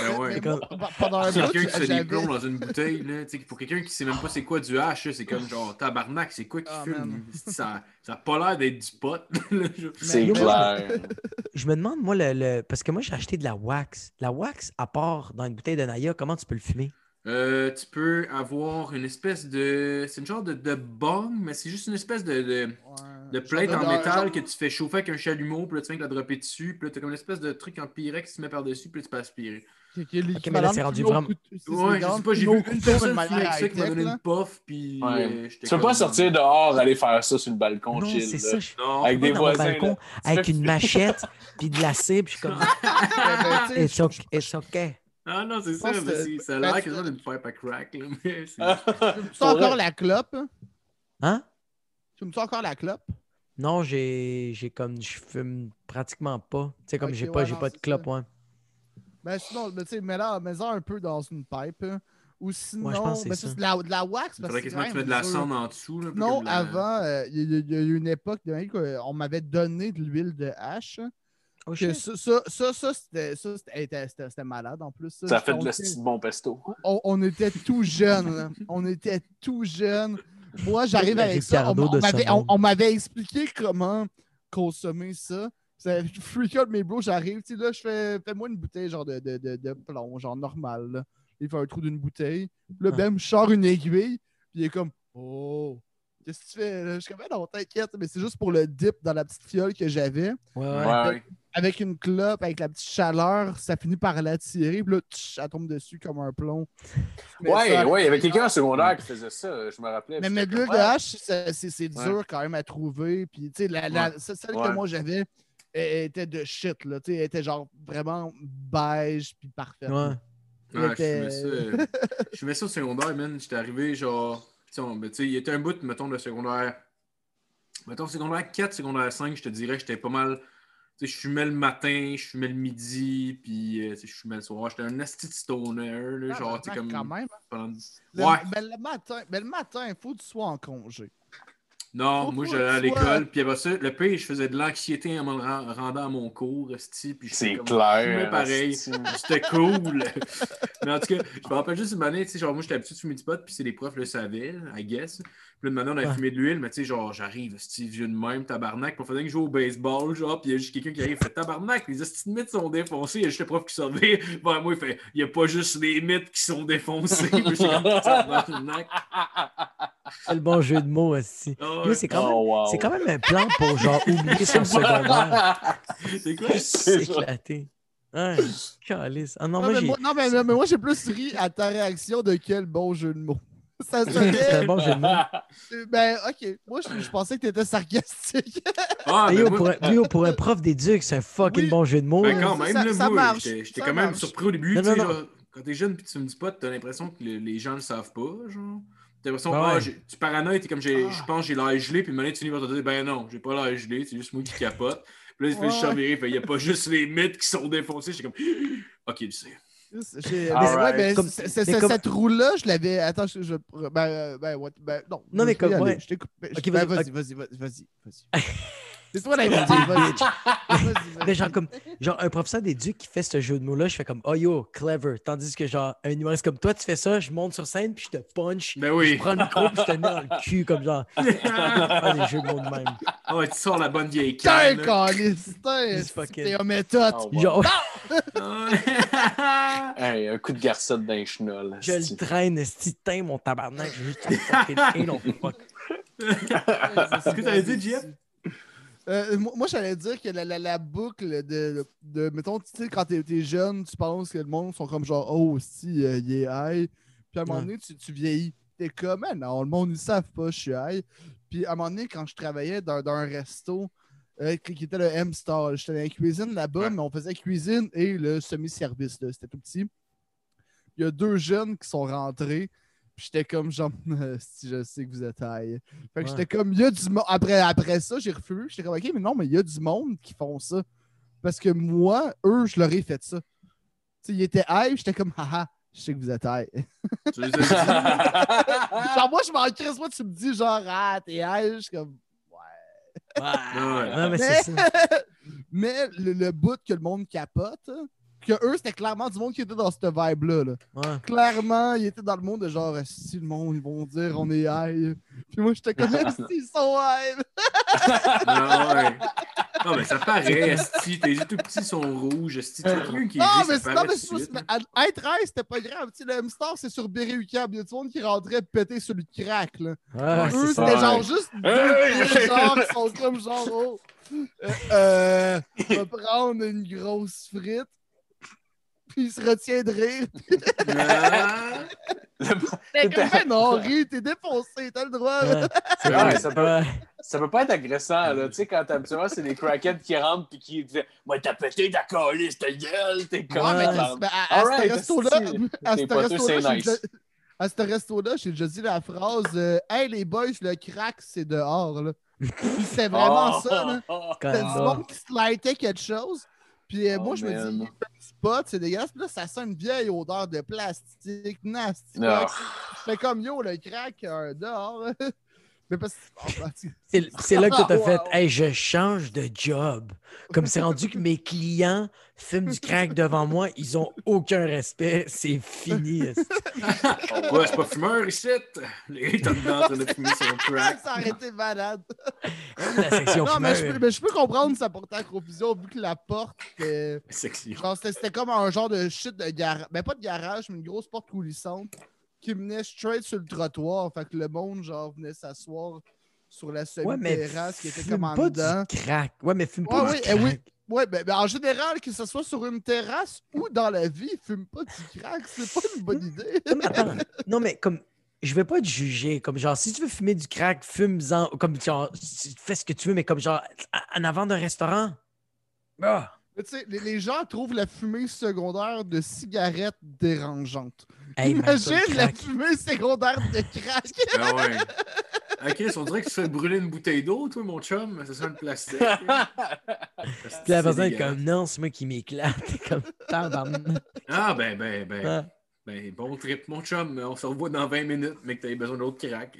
[SPEAKER 1] Ben ouais.
[SPEAKER 4] Comme-
[SPEAKER 3] pendant un
[SPEAKER 1] quelqu'un qui se fait des plombs dans une bouteille, là. Tu sais, pour quelqu'un qui sait même pas c'est quoi du hache, là, c'est comme genre tabarnak, c'est quoi qui
[SPEAKER 3] Ah,
[SPEAKER 1] fume? Ça, ça a pas l'air d'être du pot.
[SPEAKER 2] C'est clair.
[SPEAKER 4] je me demande, moi, le, le- parce que moi, j'ai acheté de la wax. La wax, à part dans une bouteille de Naya, comment tu peux le fumer?
[SPEAKER 1] Euh, tu peux avoir une espèce de. C'est une genre de, de bong, mais c'est juste une espèce de, de,
[SPEAKER 3] Ouais.
[SPEAKER 1] de plate en métal
[SPEAKER 3] genre-
[SPEAKER 1] que tu fais chauffer avec un chalumeau, puis là tu viens de la dropper dessus, puis là t'as comme une espèce de truc en pyrex qui se met par-dessus, puis là tu peux aspirer.
[SPEAKER 3] Qui- qui est
[SPEAKER 4] mais là, c'est rendu vraiment-
[SPEAKER 1] Ouais, je sais pas, j'ai vu une personne qui m'a donné une puff, puis.
[SPEAKER 2] Ouais.
[SPEAKER 1] euh,
[SPEAKER 2] Tu peux pas sortir dehors, aller faire ça sur le balcon
[SPEAKER 4] non,
[SPEAKER 2] chill.
[SPEAKER 4] c'est ça. Je
[SPEAKER 1] Non,
[SPEAKER 2] Avec
[SPEAKER 4] suis
[SPEAKER 2] des voisins,
[SPEAKER 4] balcon avec une machette, puis de la cible, je suis comme
[SPEAKER 3] tu sais,
[SPEAKER 4] It's okay. It's okay.
[SPEAKER 1] Ah non, c'est ça, mais ça a
[SPEAKER 3] ben,
[SPEAKER 1] l'air
[SPEAKER 3] tu-
[SPEAKER 1] quasiment d'une pipe à crack, là, mais c'est.
[SPEAKER 3] Tu
[SPEAKER 2] Pour
[SPEAKER 3] encore la clope?
[SPEAKER 4] Hein?
[SPEAKER 3] Tu me encore la clope?
[SPEAKER 4] Non, j'ai j'ai comme je fume pratiquement pas. Tu sais comme
[SPEAKER 3] Ok,
[SPEAKER 4] j'ai pas pas de clope, ouais.
[SPEAKER 3] Ben sinon, ben, tu sais, mets-la mets-en un peu dans une pipe. hein. Ou sinon,
[SPEAKER 4] je pense que
[SPEAKER 3] ben,
[SPEAKER 4] ça.
[SPEAKER 3] de la, de la wax.
[SPEAKER 1] Il
[SPEAKER 3] parce
[SPEAKER 1] faudrait
[SPEAKER 3] que c'est
[SPEAKER 1] quasiment que tu mettes de la cendre en dessous. Là,
[SPEAKER 3] Non,
[SPEAKER 1] la-
[SPEAKER 3] avant, euh, il y, a- il y a eu une époque ma vie qu'on m'avait donné de l'huile de hache.
[SPEAKER 4] Oh,
[SPEAKER 3] Que
[SPEAKER 4] shit.
[SPEAKER 3] ça, ça, ça, ça, c'était ça, c'était- c'était c'était malade en plus.
[SPEAKER 2] Ça fait
[SPEAKER 3] on,
[SPEAKER 2] de petite bon pesto.
[SPEAKER 3] on, on était tout jeunes. On était tout jeunes. Moi, j'arrive
[SPEAKER 4] Le
[SPEAKER 3] avec ça. On, on on- on m'avait expliqué comment consommer ça. Ça freak out mes bros, j'arrive, tu sais, là, je fais, fais-moi une bouteille genre de, de, de, de plomb, genre normal, là. Il fait un trou d'une bouteille. Là,
[SPEAKER 4] Ah.
[SPEAKER 3] Ben me sort une aiguille, puis il est comme, oh, qu'est-ce que tu fais? là? Je suis comme, Ah non, t'inquiète, mais c'est juste pour le dip dans la petite fiole que j'avais.
[SPEAKER 4] Ouais, ouais.
[SPEAKER 3] Avec une clope, avec la petite chaleur, ça finit par l'attirer, puis là, tch, elle tombe dessus comme un plomb. Mais
[SPEAKER 2] Ouais,
[SPEAKER 3] ça-
[SPEAKER 2] ouais, il y avait quelqu'un en secondaire qui faisait ça, je me rappelais.
[SPEAKER 3] mais de l'huile de hache, c'est dur quand même à trouver. Puis, tu sais, la, la-
[SPEAKER 1] Ouais.
[SPEAKER 3] ce- celle
[SPEAKER 2] Ouais.
[SPEAKER 3] que moi j'avais elle était de shit, là. Tu sais, elle était genre vraiment beige puis parfaite.
[SPEAKER 4] Ouais.
[SPEAKER 1] Ouais, je
[SPEAKER 3] était-
[SPEAKER 1] fumais ça. euh, Je ça au secondaire, man. J'étais arrivé, genre. Tu sais, on- ben, tu sais, il y était un bout, mettons, de secondaire. Mettons, secondaire 4, secondaire 5, je te dirais que j'étais pas mal. Tu sais, je fumais le matin, je fumais le midi, puis euh, tu sais, je fumais le soir. J'étais un asti stoner, là,
[SPEAKER 3] Ah,
[SPEAKER 1] genre, tu sais,
[SPEAKER 3] ben,
[SPEAKER 1] comme.
[SPEAKER 3] quand même.
[SPEAKER 1] pendant-
[SPEAKER 3] Le,
[SPEAKER 1] Ouais.
[SPEAKER 3] ben, le matin, ben, le matin, il faut que tu sois en congé.
[SPEAKER 1] Non, moi, j'allais à l'école, puis après ça, le pire, je faisais de l'anxiété en me ren- rendant à mon cours,
[SPEAKER 2] C'est clair.
[SPEAKER 1] fumais pareil. C'était cool. Mais en tout cas, je me rappelle juste une année, tu sais, genre, moi, j'étais habitué de fumer du pot, puis c'est les profs le savaient, I guess. Puis là, une année, on avait
[SPEAKER 4] Ouais.
[SPEAKER 1] fumé de l'huile, mais tu sais, genre, j'arrive, esti, vieux de même, tabarnak, on faisait que jouer au baseball, genre, puis il y a juste quelqu'un qui arrive, fait tabarnak, les mythes sont défoncés, il y a juste le prof qui sort vers moi, il fait, il y a pas juste les mythes qui sont défoncés. Puis j'étais comme, tabarnak.
[SPEAKER 4] Le bon jeu de mots aussi.
[SPEAKER 1] Ah ouais.
[SPEAKER 4] c'est quand, même-
[SPEAKER 2] Oh, wow.
[SPEAKER 4] c'est quand même un plan pour genre oublier son secondaire.
[SPEAKER 1] C'est quoi?
[SPEAKER 2] C'est ça.
[SPEAKER 4] S'éclater. Ouais, calice. Ah non,
[SPEAKER 3] Non,
[SPEAKER 4] moi
[SPEAKER 3] mais
[SPEAKER 4] j'ai.
[SPEAKER 3] moi, non, mais, mais moi, j'ai plus ri à ta réaction de quel bon jeu de mots. Ça
[SPEAKER 4] C'est un
[SPEAKER 3] serait.
[SPEAKER 4] bon jeu de mots.
[SPEAKER 3] ben, ok. Moi, je, je pensais que t'étais sarcastique.
[SPEAKER 1] Ah, ben moi-
[SPEAKER 4] pour, un, yo, pour un prof d'éduc, c'est un fucking
[SPEAKER 3] Oui.
[SPEAKER 4] bon jeu de mots.
[SPEAKER 1] Ben quand même,
[SPEAKER 3] ça-
[SPEAKER 1] là,
[SPEAKER 3] ça
[SPEAKER 1] moi,
[SPEAKER 3] marche,
[SPEAKER 1] j'étais quand même surpris au début.
[SPEAKER 4] Non,
[SPEAKER 1] tu sais,
[SPEAKER 4] non, non.
[SPEAKER 1] genre, quand t'es jeune puis tu fumes du pot, t'as l'impression que le- les gens le savent pas, genre. T'as l'impression,
[SPEAKER 4] Ben
[SPEAKER 1] ah,
[SPEAKER 4] ouais.
[SPEAKER 1] tu paranoïes, t'es comme, j'ai-
[SPEAKER 3] Ah.
[SPEAKER 1] je pense que j'ai l'air gelé, puis une minute, tu finis par te dire, ben non, j'ai pas l'air gelé, c'est juste moi qui capote. Puis là, il fait chavirer, fait, il y a pas juste les mythes qui sont défoncés. J'étais comme, ok, je sais.
[SPEAKER 3] J'ai-
[SPEAKER 2] All
[SPEAKER 3] mais ouais,
[SPEAKER 2] right.
[SPEAKER 3] mais
[SPEAKER 4] Comme-
[SPEAKER 3] c'est-
[SPEAKER 4] mais comme-
[SPEAKER 3] cette roue-là, je l'avais. Attends, je. je- ben, euh, ben, what- ben, non.
[SPEAKER 4] Non, mais comme- ouais.
[SPEAKER 3] Je t'écoute.
[SPEAKER 4] Ok,
[SPEAKER 3] je- ben,
[SPEAKER 4] vas-y,
[SPEAKER 3] Vas-y, vas-y, vas-y, vas-y. C'est toi l'invité.
[SPEAKER 4] Mais genre, comme, genre, un professeur d'éduc qui fait ce jeu de mots-là, je fais comme, oh yo, clever. Tandis que, genre, un humoriste comme toi, tu fais ça, je monte sur scène, puis je te punch,
[SPEAKER 1] Ben
[SPEAKER 4] je
[SPEAKER 1] oui.
[SPEAKER 4] prends le micro, puis je te mets dans le cul, comme genre, ah, des jeux de mots de même.
[SPEAKER 1] Ah ouais, tu sors la bonne vieille
[SPEAKER 3] Putain,
[SPEAKER 1] canne.
[SPEAKER 3] putain,
[SPEAKER 4] It's
[SPEAKER 3] c'est- un méthode.
[SPEAKER 2] Oh, wow.
[SPEAKER 4] Genre.
[SPEAKER 2] Hey, un coup de garçotte d'un chenol.
[SPEAKER 4] je le traîne, teint, mon tabarnak, je veux juste te fucking anal fuck.
[SPEAKER 1] Est-ce que t'avais dit, Jeff?
[SPEAKER 3] Euh, moi, j'allais dire que la, la, la boucle de, de, mettons, tu sais, quand t'es es jeune, tu penses que le monde sont comme genre, oh, si, euh, il est high. Puis à un moment donné, tu, tu vieillis. T'es comme, Ah non, le monde, ils savent pas, je suis high. Puis à un moment donné, quand je travaillais dans, dans un resto, euh, qui était le M-Star, j'étais dans la cuisine là-bas,
[SPEAKER 1] Ouais.
[SPEAKER 3] mais on faisait cuisine et le semi-service, là, c'était tout petit. Il y a deux jeunes qui sont rentrés. Puis j'étais comme genre, si je sais que vous êtes high. Fait que
[SPEAKER 4] Ouais.
[SPEAKER 3] j'étais comme, il y a du monde. Après, après ça, j'ai refusé. J'étais comme, ok, mais non, mais il y a du monde qui font ça. Parce que moi, eux, je leur ai fait ça. Tu sais, ils étaient high, j'étais comme, haha, je sais que vous êtes
[SPEAKER 1] dit?
[SPEAKER 3] genre, moi, je m'en crisse, moi, tu me dis, genre, ah, t'es high. Je suis comme,
[SPEAKER 4] Ouais, ouais, mais
[SPEAKER 3] Mais-
[SPEAKER 4] c'est ça.
[SPEAKER 3] mais le, le bout que le monde capote, hein, que eux, c'était clairement du monde qui était dans cette vibe-là. là.
[SPEAKER 4] Ouais.
[SPEAKER 3] Clairement, ils étaient dans le monde de genre, si le monde, ils vont dire, on est high. Puis moi, j'étais comme, si ils sont high.
[SPEAKER 1] Ah ouais. Non, mais ça paraît, esti. Tes yeux tout petits sont rouges, esti. Tu quelqu'un qui est
[SPEAKER 3] Non, mais, non, mais,
[SPEAKER 1] suite,
[SPEAKER 3] mais à- être high, c'était pas grave. Tu sais, le M-Star, c'est sur Berry-UQAM. Il y a du monde qui rentrait péter sur le crack. Là.
[SPEAKER 4] Ouais,
[SPEAKER 3] Eux, c'était
[SPEAKER 2] Ouais.
[SPEAKER 3] genre juste deux genre qui sont comme genre, oh, euh, euh, on va prendre une grosse frite. Puis il se retient de rire.
[SPEAKER 1] Ah.
[SPEAKER 3] T'es comme, ben non, ris, t'es défoncé, t'as le droit.
[SPEAKER 4] Ouais, vrai.
[SPEAKER 2] ça peut-
[SPEAKER 4] Ouais.
[SPEAKER 2] Ça peut pas être agressant, là. Tu sais, quand habituellement, c'est des crackheads qui rentrent puis qui disent Moi, t'as pété ta colisse, ta gueule, t'es con.
[SPEAKER 3] Ouais, mais à, ce resto-là, à
[SPEAKER 2] t'es
[SPEAKER 3] ce resto-là, à ce resto-là, j'ai déjà dit la phrase euh, Hey les boys, le crack, c'est dehors. Là. C'est vraiment
[SPEAKER 2] Oh!
[SPEAKER 3] ça. Là. T'as du monde qui slightait quelque chose. Puis euh,
[SPEAKER 2] Oh,
[SPEAKER 3] moi, je me dis, spot, c'est dégueulasse. Puis là, ça sent une vieille odeur de plastique, nasty.
[SPEAKER 2] Non.
[SPEAKER 3] Je fais comme yo, le crack, euh, dehors. Mais parce que. tu-
[SPEAKER 4] C'est là que tu as fait. Hey, je change de job. Comme c'est rendu que mes clients fument du crack devant moi, ils ont aucun respect. C'est fini.
[SPEAKER 2] Oh,
[SPEAKER 1] Ouais, je suis pas fumeur ici. Les gars, en train de fumer son crack.
[SPEAKER 3] ça aurait été malade.
[SPEAKER 4] La section
[SPEAKER 3] Non, mais je,
[SPEAKER 4] fumeur.
[SPEAKER 3] peux, mais je peux comprendre sa portée à confusion vu que la porte. Genre, c'était comme un genre de shit de garage. Ben, pas de garage, mais une grosse porte coulissante qui menait straight sur le trottoir. Fait que le monde, genre, venait s'asseoir sur la
[SPEAKER 4] Ouais,
[SPEAKER 3] semi-terrasse qui était comme en
[SPEAKER 4] pas
[SPEAKER 3] dedans.
[SPEAKER 4] du crack. Ouais, mais fume
[SPEAKER 3] Ouais,
[SPEAKER 4] pas
[SPEAKER 3] oui,
[SPEAKER 4] du
[SPEAKER 3] eh oui.
[SPEAKER 4] crack.
[SPEAKER 3] Ouais, ben, ben, en général, que ce soit sur une terrasse ou dans la vie, fume pas du crack. C'est pas une bonne idée.
[SPEAKER 4] Non, mais attends. Non, mais comme. Je vais pas te juger. Comme genre, si tu veux fumer du crack, fume-en. Comme genre, fais ce que tu veux, mais comme genre, en avant d'un restaurant. Ah.
[SPEAKER 3] Mais tu sais, les, les gens trouvent la fumée secondaire de cigarettes dérangeante.
[SPEAKER 4] Hey, man,
[SPEAKER 3] Imagine la fumée secondaire de crack.
[SPEAKER 1] Ah ouais. Chris, on dirait que tu fais brûler une bouteille d'eau, toi, mon chum. Ça sent le plastique.
[SPEAKER 4] Puis la personne est comme non, c'est moi qui m'éclate. comme.
[SPEAKER 1] Ah, ben, ben, ben.
[SPEAKER 4] Ah.
[SPEAKER 1] Ben, bon trip, mon chum. On se revoit dans 20 minutes, mais que t'avais besoin d'autres crack.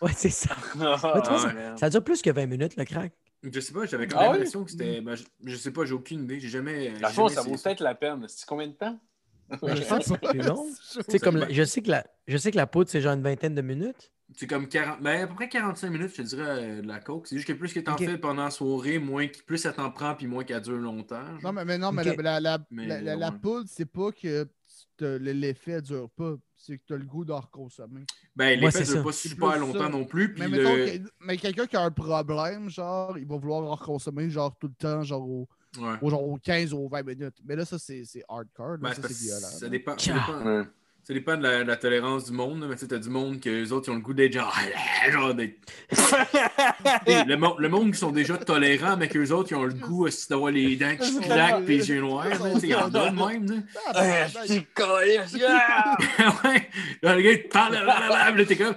[SPEAKER 4] Ouais, c'est ça.
[SPEAKER 2] Ah,
[SPEAKER 4] ça, ça dure plus que 20 minutes, le crack.
[SPEAKER 1] Je sais pas, j'avais quand
[SPEAKER 2] Ah
[SPEAKER 1] même
[SPEAKER 2] oui?
[SPEAKER 1] l'impression que c'était. ben, je, je sais pas, j'ai aucune idée. J'ai jamais.
[SPEAKER 2] Fond,
[SPEAKER 1] jamais
[SPEAKER 2] ça vaut peut-être la peine. C'est combien de temps?
[SPEAKER 4] Je pense que c'est long. Tu comme la- je, sais que la, je sais que la poudre, c'est genre une vingtaine de minutes.
[SPEAKER 1] C'est comme 40. Ben, à peu près 45 minutes, je te dirais, euh, de la coke. C'est juste que plus que t'en
[SPEAKER 4] Ok.
[SPEAKER 1] fais pendant la soirée, moins que- plus ça t'en prend, puis moins qu'elle dure longtemps. genre.
[SPEAKER 3] Non, mais, mais non, mais la, la, la,
[SPEAKER 1] Mais
[SPEAKER 3] la- la- la poudre, c'est pas que l'effet dure pas, c'est que t'as le goût d'en reconsommer.
[SPEAKER 1] Ben, l'effet
[SPEAKER 4] c'est
[SPEAKER 1] dure pas super longtemps
[SPEAKER 3] ça.
[SPEAKER 1] non plus. Puis
[SPEAKER 3] Mais,
[SPEAKER 1] le...
[SPEAKER 3] mettons que- mais quelqu'un qui a un problème, genre, il va vouloir en reconsommer, genre, tout le temps, genre, au,
[SPEAKER 1] Ouais.
[SPEAKER 3] au- genre, aux 15 ou aux 20 minutes. Mais là, ça, c'est c'est hardcore. là,
[SPEAKER 1] Ben,
[SPEAKER 3] ça,
[SPEAKER 1] c'est
[SPEAKER 3] violent.
[SPEAKER 1] ça dépend. Ça
[SPEAKER 4] Tia.
[SPEAKER 1] dépend,
[SPEAKER 2] Ouais.
[SPEAKER 1] Ça dépend de la, de la tolérance du monde. Mais tu sais, t'as du monde que les autres ils ont le goût d'être genre. le, monde- le monde qui sont déjà tolérants, mais qu'eux autres ils ont le goût aussi d'avoir les dents qui claquent et les yeux noirs. tu sais, Il y en a de même. là.
[SPEAKER 3] Ah, ben,
[SPEAKER 2] je suis colère. Yeah!
[SPEAKER 1] ouais. Le gars, il te parle, là, t'es comme.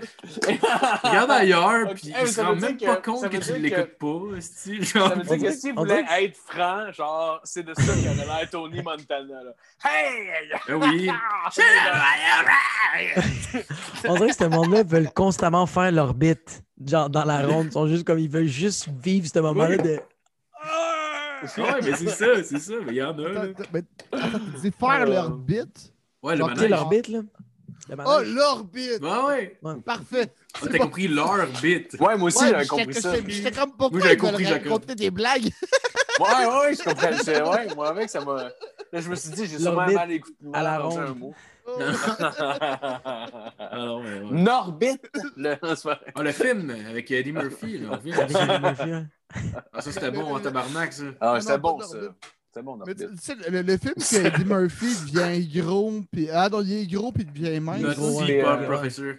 [SPEAKER 1] Regarde ailleurs, puis il se rend même pas
[SPEAKER 2] que-
[SPEAKER 1] compte que tu l'écoutes pas.
[SPEAKER 2] Ça veut dire que s'il voulait être franc, genre, c'est de ça qu'il a l'air Tony Montana. Là. Hey!
[SPEAKER 1] Ah oui.
[SPEAKER 4] On dirait que ce monde-là veulent constamment faire leur bit, genre dans la ronde. Ils sont juste comme ils veulent juste vivre ce moment-là de.
[SPEAKER 1] Ouais, mais c'est ça, c'est ça. Mais il y en a.
[SPEAKER 3] Attends, mais attends, tu dis faire leur bit?
[SPEAKER 1] Ouais, le manège.
[SPEAKER 4] leur bit, là. Le
[SPEAKER 3] Oh, leur bit!
[SPEAKER 1] Ouais, ouais.
[SPEAKER 3] Parfait!
[SPEAKER 1] Ah, T'as compris leur bit.
[SPEAKER 2] Ouais, moi aussi,
[SPEAKER 3] Ouais,
[SPEAKER 2] j'avais compris ça.
[SPEAKER 3] j'étais- J'étais comme pourquoi
[SPEAKER 1] Moi, j'avais compris,
[SPEAKER 3] raconter des blagues?
[SPEAKER 2] Ouais, ouais, je comprends. Ouais, moi, avec, ça m'a. Là, je me suis dit, j'ai sûrement
[SPEAKER 4] L'orbite
[SPEAKER 2] mal écouté.
[SPEAKER 4] à la ronde.
[SPEAKER 2] un mot.
[SPEAKER 1] Ah, non, mais ouais.
[SPEAKER 2] Norbit! Le... c'est
[SPEAKER 1] Ah, le film avec Eddie Murphy, là. Ah, ça, c'était bon en tabarnak, ça.
[SPEAKER 2] Ah, c'était bon, ça. C'était bon,
[SPEAKER 3] Mais tu
[SPEAKER 2] Norbit.
[SPEAKER 3] tu sais, le, le film que Eddie Murphy devient gros, puis ah non, il est gros, puis il devient mince.
[SPEAKER 1] Notre
[SPEAKER 2] ouais. Ouais.
[SPEAKER 1] professeur.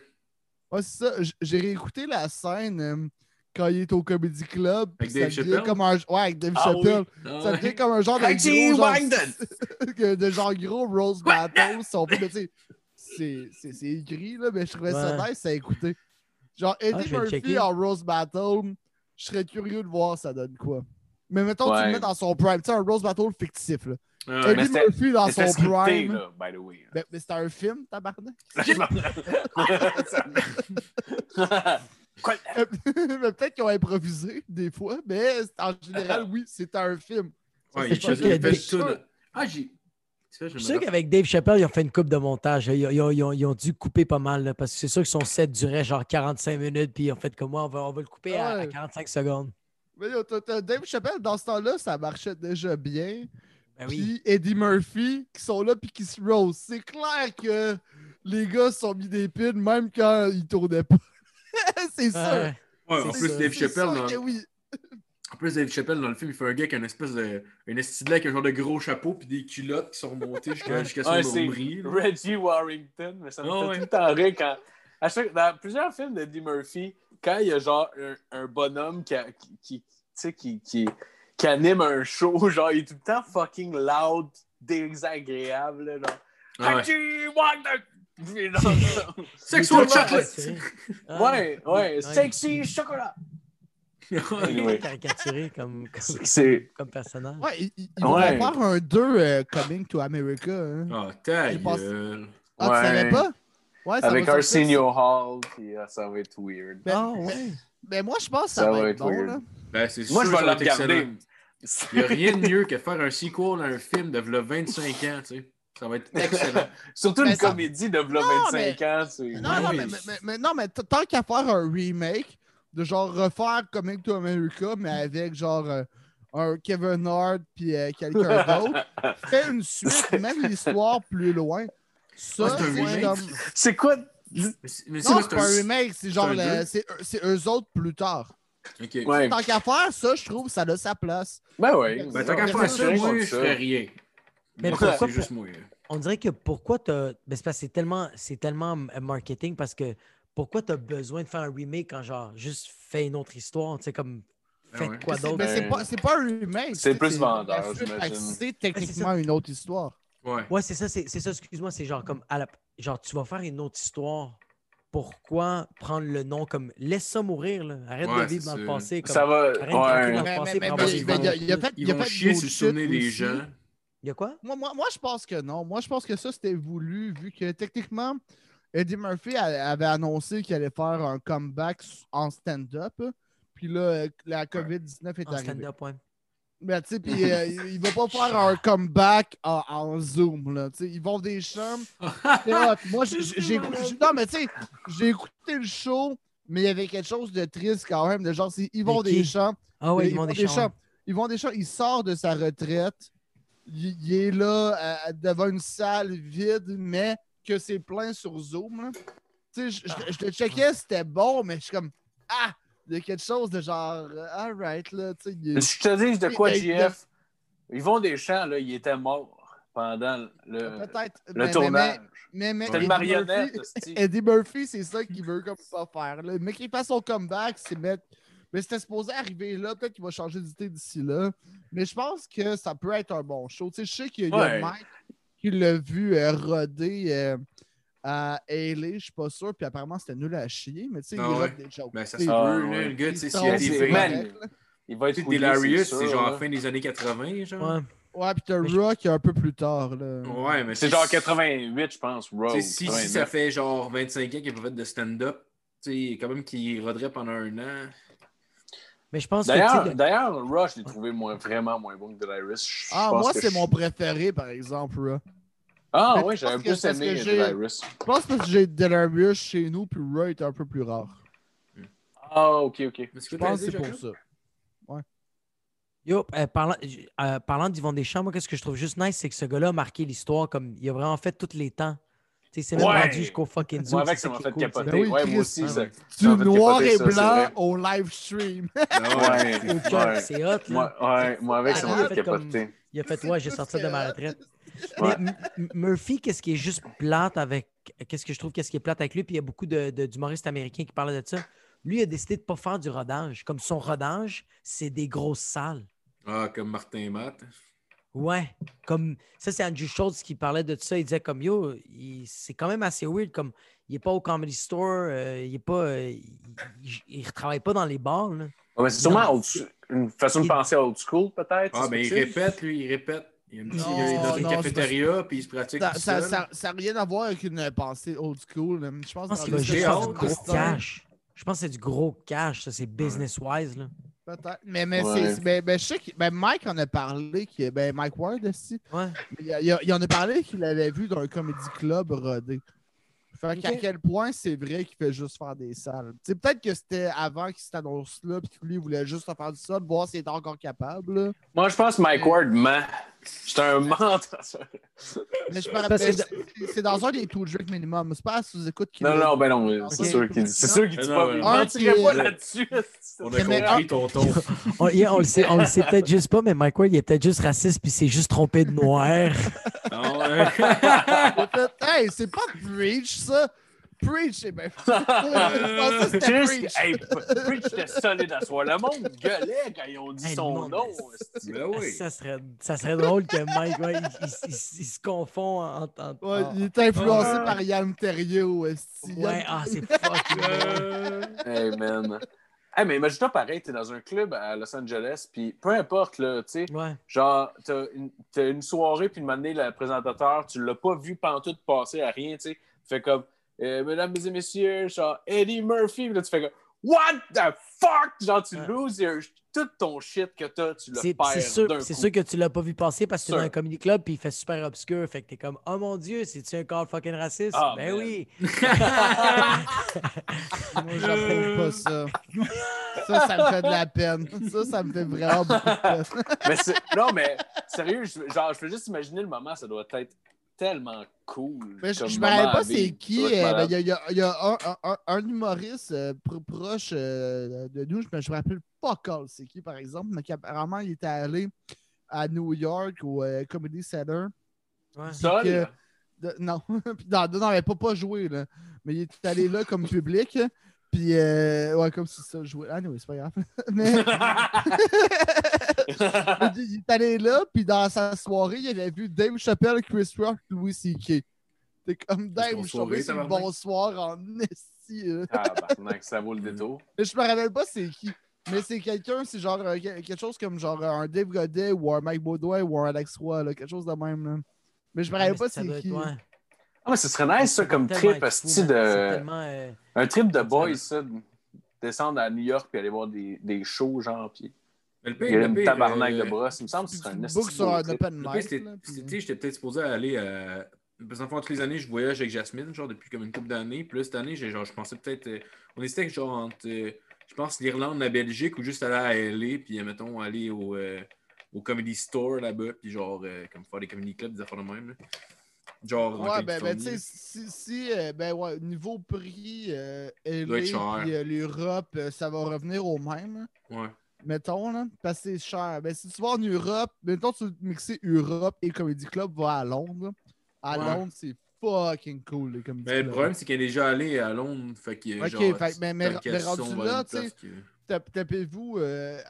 [SPEAKER 3] Ouais, c'est ça. J'ai réécouté la scène euh, quand il est au Comedy Club.
[SPEAKER 1] Avec Dave
[SPEAKER 3] ça devient comme un. Ouais, avec Dave
[SPEAKER 2] Ah
[SPEAKER 3] Chappelle.
[SPEAKER 1] Ah,
[SPEAKER 3] Ça devient comme un genre de gros. Genre, de genre gros Rose Battles. si on peut, mais tu sais, c'est- c'est c'est écrit, là, mais je trouvais ça nice à écouter. Genre, Eddie
[SPEAKER 4] Ah, le
[SPEAKER 3] Murphy en Rose Battle, je serais curieux de voir ça donne quoi. Mais mettons, tu le mets dans son prime. Tu sais, un Rose Battle fictif, là.
[SPEAKER 2] Mais
[SPEAKER 3] Eddie Murphy dans
[SPEAKER 2] Mais
[SPEAKER 3] son
[SPEAKER 2] scripté,
[SPEAKER 3] prime.
[SPEAKER 2] là, by the way.
[SPEAKER 3] Ben, mais c'était un film, tabarnak. Peut-être qu'ils ont improvisé des fois, mais en général, oui, c'était un film.
[SPEAKER 1] Ouais,
[SPEAKER 3] c'est
[SPEAKER 1] il fait- fait
[SPEAKER 4] des-.
[SPEAKER 1] Ah, j'ai.
[SPEAKER 4] Je suis sûr qu'avec Dave Chappelle, ils ont fait une coupe de montage. Ils, ils ont, ils ont- ils ont dû couper pas mal, là, parce que c'est sûr que son set durait genre 45 minutes, puis ils ont fait comme moi, on va, on va le couper à, à
[SPEAKER 3] Ouais.
[SPEAKER 4] 45 secondes.
[SPEAKER 3] Mais Dave Chappelle, dans ce temps-là, ça marchait déjà bien.
[SPEAKER 4] Ben oui.
[SPEAKER 3] Puis Eddie Murphy, qui sont là puis qui se rose. C'est clair que les gars se sont mis des pins même quand ils tournaient pas. c'est sûr.
[SPEAKER 4] Ouais.
[SPEAKER 1] Ouais, en plus,
[SPEAKER 4] ça.
[SPEAKER 1] Dave Chappelle, dans...
[SPEAKER 3] que oui.
[SPEAKER 1] en plus, Dave Chappelle, dans le film, il fait un gars qui a une espèce de. Une estidée avec un genre de gros chapeau puis des culottes qui sont remontées jusqu'à jusqu'à son
[SPEAKER 2] Ouais,
[SPEAKER 1] nombril.
[SPEAKER 2] Reggie Warrington, mais ça me
[SPEAKER 1] Ah
[SPEAKER 2] fait
[SPEAKER 1] ouais.
[SPEAKER 2] tout le temps rire quand. à chaque- dans plusieurs films d'Eddie Murphy, quand il y a genre un, un bonhomme qui, a- qui, qui, qui anime un show, genre il est tout le temps fucking loud, désagréable. Là, genre.
[SPEAKER 1] Ah ouais.
[SPEAKER 2] Reggie Warrington!
[SPEAKER 1] Sexual chocolate!
[SPEAKER 4] Ah.
[SPEAKER 2] ouais, ouais, sexy chocolat!
[SPEAKER 4] Il
[SPEAKER 2] Anyway.
[SPEAKER 4] est caricaturé comme, comme,
[SPEAKER 2] C'est.
[SPEAKER 4] comme personnage.
[SPEAKER 3] Ouais, ils, ils vont
[SPEAKER 2] Ouais.
[SPEAKER 3] faire un 2 Coming to America. hein.
[SPEAKER 1] Ah, ta
[SPEAKER 3] pense-
[SPEAKER 1] gueule.
[SPEAKER 3] Ah, tu savais pas? Ouais, ça
[SPEAKER 2] Avec. Arsenio Hall, puis euh, ça va être weird.
[SPEAKER 3] Ben,
[SPEAKER 4] Ah ouais.
[SPEAKER 3] Ben, moi, je pense que ça,
[SPEAKER 2] Ça
[SPEAKER 3] va
[SPEAKER 2] va
[SPEAKER 3] être bon.
[SPEAKER 2] weird.
[SPEAKER 3] Là.
[SPEAKER 1] Ben, c'est
[SPEAKER 2] Moi, je vais regarder.
[SPEAKER 1] excellent. Il n'y a rien de mieux que faire un sequel à un film de v'là 25 ans, tu sais. Ça va être excellent.
[SPEAKER 2] Surtout une
[SPEAKER 3] ça-
[SPEAKER 2] comédie de
[SPEAKER 3] Non,
[SPEAKER 2] 25 ans.
[SPEAKER 3] Non,
[SPEAKER 1] Ouais,
[SPEAKER 3] non,
[SPEAKER 1] oui.
[SPEAKER 3] mais, mais- mais- mais non, mais tant qu'à faire un remake, de genre refaire Coming to America, mais avec genre euh, un Kevin Hart puis euh, quelqu'un d'autre, fais une suite, même l'histoire plus loin. Ça,
[SPEAKER 1] Ouais, c'est un
[SPEAKER 3] c'est
[SPEAKER 1] remake?
[SPEAKER 3] comme.
[SPEAKER 2] C'est quoi?
[SPEAKER 1] C'est
[SPEAKER 3] Non, pas un remake, c'est genre le- c'est c'est eux autres plus tard.
[SPEAKER 2] Ouais.
[SPEAKER 3] Tant qu'à faire, ça, je trouve, ça a sa place.
[SPEAKER 2] Ben oui.
[SPEAKER 1] Ben, tant qu'à faire ça, moi, je ferais rien.
[SPEAKER 4] Mais pourquoi
[SPEAKER 1] c'est juste moi. là.
[SPEAKER 4] On dirait que pourquoi tu ben c'est parce que c'est tellement, c'est tellement euh, marketing parce que pourquoi tu as besoin de faire un remake quand genre juste fais une autre histoire, tu sais, comme
[SPEAKER 1] Ben
[SPEAKER 4] faites
[SPEAKER 1] ouais.
[SPEAKER 4] quoi d'autre?
[SPEAKER 3] mais c'est pas, c'est pas un remake.
[SPEAKER 2] c'est plus vendeur, j'imagine.
[SPEAKER 3] C'est
[SPEAKER 4] c'est
[SPEAKER 3] techniquement une autre histoire.
[SPEAKER 1] Ouais.
[SPEAKER 4] Ouais, c'est ça, c'est c'est ça, excuse-moi, c'est genre comme à la, genre tu vas faire une autre histoire. Pourquoi prendre le nom comme laisse ça mourir là, arrête
[SPEAKER 1] Ouais,
[SPEAKER 4] de vivre dans le
[SPEAKER 1] ça.
[SPEAKER 4] passé comme
[SPEAKER 2] Ça va.
[SPEAKER 4] Arrête de
[SPEAKER 2] Ouais.
[SPEAKER 4] dans le
[SPEAKER 3] Mais-
[SPEAKER 4] passé
[SPEAKER 3] mais-
[SPEAKER 4] pour
[SPEAKER 3] mais-
[SPEAKER 4] avoir
[SPEAKER 3] mais-
[SPEAKER 4] des
[SPEAKER 3] mais il y a- y a y a
[SPEAKER 1] vont
[SPEAKER 3] fait
[SPEAKER 1] chier sur le souvenir des gens.
[SPEAKER 4] Il y a quoi?
[SPEAKER 3] Moi, moi, moi, je pense que non. Moi, je pense que ça, c'était voulu, vu que techniquement, Eddie Murphy avait annoncé qu'il allait faire un comeback en stand-up. Puis là, euh, la COVID-19 est
[SPEAKER 4] En
[SPEAKER 3] arrivée.
[SPEAKER 4] stand-up, ouais.
[SPEAKER 3] Mais tu sais, puis euh, il va pas faire un comeback en, en Zoom, là. Tu sais, ils vont des chambres. Moi, j'ai. Non, mais tu sais, j'ai écouté le show, mais il y avait quelque chose de triste quand même. De genre, c'est Yvon? Deschamps.
[SPEAKER 4] Ah
[SPEAKER 3] Mais
[SPEAKER 4] ils vont des
[SPEAKER 3] Deschamps.
[SPEAKER 4] champs.
[SPEAKER 3] Yvon Deschamps, il sort de sa retraite. Il, est là devant une salle vide, mais que c'est plein sur Zoom. Tu sais, je- le checkais, c'était bon, mais je suis comme Ah! Il y a quelque chose de genre euh, Alright, là. Tu sais,
[SPEAKER 2] Je te dis de quoi,
[SPEAKER 3] Il- il-
[SPEAKER 2] JF? Yvon Deschamps, là, il était mort pendant le,
[SPEAKER 3] Peut-être.
[SPEAKER 2] le
[SPEAKER 3] mais- mais-
[SPEAKER 2] tournage.
[SPEAKER 3] Mais, mais,
[SPEAKER 2] C'était une
[SPEAKER 3] Eddie
[SPEAKER 2] marionnette,
[SPEAKER 3] Murphy-. Eddie Murphy, c'est ça qu'il veut comme pas faire. Là. Mais qu'il fasse son comeback, c'est mettre. Mais c'était supposé arriver là. Peut-être qu'il va changer d'idée d'ici là. Mais je pense que ça peut être un bon show. Tu sais, je sais qu'il y a
[SPEAKER 2] Ouais.
[SPEAKER 3] Mike qui l'a vu euh, roder euh, à Haley, je suis pas sûr. Puis apparemment, c'était nul à chier. Mais tu sais,
[SPEAKER 1] Ah
[SPEAKER 3] il
[SPEAKER 1] ouais.
[SPEAKER 3] rode des jokes.
[SPEAKER 1] Ben, ça peut,
[SPEAKER 2] Ah,
[SPEAKER 1] là,
[SPEAKER 2] ouais.
[SPEAKER 1] le gars, tu sais,
[SPEAKER 3] il
[SPEAKER 1] s'il y a des vrais-.
[SPEAKER 2] Il va être sûr,
[SPEAKER 1] c'est genre
[SPEAKER 2] là.
[SPEAKER 1] fin des années 80, genre.
[SPEAKER 4] Ouais.
[SPEAKER 3] Ouais, puis t'as Rock un peu plus tard. Là.
[SPEAKER 1] Ouais, mais
[SPEAKER 2] C'est genre 88, je pense,
[SPEAKER 1] Si, si
[SPEAKER 2] 89.
[SPEAKER 1] ça fait genre 25 ans qu'il n'a pas fait de stand-up, tu sais, quand même qu'il roderait pendant un an.
[SPEAKER 4] Mais je pense que.
[SPEAKER 2] D'ailleurs,
[SPEAKER 4] de-
[SPEAKER 2] d'ailleurs, Rush, je l'ai trouvé moins, vraiment moins bon que Delarius. Je
[SPEAKER 3] Ah,
[SPEAKER 2] pense
[SPEAKER 3] moi,
[SPEAKER 2] que
[SPEAKER 3] c'est
[SPEAKER 2] je-
[SPEAKER 3] mon préféré, par exemple. Rock.
[SPEAKER 2] Ah,
[SPEAKER 3] je
[SPEAKER 2] j'avais
[SPEAKER 3] que
[SPEAKER 2] plus aimé
[SPEAKER 3] que j'ai-
[SPEAKER 2] Delarius.
[SPEAKER 3] Je pense parce que j'ai Delarius chez nous, puis Roy est un peu plus rare.
[SPEAKER 2] Ah, ok, ok.
[SPEAKER 1] Que
[SPEAKER 3] Je pense que c'est pour ça.
[SPEAKER 4] Yo, euh, parlant, euh, parlant d'Yvon Deschamps, moi, qu'est-ce que je trouve juste nice, c'est que ce gars-là a marqué l'histoire comme il a vraiment fait tous les temps. Sais, c'est même
[SPEAKER 2] Ouais.
[SPEAKER 4] rendu jusqu'au fucking Zoom.
[SPEAKER 2] Moi, avec,
[SPEAKER 4] c'est
[SPEAKER 2] ça m'a fait
[SPEAKER 4] cool,
[SPEAKER 2] capoter.
[SPEAKER 3] Ben oui,
[SPEAKER 2] ouais, moi aussi. ça-
[SPEAKER 3] Du
[SPEAKER 2] ça
[SPEAKER 3] noir et
[SPEAKER 2] ça,
[SPEAKER 3] blanc au live stream.
[SPEAKER 1] Ouais.
[SPEAKER 4] C'est hot, là.
[SPEAKER 2] Moi, ouais, moi, avec, ça m'a fait capoter.
[SPEAKER 4] Il a fait, ouais, j'ai sorti de ma retraite.
[SPEAKER 2] Ouais.
[SPEAKER 4] Mais Murphy, qu'est-ce qui est juste plate avec. Qu'est-ce que je trouve, qu'est-ce qui est plate avec lui? Puis il y a beaucoup de- de- d'humoristes américains qui parlent de ça. Lui, il a décidé de ne pas faire du rodage. Comme son rodage, c'est des grosses salles.
[SPEAKER 1] Ah, comme Martin Matt.
[SPEAKER 4] Ouais. Comme ça, c'est Andrew Schultz qui parlait de ça. Il disait comme yo, c'est quand même assez weird. Comme il n'est pas au comedy store, euh, il est pas. euh, il, ne travaille pas dans les bars. là.
[SPEAKER 2] Ouais, mais c'est sûrement old une façon de penser old school, peut-être.
[SPEAKER 1] Ah,
[SPEAKER 2] ça
[SPEAKER 1] ben il répète, lui, il répète. Il, y a une petite-
[SPEAKER 3] Non,
[SPEAKER 1] il est dans une
[SPEAKER 3] non,
[SPEAKER 1] cafétéria, puis il se pratique
[SPEAKER 3] Ça n'a ça, ça rien à voir avec une pensée old school. Je pense,
[SPEAKER 4] Je pense faire
[SPEAKER 1] hâte
[SPEAKER 4] du
[SPEAKER 1] de
[SPEAKER 4] gros cash. Je pense que c'est du gros cash. Ça, c'est business-wise. là.
[SPEAKER 3] Peut-être. Mais, mais,
[SPEAKER 2] Ouais.
[SPEAKER 3] mais, mais je sais que ben Mike en a parlé. Qui, ben Mike Ward, aussi.
[SPEAKER 4] Ouais.
[SPEAKER 3] Il, il, il en a parlé qu'il l'avait vu dans un comedy club rodé. Fait qu'à
[SPEAKER 4] Ok.
[SPEAKER 3] quel point c'est vrai qu'il fait juste faire des salles? Tu sais, peut-être que c'était avant qu'il s'annonce là, puis que lui il voulait juste faire du sol, voir s'il était encore capable. là.
[SPEAKER 2] Moi, je pense que Mike Ward ment. C'est un menteur.
[SPEAKER 3] Mais je me
[SPEAKER 4] Parce
[SPEAKER 3] rappelle,
[SPEAKER 4] que-
[SPEAKER 3] c'est- dans un des two drink minimum. C'est pas à sous-écoute qu'il
[SPEAKER 2] Non, non, ben non, c'est sûr qu'il dit. C'est sûr qu'il dit pas. mentirait pas là-dessus.
[SPEAKER 1] On a
[SPEAKER 3] mais-
[SPEAKER 1] compris ton ton.
[SPEAKER 4] On, yeah, on le sait, on le sait peut-être juste pas, mais Mike Ward, il est peut-être juste raciste puis s'est juste trompé de noir.
[SPEAKER 1] Non, ouais.
[SPEAKER 3] Il a fait, Hey, c'est pas Preach, ça! Preach, c'est bien. Je pensais que c'était
[SPEAKER 2] Chris,
[SPEAKER 3] Preach.
[SPEAKER 2] hey, Preach était solide à. Le monde gueulait quand ils ont dit
[SPEAKER 4] Hey,
[SPEAKER 2] son nom.
[SPEAKER 1] Ben oui.
[SPEAKER 4] Ça, serait, ça serait drôle que Mike, ouais, il, il- il- il se confond en. en-
[SPEAKER 3] Ouais,
[SPEAKER 4] en-
[SPEAKER 3] il est influencé
[SPEAKER 1] Ah.
[SPEAKER 3] par Yann Terriot.
[SPEAKER 4] Ouais, ah, c'est fucking drôle.
[SPEAKER 1] Euh,
[SPEAKER 2] Hey, man. Hey, mais imagine-toi pareil, t'es dans un club à Los Angeles, puis peu importe, là, tu sais,
[SPEAKER 4] Ouais.
[SPEAKER 2] genre, t'as une, t'as une soirée, puis de m'amener le présentateur, tu l'as pas vu pantoute passer à rien, tu sais. Fait comme, euh, mesdames et messieurs, genre, Eddie Murphy, puis là, tu fais comme, What the fuck? Genre, tu
[SPEAKER 4] Ouais.
[SPEAKER 2] loses your- tout ton shit que t'as, tu le perds
[SPEAKER 4] c'est sûr, sûr que tu l'as pas vu passer parce que tu es dans un comedy club puis il fait super obscur. Fait que t'es comme, oh mon Dieu, c'est-tu un call fucking raciste?
[SPEAKER 2] Ah,
[SPEAKER 4] ben
[SPEAKER 2] man.
[SPEAKER 4] oui.
[SPEAKER 3] Moi, j'approuve pas ça. Ça, ça me fait de la peine. Ça, ça me fait vraiment beaucoup de peine.
[SPEAKER 2] mais non, mais sérieux, je- genre, je peux juste imaginer le moment, ça doit être tellement cool.
[SPEAKER 3] Mais je, je me rappelle pas c'est qui. Euh, ben. Il y a, il y a- il y a un, un- un- un humoriste euh, pro- proche euh, de nous, je me, je me rappelle pas quand c'est qui, par exemple, mais qu'apparemment, il était allé à New York au euh, Comedy Center.
[SPEAKER 4] Ouais.
[SPEAKER 2] Seul?
[SPEAKER 3] que- de- non, Puis non, non, non, il pas pas joué, là. Mais il est allé là comme public. Puis, euh, ouais, comme si ça jouait. Ah, non, c'est pas grave. Mais, mais il est allé là, puis dans sa soirée, il avait vu Dave Chappelle, Chris Rock, Louis C.K. T'es comme Dave,
[SPEAKER 1] ton
[SPEAKER 3] je suis tombé
[SPEAKER 1] soirée,
[SPEAKER 3] sur le
[SPEAKER 1] tabarnak.
[SPEAKER 3] bonsoir en esti.
[SPEAKER 2] Tabarnak, ça vaut le détour.
[SPEAKER 3] Mais je me rappelle pas c'est qui. Mais c'est quelqu'un, c'est genre euh, que- quelque chose comme genre un Dave Godet ou un Mike Baudouin ou un Alex Roy, là, quelque chose de même. Là. Mais je me rappelle pas c'est qui.
[SPEAKER 2] Ah, mais ce serait nice, ça, comme trip,
[SPEAKER 4] fou,
[SPEAKER 2] de...
[SPEAKER 4] Euh,
[SPEAKER 2] Un trip de boys, ça. de Descendre à New York puis aller voir des, des shows, genre, puis
[SPEAKER 1] Mais le
[SPEAKER 2] il y
[SPEAKER 1] pire,
[SPEAKER 2] a
[SPEAKER 1] le
[SPEAKER 2] une
[SPEAKER 1] pire,
[SPEAKER 2] tabarnak
[SPEAKER 1] euh,
[SPEAKER 2] de brosse. Il me semble que
[SPEAKER 3] Puis
[SPEAKER 2] ce serait
[SPEAKER 3] tu
[SPEAKER 2] un
[SPEAKER 3] bookes sur un open
[SPEAKER 1] pire,
[SPEAKER 3] mic.
[SPEAKER 1] j'étais peut-être supposé aller à. Parce qu'en tous les années, je voyage avec Jasmine, genre depuis comme une couple d'années. Puis là, cette année, j'ai- genre, je pensais peut-être. euh, on hésitait genre entre, euh, je pense, l'Irlande, la Belgique, ou juste aller à LA, puis euh, mettons, aller au, euh, au Comedy Store là-bas, puis genre, euh, comme faire des comedy clubs, des affaires de même. là. Genre, en
[SPEAKER 3] Ouais, ben, ben tu sais, si, si, euh, ben ouais, niveau prix, euh, LA puis euh, l'Europe, euh, ça va revenir au même.
[SPEAKER 1] Ouais.
[SPEAKER 3] Mettons, là, parce que c'est cher. Ben, si tu vas en Europe, mettons, tu veux mixer Europe et Comedy Club, va à Londres. À
[SPEAKER 1] Ouais.
[SPEAKER 3] Londres, c'est fucking cool, les Comedy
[SPEAKER 1] Mais le
[SPEAKER 3] Club.
[SPEAKER 1] problème, c'est qu'elle est déjà allée à Londres. Fait que,
[SPEAKER 3] Ok,
[SPEAKER 1] genre,
[SPEAKER 3] fait mais- mais- mais rendu là, tu sais, Tapez-vous, euh,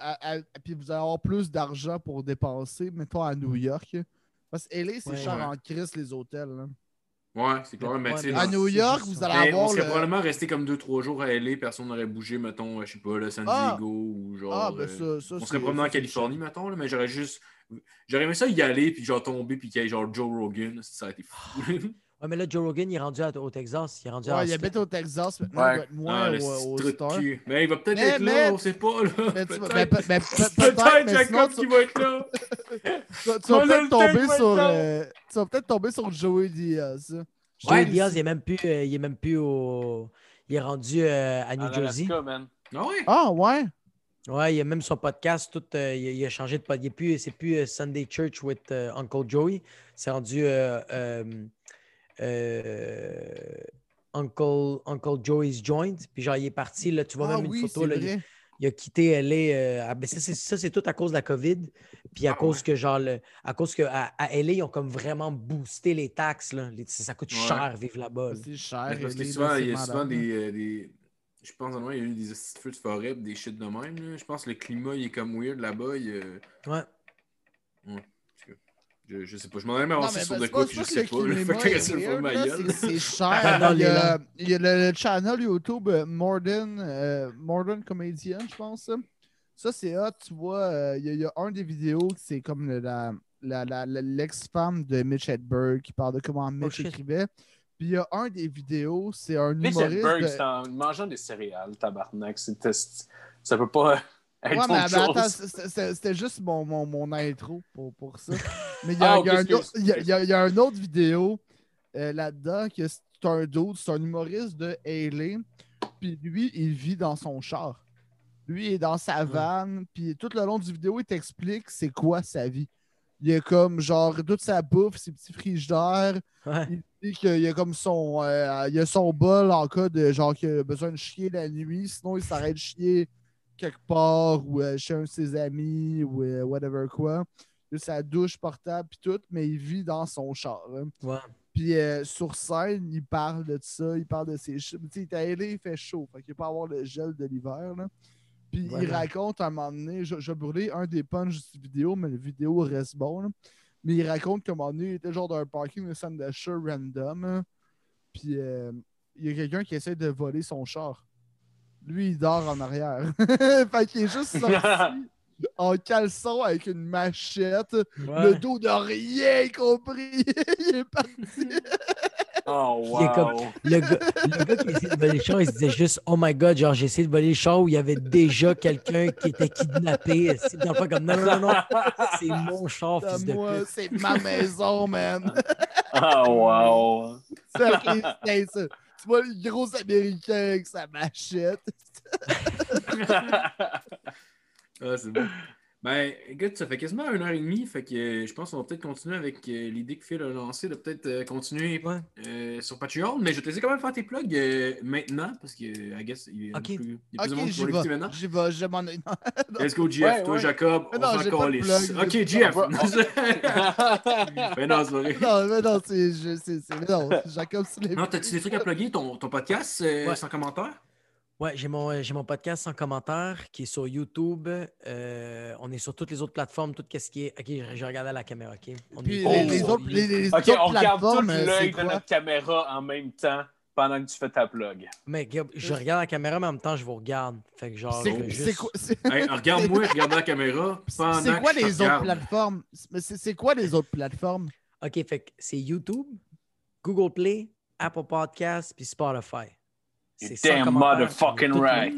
[SPEAKER 3] puis vous allez avoir plus d'argent pour dépenser, mettons, à New York. Parce que LA, c'est
[SPEAKER 4] Ouais.
[SPEAKER 3] cher
[SPEAKER 1] Ouais.
[SPEAKER 3] en crise, les hôtels. là.
[SPEAKER 1] Ouais, c'est clair. Mais
[SPEAKER 3] À New York, vous allez
[SPEAKER 1] Mais on
[SPEAKER 3] avoir.
[SPEAKER 1] serait
[SPEAKER 3] le-
[SPEAKER 1] probablement resté comme 2-3 jours à LA, personne n'aurait bougé, mettons, euh, je sais pas, là, San
[SPEAKER 3] Ah!
[SPEAKER 1] Diego ou genre.
[SPEAKER 3] Ah, ben
[SPEAKER 1] euh,
[SPEAKER 3] ça, ça
[SPEAKER 1] on serait probablement en Californie, mettons, là, mais j'aurais juste. J'aurais aimé ça y aller, puis genre tomber, puis qu'il y ait genre Joe Rogan, ça aurait été fou.
[SPEAKER 4] Ouais, mais là, Joe Rogan, il est rendu à- au Texas. Il est rendu à
[SPEAKER 3] il habite au Texas, maintenant,
[SPEAKER 2] Ouais.
[SPEAKER 3] il doit être moins
[SPEAKER 1] Ah,
[SPEAKER 3] au, au Star.
[SPEAKER 1] cul. Mais il va peut-être
[SPEAKER 3] Mais-
[SPEAKER 1] être là,
[SPEAKER 3] mais-
[SPEAKER 1] on sait pas, là.
[SPEAKER 3] Mais
[SPEAKER 1] Peut-être.
[SPEAKER 3] pe- pe- peut-être,
[SPEAKER 1] Peut-être
[SPEAKER 3] mais
[SPEAKER 1] Jacob
[SPEAKER 3] tu,
[SPEAKER 1] qui va être là.
[SPEAKER 3] tu vas- tu vas peut-être tomber sur.
[SPEAKER 1] maintenant.
[SPEAKER 3] euh, tu vas peut-être tomber sur Joey Diaz.
[SPEAKER 4] Joey
[SPEAKER 1] Ouais,
[SPEAKER 4] Diaz, il est même plus, euh, il est même plus au. Il est rendu euh, à New Jersey.
[SPEAKER 2] Man.
[SPEAKER 1] Ah ouais?
[SPEAKER 3] Ah, ouais?
[SPEAKER 4] Ouais, il a même son podcast, tout, euh, il, a, il a changé de podcast. Plus, c'est plus euh, Sunday Church with euh, Uncle Joey. C'est rendu euh, euh, euh, Uncle, Uncle Joey's Joint. Puis genre, il est parti, là, tu vois
[SPEAKER 3] ah,
[SPEAKER 4] même
[SPEAKER 3] oui,
[SPEAKER 4] une photo. Là, il, a quitté LA. euh, ah, ben ça, c'est, ça, c'est tout à cause de la COVID. Puis à
[SPEAKER 1] Ah
[SPEAKER 4] cause
[SPEAKER 1] ouais.
[SPEAKER 4] que, genre, le- à cause que à, à LA, ils ont comme vraiment boosté les taxes. Là. Les- ça coûte
[SPEAKER 1] Ouais.
[SPEAKER 4] cher vivre là-bas. là.
[SPEAKER 3] C'est cher.
[SPEAKER 1] Parce que souvent, il y a souvent des, euh, des. Je pense en vrai, il y a eu des feux de forêt, des shit de même. là. Je pense que le climat, il est comme weird là-bas. il, euh,
[SPEAKER 4] Ouais.
[SPEAKER 1] Je, je sais pas. Je m'en ai même avancé sur de
[SPEAKER 3] pas-
[SPEAKER 1] quoi, je sais
[SPEAKER 3] que
[SPEAKER 1] pas. c'est le fond de ma
[SPEAKER 3] weird, là,
[SPEAKER 1] gueule.
[SPEAKER 3] c'est- C'est cher. Il y a, il y a le, le channel YouTube euh, Modern, euh, Modern Comedian, je pense. ça. Ça, c'est hot. Tu vois, euh, il y, a- il y a un des vidéos, c'est comme le- la, la, la- la- l'ex-femme de Mitch Hedberg qui parle de comment Mitch
[SPEAKER 4] shit.
[SPEAKER 3] écrivait. Puis il y a un des vidéos, c'est un
[SPEAKER 2] Mitch
[SPEAKER 3] humoriste.
[SPEAKER 2] Hedberg,
[SPEAKER 3] de-
[SPEAKER 2] c'est en mangeant des céréales, tabarnak. Ça peut pas
[SPEAKER 3] Ouais, mais, attends, c'était- juste mon, mon, mon intro pour, pour ça. Mais il y
[SPEAKER 2] Ah,
[SPEAKER 3] y a une autre vidéo euh, là-dedans que c'est un dude, c'est un humoriste de Haley. Puis lui, il vit dans son char. Lui, il est dans sa vanne. Puis tout le long du vidéo, il t'explique c'est quoi sa vie. Il a comme genre toute sa bouffe, ses petits frigidaires.
[SPEAKER 4] Ouais.
[SPEAKER 3] Il dit qu'il a comme son. euh, il a son bol en cas de genre qu'il a besoin de chier la nuit. Sinon, il s'arrête de chier quelque part ou euh, chez un de ses amis ou euh, whatever quoi. Il a sa douche portable puis tout, mais il vit dans son char. hein.
[SPEAKER 4] Ouais.
[SPEAKER 3] Puis euh, sur scène, il parle de ça, il parle de ses ch- Tu sais, il est allé, il fait chaud. Fait qu'il peut avoir le gel de l'hiver. Puis il raconte à un moment donné, je, je vais brûler un des punchs de vidéo, mais la vidéo reste bon. là. Mais il raconte qu'à un moment donné, il était genre dans un parking de Sandasher random. hein. Puis il y a quelqu'un qui essaie de voler son char. Lui, il dort en arrière. fait qu'il est juste sorti en caleçon avec une machette. Le dos de rien compris. il est parti.
[SPEAKER 2] Oh,
[SPEAKER 4] Il est comme-
[SPEAKER 2] wow.
[SPEAKER 4] Le gars, le gars qui essayait de voler le char, il se disait juste Oh my god, genre j'ai essayé de voler le char où il y avait déjà quelqu'un qui était kidnappé. C'est pas comme non, non, non, non, c'est mon char, fils de
[SPEAKER 3] moi,
[SPEAKER 4] pute.
[SPEAKER 3] c'est ma maison, man.
[SPEAKER 2] Oh, wow.
[SPEAKER 3] C'est ça. Tu vois le gros américain avec sa machette.
[SPEAKER 1] Ah, c'est bon. Ben, écoute, ça fait quasiment une heure et demie, fait que euh, je pense qu'on va peut-être continuer avec euh, l'idée que Phil a lancée de peut-être euh, continuer sur Patreon, mais je vais te laisser quand même faire tes plugs maintenant, parce que, I guess, il y a, plus, il y a plus de monde qui va l'écouter maintenant.
[SPEAKER 3] J'y vais, je m'en ai.
[SPEAKER 1] Let's go, GF.
[SPEAKER 2] Ouais,
[SPEAKER 1] Toi,
[SPEAKER 2] ouais.
[SPEAKER 1] Jacob,
[SPEAKER 3] Mais
[SPEAKER 1] on s'en calisse. Ok, GF.
[SPEAKER 2] On
[SPEAKER 1] ben non, c'est vrai.
[SPEAKER 3] Non, mais non, c'est. c'est- c'est- mais non, Jacob Sullivan.
[SPEAKER 1] Non, t'as-tu des trucs à plugger? Ton, ton podcast
[SPEAKER 4] Ouais.
[SPEAKER 1] sans commentaire?
[SPEAKER 4] Ouais, j'ai mon, euh, j'ai mon podcast sans commentaire qui est sur YouTube. Euh, on est sur toutes les autres plateformes, tout ce qui est. Ok, je, je regarde à la caméra, ok? On
[SPEAKER 3] Puis
[SPEAKER 4] est
[SPEAKER 3] les, autres, les, les
[SPEAKER 2] OK,
[SPEAKER 3] autres
[SPEAKER 2] on regarde tout
[SPEAKER 3] euh,
[SPEAKER 2] l'œil de notre caméra en même temps pendant que tu fais ta plug.
[SPEAKER 4] Mais je regarde la caméra, mais en même temps, je vous regarde. Fait que genre,
[SPEAKER 3] C'est
[SPEAKER 4] juste...
[SPEAKER 3] quoi,
[SPEAKER 1] Hey, regarde-moi, regarde la caméra.
[SPEAKER 3] c'est quoi
[SPEAKER 1] que je te
[SPEAKER 3] les autres
[SPEAKER 1] regarde.
[SPEAKER 3] plateformes? Mais C'est c'est quoi les autres plateformes?
[SPEAKER 4] OK, fait que c'est YouTube, Google Play, Apple Podcasts, puis Spotify.
[SPEAKER 2] You
[SPEAKER 4] C'est 100
[SPEAKER 2] damn motherfucking right.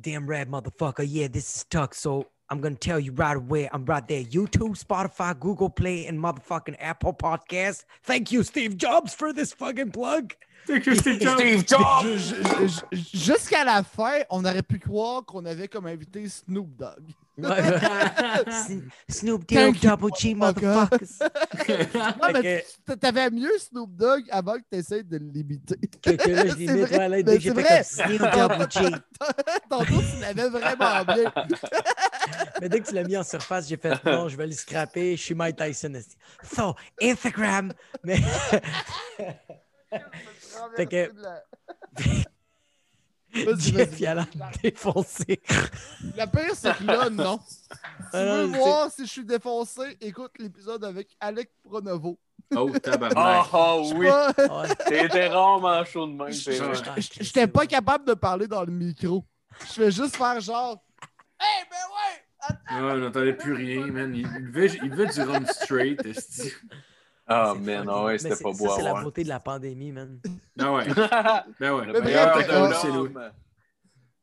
[SPEAKER 4] Damn right, motherfucker. Yeah, this is Tuck. So I'm gonna tell you right away. I'm right there. YouTube, Spotify, Google Play, and motherfucking Apple Podcast. Thank you, Steve Jobs, for this fucking plug.
[SPEAKER 1] Thank you, Steve Jobs.
[SPEAKER 3] Jusqu'à la fin, on aurait pu croire qu'on avait comme invité Snoop Dogg.
[SPEAKER 4] Snoop Dogg, Double G,
[SPEAKER 3] motherfucker.
[SPEAKER 4] motherfuckers.
[SPEAKER 3] Non, mais t'avais mieux Snoop Dogg avant que tu essaies de l'imiter.
[SPEAKER 4] que, que là, je l'imite.
[SPEAKER 3] vrai.
[SPEAKER 4] comme Snoop Double G.
[SPEAKER 3] Tantôt, tu l'avais vraiment bien.
[SPEAKER 4] Mais dès que tu l'as mis en surface, j'ai fait non, je vais le scraper. Je suis Mike Tyson. So, Instagram. Mais. Fait que- Jeff, il a l'air défoncé.
[SPEAKER 3] La pire, c'est que là, non. Si tu
[SPEAKER 4] Ah,
[SPEAKER 3] veux
[SPEAKER 4] non,
[SPEAKER 3] voir si je suis défoncé, écoute l'épisode avec Alec Pronovo.
[SPEAKER 1] Oh,
[SPEAKER 2] Oh,
[SPEAKER 1] tabarnak.
[SPEAKER 2] oh oui!
[SPEAKER 3] Moi,
[SPEAKER 4] Ouais.
[SPEAKER 2] T'étais rarement chaud de même, c'est vrai.
[SPEAKER 3] J- J'étais pas capable de parler dans le micro. Je fais juste faire genre. Hey, ben ouais!
[SPEAKER 1] Ah, on n'entendait plus rien, man. Il, buvait, il buvait du rhum straight.
[SPEAKER 2] Ah,
[SPEAKER 4] C'est
[SPEAKER 2] man, ah ouais,
[SPEAKER 4] mais
[SPEAKER 2] c'était
[SPEAKER 4] c'est-
[SPEAKER 2] pas
[SPEAKER 4] ça,
[SPEAKER 2] beau
[SPEAKER 4] C'est la beauté de la pandémie, man.
[SPEAKER 1] Ah ouais. Ben ouais,
[SPEAKER 2] Le
[SPEAKER 1] la
[SPEAKER 3] Mais
[SPEAKER 2] meilleur de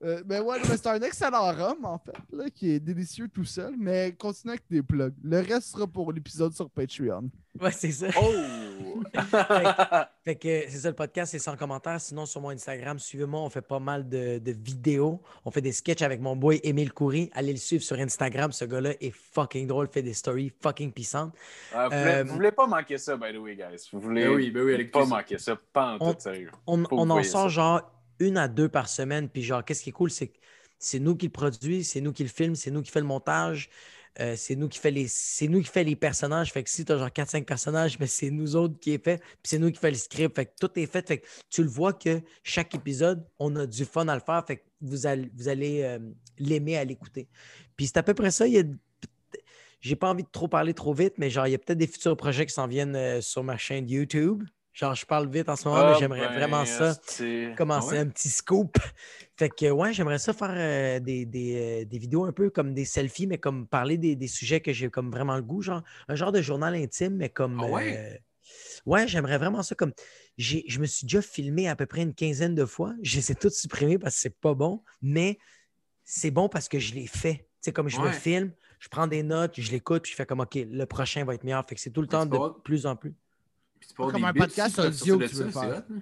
[SPEAKER 3] euh, ben ouais, c'est un excellent rhum, en fait, là, qui est délicieux tout seul. Mais continue avec tes plugs. Le reste sera pour l'épisode sur Patreon.
[SPEAKER 4] Ouais, c'est ça.
[SPEAKER 2] Oh!
[SPEAKER 4] Fait que c'est ça le podcast, c'est sans commentaire. Sinon, sur mon Instagram, suivez-moi, on fait pas mal de, de vidéos. On fait des sketchs avec mon boy Émile Coury. Allez le suivre sur Instagram. Ce gars-là est fucking drôle, fait des stories fucking puissantes.
[SPEAKER 2] Ah, vous, voulez,
[SPEAKER 4] Euh,
[SPEAKER 2] vous voulez pas manquer ça, by the way, guys. Vous voulez
[SPEAKER 1] Ben oui, ben oui, avec
[SPEAKER 2] pas
[SPEAKER 1] plaisir.
[SPEAKER 2] manquer ça, pas en
[SPEAKER 4] On-
[SPEAKER 2] tout sérieux.
[SPEAKER 4] On,
[SPEAKER 2] vous
[SPEAKER 4] en sort
[SPEAKER 2] ça.
[SPEAKER 4] genre une à deux par semaine. Puis genre, qu'est-ce qui est cool, c'est que c'est nous qui le produit, c'est nous qui le filme, c'est nous qui fait le montage. euh, c'est nous qui fait les c'est nous qui fait les personnages. Fait que si tu as genre 4-5 personnages, mais c'est nous autres qui est fait. Puis c'est nous qui fait le script. Fait que tout est fait. Fait que tu le vois que chaque épisode, on a du fun à le faire. Fait que vous allez, vous allez euh, l'aimer à l'écouter. Puis c'est à peu près ça. Il y a j'ai pas envie de trop parler trop vite, mais genre, il y a peut-être des futurs projets qui s'en viennent euh, sur ma chaîne YouTube. Genre, je parle vite en ce moment,
[SPEAKER 2] Ah,
[SPEAKER 4] mais j'aimerais
[SPEAKER 2] ben,
[SPEAKER 4] vraiment ça commencer
[SPEAKER 1] Ah ouais?
[SPEAKER 4] un petit scoop. Fait que ouais, j'aimerais ça faire euh, des, des, euh, des vidéos un peu comme des selfies, mais comme parler des, des sujets que j'ai comme vraiment le goût, genre un genre de journal intime, mais comme.
[SPEAKER 1] Ah ouais?
[SPEAKER 4] euh, ouais, j'aimerais vraiment ça comme. Je me suis déjà filmé à peu près une quinzaine de fois. Je les ai toutes supprimées parce que c'est pas bon, mais c'est bon parce que je l'ai fait. Tu sais, comme je me filme, je prends des notes, je l'écoute, puis je fais comme OK, le prochain va être meilleur. Fait que c'est tout le temps de plus en plus.
[SPEAKER 1] Avoir
[SPEAKER 3] Comme un podcast audio
[SPEAKER 1] de
[SPEAKER 3] que tu veux faire.
[SPEAKER 1] c'est?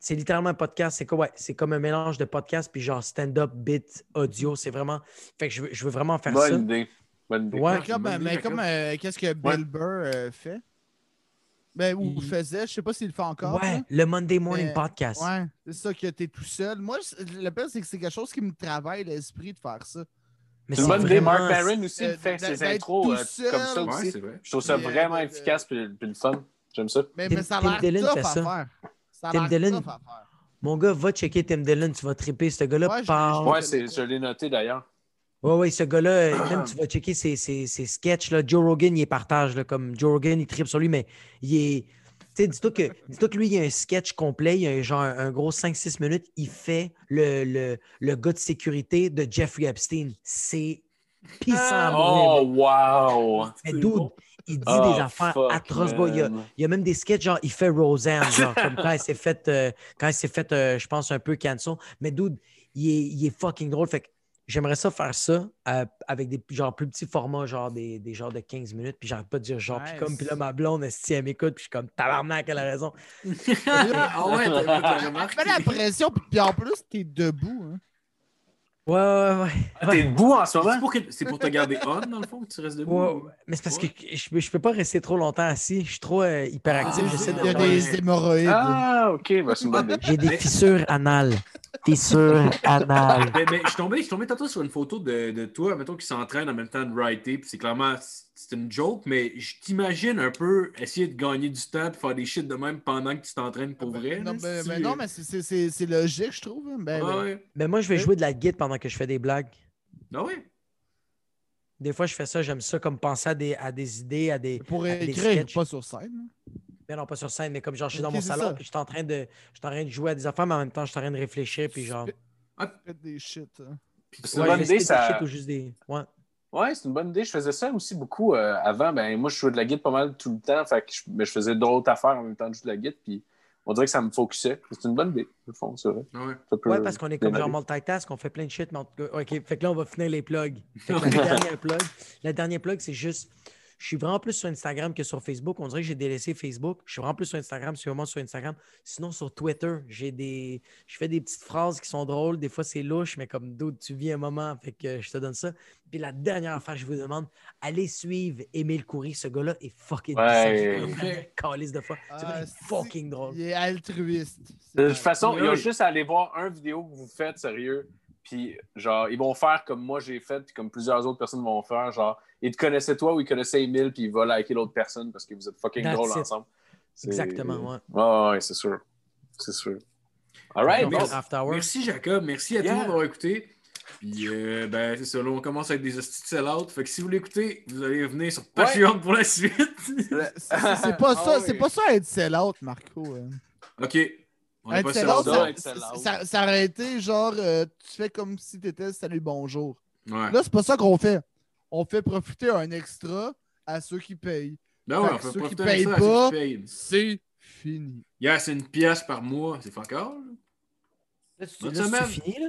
[SPEAKER 4] C'est littéralement un podcast. C'est quoi? Ouais, c'est comme un mélange de podcast puis genre stand-up, bit, audio. C'est vraiment. Fait que je veux, je veux vraiment faire ça.
[SPEAKER 2] Bonne idée. Bonne idée.
[SPEAKER 4] Ouais.
[SPEAKER 3] Mais comme,
[SPEAKER 1] bonne idée,
[SPEAKER 3] mais
[SPEAKER 1] Jacob.
[SPEAKER 3] comme, euh, qu'est-ce que Bill Burr euh, fait? Ben, ou
[SPEAKER 4] Il-
[SPEAKER 3] faisait, je sais pas s'il le fait encore.
[SPEAKER 4] Ouais, le Monday Morning
[SPEAKER 3] Mais-
[SPEAKER 4] Podcast.
[SPEAKER 3] Ouais, c'est ça que t'es tout seul. Moi, le pire, c'est que c'est quelque chose qui me travaille l'esprit de faire ça.
[SPEAKER 4] Mais
[SPEAKER 2] C'est une. Mark Barron aussi
[SPEAKER 3] euh,
[SPEAKER 2] il fait
[SPEAKER 3] d'être
[SPEAKER 2] ses intros euh, comme ça
[SPEAKER 1] Ouais,
[SPEAKER 2] aussi.
[SPEAKER 1] c'est vrai.
[SPEAKER 2] Je trouve ça vraiment
[SPEAKER 3] de-
[SPEAKER 2] efficace puis puis le fun. J'aime ça.
[SPEAKER 3] Mais,
[SPEAKER 4] Tim-
[SPEAKER 3] mais ça a
[SPEAKER 4] Tim
[SPEAKER 3] l'air
[SPEAKER 4] Dillon
[SPEAKER 3] tough
[SPEAKER 4] fait
[SPEAKER 3] à
[SPEAKER 4] ça.
[SPEAKER 3] faire. Ça a
[SPEAKER 4] Tim Dillon-
[SPEAKER 3] tough à faire.
[SPEAKER 4] Mon gars, va checker Tim Dillon, tu vas triper. Ce gars-là
[SPEAKER 3] Ouais, je-
[SPEAKER 4] parle.
[SPEAKER 2] Ouais, c'est, je l'ai noté d'ailleurs.
[SPEAKER 4] Ouais, ouais, ce gars-là, même tu vas checker ses, ses, ses sketchs. Là. Joe Rogan, il est partage. Là, comme Joe Rogan, il tripe sur lui, mais il est. Tu sais, dis-toi que, dis-toi que lui, il y a un sketch complet, il y a un, genre un gros 5-6 minutes. Il fait le, le, le gars de sécurité de Jeffrey Epstein. C'est pissant.
[SPEAKER 2] Oh, wow!
[SPEAKER 4] Mais dude, il dit
[SPEAKER 2] Oh,
[SPEAKER 4] des affaires atroces. Il y, a, il y a même des sketchs, genre, il fait Roseanne, genre, comme quand il s'est fait, euh, quand il s'est fait euh, je pense, un peu cancel. Mais dude, il est, il est fucking drôle. Fait que j'aimerais ça faire ça euh, avec des genre plus petits formats, genre des, des genres de 15 minutes. Puis j'arrête pas de dire genre, puis
[SPEAKER 3] Nice.
[SPEAKER 4] comme, puis là, ma blonde, si elle m'écoute, puis je suis comme, tabarnak, elle a raison.
[SPEAKER 1] ah ouais, t'as
[SPEAKER 3] la pression, puis- puis en plus, t'es debout. Hein.
[SPEAKER 4] Ouais, ouais, ouais.
[SPEAKER 2] Ah, T'es debout en ce
[SPEAKER 1] C'est
[SPEAKER 2] moment?
[SPEAKER 1] pour, que- c'est pour te garder on, dans le fond, que tu restes debout?
[SPEAKER 4] Ouais, ouais. mais c'est parce
[SPEAKER 1] Ouais.
[SPEAKER 4] que je, peux- je peux pas rester trop longtemps assis. Je suis trop euh, hyperactif.
[SPEAKER 1] Ah,
[SPEAKER 4] J'essaie de
[SPEAKER 3] Il y a
[SPEAKER 1] Ouais.
[SPEAKER 3] des hémorroïdes.
[SPEAKER 2] Ah, ok, ben, c'est une bonne idée.
[SPEAKER 4] J'ai des fissures anales. Fissures anales.
[SPEAKER 1] Mais, mais je suis tombé, je suis tombé tantôt sur une photo de, de toi, mettons, qui s'entraîne en même temps de writer, puis c'est clairement, c'est une joke, mais je t'imagine un peu essayer de gagner du temps puis faire des shit de même pendant que tu t'entraînes pour vrai.
[SPEAKER 3] Non,
[SPEAKER 1] là,
[SPEAKER 3] ben,
[SPEAKER 1] si
[SPEAKER 3] ben non, mais c'est- c'est c'est- c'est logique, je trouve. hein. Ben,
[SPEAKER 1] Ah
[SPEAKER 3] ben,
[SPEAKER 1] ouais.
[SPEAKER 4] Mais moi, je vais jouer de la guitare pendant que je fais des blagues.
[SPEAKER 1] Ah ouais?
[SPEAKER 4] Des fois, je fais ça, j'aime ça comme penser à des, à des idées, à des.
[SPEAKER 3] Pour
[SPEAKER 4] à des
[SPEAKER 3] écrire,
[SPEAKER 4] sketchs.
[SPEAKER 3] pas sur scène. hein.
[SPEAKER 4] Mais non, pas sur scène, mais comme genre, je suis dans mon salon, puis je suis en train de, je suis en train de jouer à des affaires, mais en même temps, je suis en train de réfléchir, puis genre.
[SPEAKER 3] Faites des shit. hein.
[SPEAKER 2] C'est une
[SPEAKER 4] Ouais,
[SPEAKER 2] bonne idée, ça-
[SPEAKER 4] shit ou juste des. Ouais.
[SPEAKER 2] Ouais, c'est une bonne idée. Je faisais ça aussi beaucoup euh, avant. Ben, moi, je jouais de la guitare pas mal tout le temps. Fait que je, mais je faisais d'autres affaires en même temps de jouer de la guitare. Puis on dirait que ça me focusait. C'est une bonne idée, au fond, c'est vrai.
[SPEAKER 1] Ouais.
[SPEAKER 2] Ça peut
[SPEAKER 4] Ouais, parce qu'on est comme genre multitask, on fait plein de shit, mais en tout cas, OK, fait que là, on va finir les plugs. Fait que la dernière plug, la dernière plug, c'est juste, je suis vraiment plus sur Instagram que sur Facebook. On dirait que j'ai délaissé Facebook. Je suis vraiment plus sur Instagram, c'est vraiment sur Instagram. Sinon, sur Twitter, j'ai des, je fais des petites phrases qui sont drôles. Des fois, c'est louche, mais comme d'autres, tu vis un moment, fait que je te donne ça. Puis la dernière affaire que je vous demande, allez suivre Émile Coury. Ce gars-là est fucking
[SPEAKER 2] Ouais.
[SPEAKER 4] Calice de fois. Ce gars-là
[SPEAKER 3] Ah,
[SPEAKER 4] fucking drôle.
[SPEAKER 3] Il est altruiste.
[SPEAKER 2] De toute façon, il y a juste à aller voir un vidéo que vous faites sérieux. Puis, genre, ils vont faire comme moi j'ai fait, puis comme plusieurs autres personnes vont faire. Genre, ils te connaissaient toi ou ils connaissaient Emile, puis il va liker l'autre personne parce que vous êtes fucking
[SPEAKER 4] That's
[SPEAKER 2] drôles
[SPEAKER 4] it.
[SPEAKER 2] ensemble.
[SPEAKER 4] Exactement, ouais.
[SPEAKER 2] Ouais, ouais, c'est sûr. C'est sûr. All right,
[SPEAKER 4] Hours.
[SPEAKER 1] Merci Jacob, merci à
[SPEAKER 2] Yeah.
[SPEAKER 1] tout le monde d'avoir écouté. Puis euh, ben c'est ça, là on commence avec des hosties de sell-out. Fait que si vous l'écoutez, vous allez venir sur Patreon pour la suite.
[SPEAKER 3] C'est pas ça,
[SPEAKER 2] Ah
[SPEAKER 3] c'est
[SPEAKER 2] oui.
[SPEAKER 3] pas ça être sell-out, Marco. hein.
[SPEAKER 1] ok. On est pas
[SPEAKER 3] sell-out.
[SPEAKER 2] ça,
[SPEAKER 3] ça, aurait été genre, euh, tu fais comme si t'étais salut bonjour.
[SPEAKER 1] Ouais.
[SPEAKER 3] Là, c'est pas ça qu'on fait. On fait profiter un extra à ceux qui payent.
[SPEAKER 1] Ben ouais,
[SPEAKER 3] fait
[SPEAKER 1] on fait
[SPEAKER 3] ceux qui
[SPEAKER 1] profiter
[SPEAKER 3] payent
[SPEAKER 1] de ça à
[SPEAKER 3] pas-
[SPEAKER 1] ceux qui payent.
[SPEAKER 3] C'est fini.
[SPEAKER 1] Yeah, c'est une pièce par mois, c'est fuck all.
[SPEAKER 4] Là, tu, c'est fini, là?